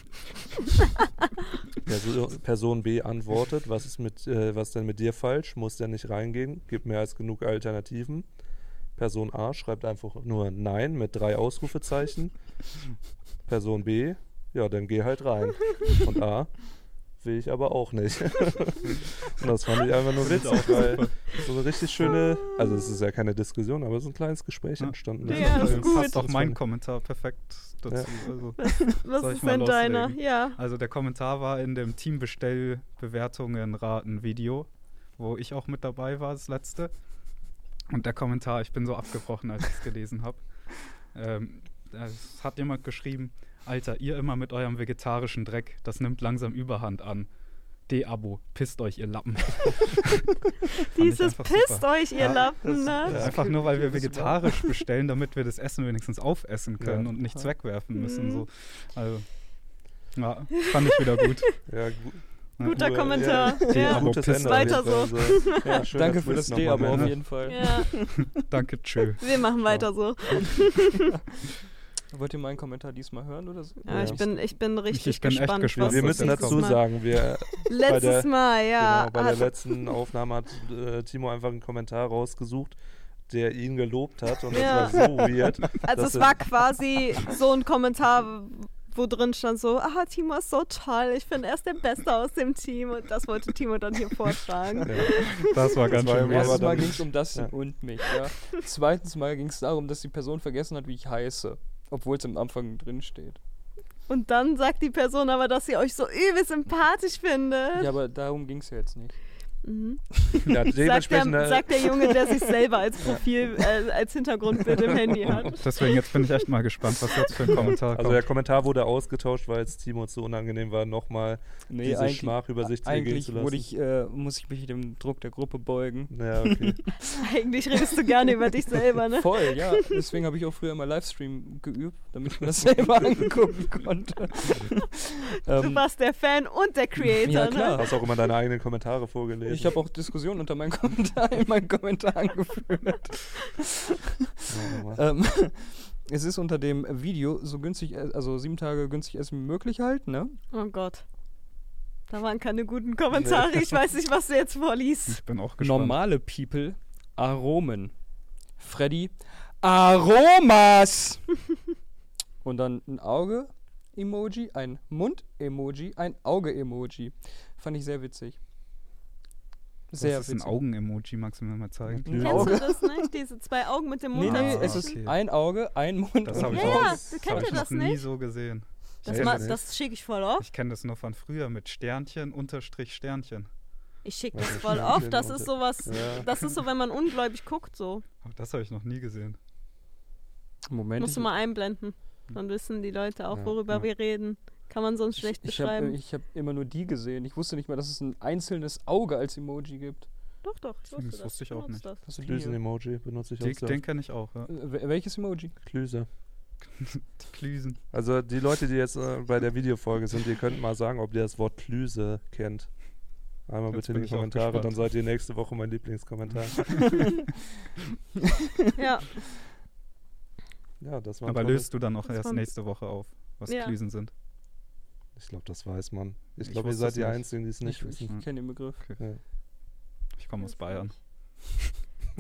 Perso Person B antwortet, was ist mit, äh, was denn mit dir falsch? Muss der nicht reingehen? Gibt mehr als genug Alternativen. Person A schreibt einfach nur Nein mit drei Ausrufezeichen. Person B, ja, dann geh halt rein. Und A, will ich aber auch nicht. Und das fand ich einfach nur witzig, weil so eine richtig schöne, also es ist ja keine Diskussion, aber so ein kleines Gespräch Ja. entstanden. Ja, das ist Äh, gut. Passt auch mein Kommentar perfekt dazu. Also, Was ist denn deiner? Ja. also der Kommentar war in dem Teambestellbewertungen raten Video, wo ich auch mit dabei war, das letzte. Und der Kommentar, ich bin so abgebrochen, als ich es gelesen habe. Ähm, es hat jemand geschrieben, Alter, ihr immer mit eurem vegetarischen Dreck, das nimmt langsam Überhand an. De-Abo, pisst euch, ihr Lappen. Dieses pisst super. euch, ihr Ja, Lappen, ne? Ja, einfach nur, weil wir vegetarisch bestellen, damit wir das Essen wenigstens aufessen können Ja. und nichts wegwerfen müssen. Mhm. So. Also, ja, fand ich wieder gut. Ja, gu Guter Ja, Kommentar. Ja. Abo- Gutes Ende. Weiter Fall. Also, Ja, schöner danke für das D-Abo auf jeden Fall. Ja, Danke, tschö. wir machen weiter so. Wollt ihr meinen Kommentar diesmal hören oder so? Ja, ich, bin, ich bin richtig ich bin echt gespannt. gespannt, was Wir müssen jetzt dazu kommt. sagen, wir Letztes der- Mal, ja. genau, bei der hat- letzten Aufnahme hat äh, Timo einfach einen Kommentar rausgesucht, der ihn gelobt hat und Ja. das war so weird. Also es war quasi so ein Kommentar, wo drin stand so, ah, Timo ist so toll, ich finde er ist der Beste aus dem Team und das wollte Timo dann hier vortragen. Ja. Das war ganz schön aber Mal ging es um das ja. und mich, ja. Zweitens Mal ging es darum, dass die Person vergessen hat, wie ich heiße. Obwohl es am Anfang drin steht. Und dann sagt die Person aber, dass sie euch so übel sympathisch findet. Ja, aber darum ging es ja jetzt nicht. Mhm. Ja, Sagt, der, äh, sagt der Junge, der sich selber als Profil, äh, als Hintergrundbild im Handy hat. Deswegen, jetzt bin ich echt mal gespannt, was jetzt für ein Kommentar also der kommt. Kommentar wurde ausgetauscht, weil es Timo zu unangenehm war, nochmal Nee, diese Schmach über sich eigentlich zu lassen. wurde ich, äh, muss ich mich dem Druck der Gruppe beugen. ja, okay. Eigentlich redest du gerne über dich selber, ne? Voll, ja. Deswegen habe ich auch früher immer Livestream geübt, damit ich mir das selber angucken konnte. Du ähm, warst der Fan und der Creator, Ja, ne? klar. Hast auch immer deine eigenen Kommentare vorgelesen. Ich habe auch Diskussionen unter meinen Kommentaren in meinen Kommentaren geführt. Ähm, es ist unter dem Video so günstig, äh, also sieben Tage günstig essen wie möglich halt, ne? Oh Gott. Da waren keine guten Kommentare. Ich weiß nicht, was du jetzt vorliest. Ich bin auch gespannt. Normale People, Aromen. Freddy, Aromas! Und dann ein Auge-Emoji, ein Mund-Emoji, ein Auge-Emoji. Fand ich sehr witzig. Sehr das ist ein. Augen-Emoji, magst du mir mal zeigen? Kennst Auge. du das nicht? Diese zwei Augen mit dem Nee, Mund nee, Ah, es ist okay. ein Auge, ein Mund Das habe ich Ja, auch ja, das du hab kennt ich noch nie so gesehen. Das, Ja, nee. das schicke ich voll oft. Ich kenne das nur von früher mit Sternchen, Unterstrich, Sternchen. Ich schicke das ist voll oft. Das ist sowas, Ja. das ist so, wenn man ungläubig guckt, so. Aber das habe ich noch nie gesehen. Moment. Musst du mal einblenden. Dann wissen die Leute auch, Ja, worüber ja. wir reden. Kann man sonst schlecht ich, ich habe beschreiben. ich hab immer nur die gesehen. Ich wusste nicht mal, dass es ein einzelnes Auge als Emoji gibt. doch, doch. Ich wusste Das das. wusste ich auch nicht. Das. Hast du? Klüsen-Emoji benutze ich Den, auch sehr. den kenne ich auch, ja. Äh, wel- welches Emoji? Klüse. Klüsen. Also die Leute, die jetzt äh, bei der Videofolge sind, ihr könnt mal sagen, ob ihr das Wort Klüse kennt. Einmal Jetzt bitte in die Kommentare, dann seid ihr nächste Woche mein Lieblingskommentar. Ja, ja, das war Aber löst du dann auch erst nächste Woche auf, was Ja. Klüsen sind? Ich glaube, das weiß man. Ich Ich glaube, ihr seid es die nicht. Einzigen, die es nicht ich ich wissen. kenne den Begriff. Ja. Ich komme aus Bayern.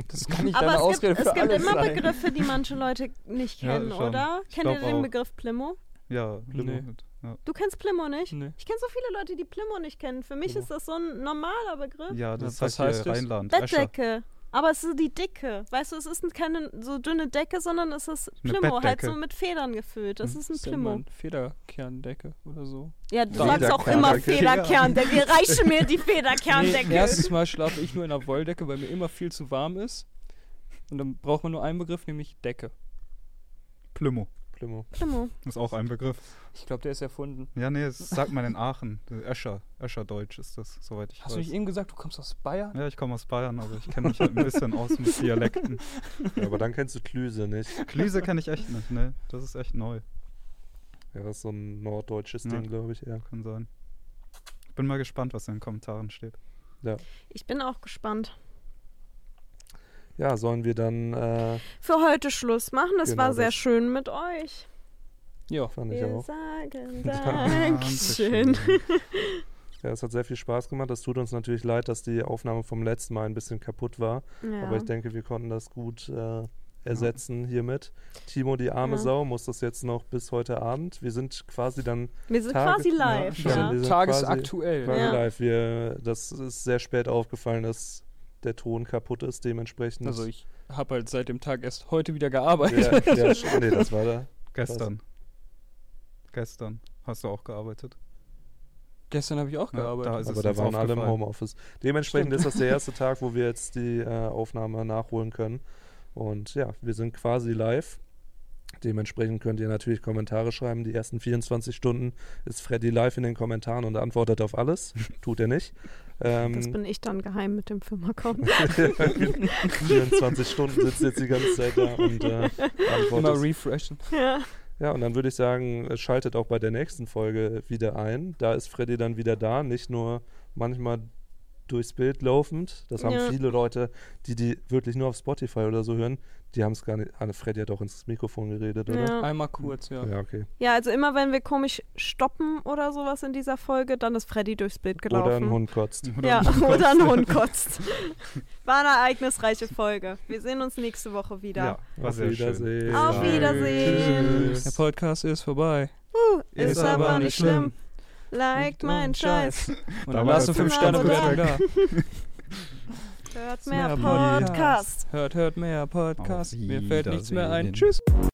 Das kann nicht aber deine es Ausrede gibt, es für gibt alles immer sein. Begriffe, die manche Leute nicht Ja, kennen, schon. oder? Ich Kennt ihr den auch. Begriff Plimo? Ja, Nee. gut, ja. Du kennst Plimo nicht? Nee. Ich kenne so viele Leute, die Plimo nicht kennen. Für mich Plimo. ist das so ein normaler Begriff. ja, das was heißt hier heißt das? Rheinland. Escher. Aber es ist die dicke. Weißt du, es ist keine so dünne Decke, sondern es ist Plimo, halt so mit Federn gefüllt. Das ist ein Ist ja Plimo. ein Federkerndecke oder so. Ja, du Federkern- sagst auch immer Decke. Federkerndecke. Reiche mir die Nee, Federkerndecke. erstes Mal schlafe ich nur in einer Wolldecke, weil mir immer viel zu warm ist. Und dann braucht man nur einen Begriff, nämlich Decke. Plümo. Plimo. Plimo. Ist auch ein Begriff. Ich glaube, der ist erfunden. Ja, nee, das sagt man in Aachen. Escher. Escherdeutsch ist das, soweit ich Hast du weiß. nicht eben gesagt, du kommst aus Bayern? Ja, ich komme aus Bayern, aber ich kenne mich halt ein bisschen aus mit Dialekten. Ja, aber dann kennst du Klüse nicht. Klüse kenne ich echt nicht, ne? Das ist echt neu. Ja, das ist so ein norddeutsches Ja. Ding, glaube ich, eher. Kann sein. Ich bin mal gespannt, was in den Kommentaren steht. Ich bin auch gespannt. Ja, sollen wir dann, äh, Für heute Schluss machen. Es Genau war sehr das. schön mit euch. Ja. fand ich Wir auch. sagen Dankeschön. Ja, es hat sehr viel Spaß gemacht. Es tut uns natürlich leid, dass die Aufnahme vom letzten Mal ein bisschen kaputt war. Ja. Aber ich denke, wir konnten das gut äh, ersetzen hiermit. Timo, die arme Ja. Sau, muss das jetzt noch bis heute Abend. Wir sind quasi dann Wir sind Tage- quasi ja, live. Ja, wir sind Tagesaktuell. quasi Ja. live. Wir, das ist sehr spät aufgefallen, dass der Ton kaputt ist. Dementsprechend. Also ich habe halt seit dem Tag erst heute wieder gearbeitet. ja, ja, nee, das war da. Gestern. Gestern hast du auch gearbeitet. Gestern habe ich auch Ja, da gearbeitet. ist Aber da waren alle im. Homeoffice. Dementsprechend Stimmt. ist das der erste Tag, wo wir jetzt die äh, Aufnahme nachholen können. Und ja, wir sind quasi live. Dementsprechend könnt ihr natürlich Kommentare schreiben. Die ersten 24 Stunden ist Freddy live in den Kommentaren und antwortet auf alles. Tut er nicht. Ähm, das bin ich dann geheim mit dem Firma-Account. 24 Stunden sitzt jetzt die ganze Zeit da und äh, Immer refreshen. ja. Ja, und dann würde ich sagen, schaltet auch bei der nächsten Folge wieder ein. Da ist Freddy dann wieder da, nicht nur manchmal durchs Bild laufend. Das haben Ja. viele Leute, die die wirklich nur auf Spotify oder so hören, die haben es gar nicht. Anne Freddy hat auch ins Mikrofon geredet, oder? Ja. Einmal kurz, ja. Ja, okay. ja, also immer wenn wir komisch stoppen oder sowas in dieser Folge, dann ist Freddy durchs Bild gelaufen. Oder ein Hund kotzt. Ja, oder ein Hund kotzt. War eine ereignisreiche Folge. Wir sehen uns nächste Woche wieder. Ja, war Auf sehr schön. Wiedersehen. Auf. Wiedersehen. Tschüss. Der Podcast ist vorbei. Uh, ist, Ist aber aber nicht nicht schlimm. Liked meinen Scheiß. Und Da dann war lasst du das 5 jetzt Sterne Bewertung da. Hört Mehr mehr Podcast. Podcast. Hört, hört mehr Podcast. Auf Mir fällt nichts mehr ein. Tschüss.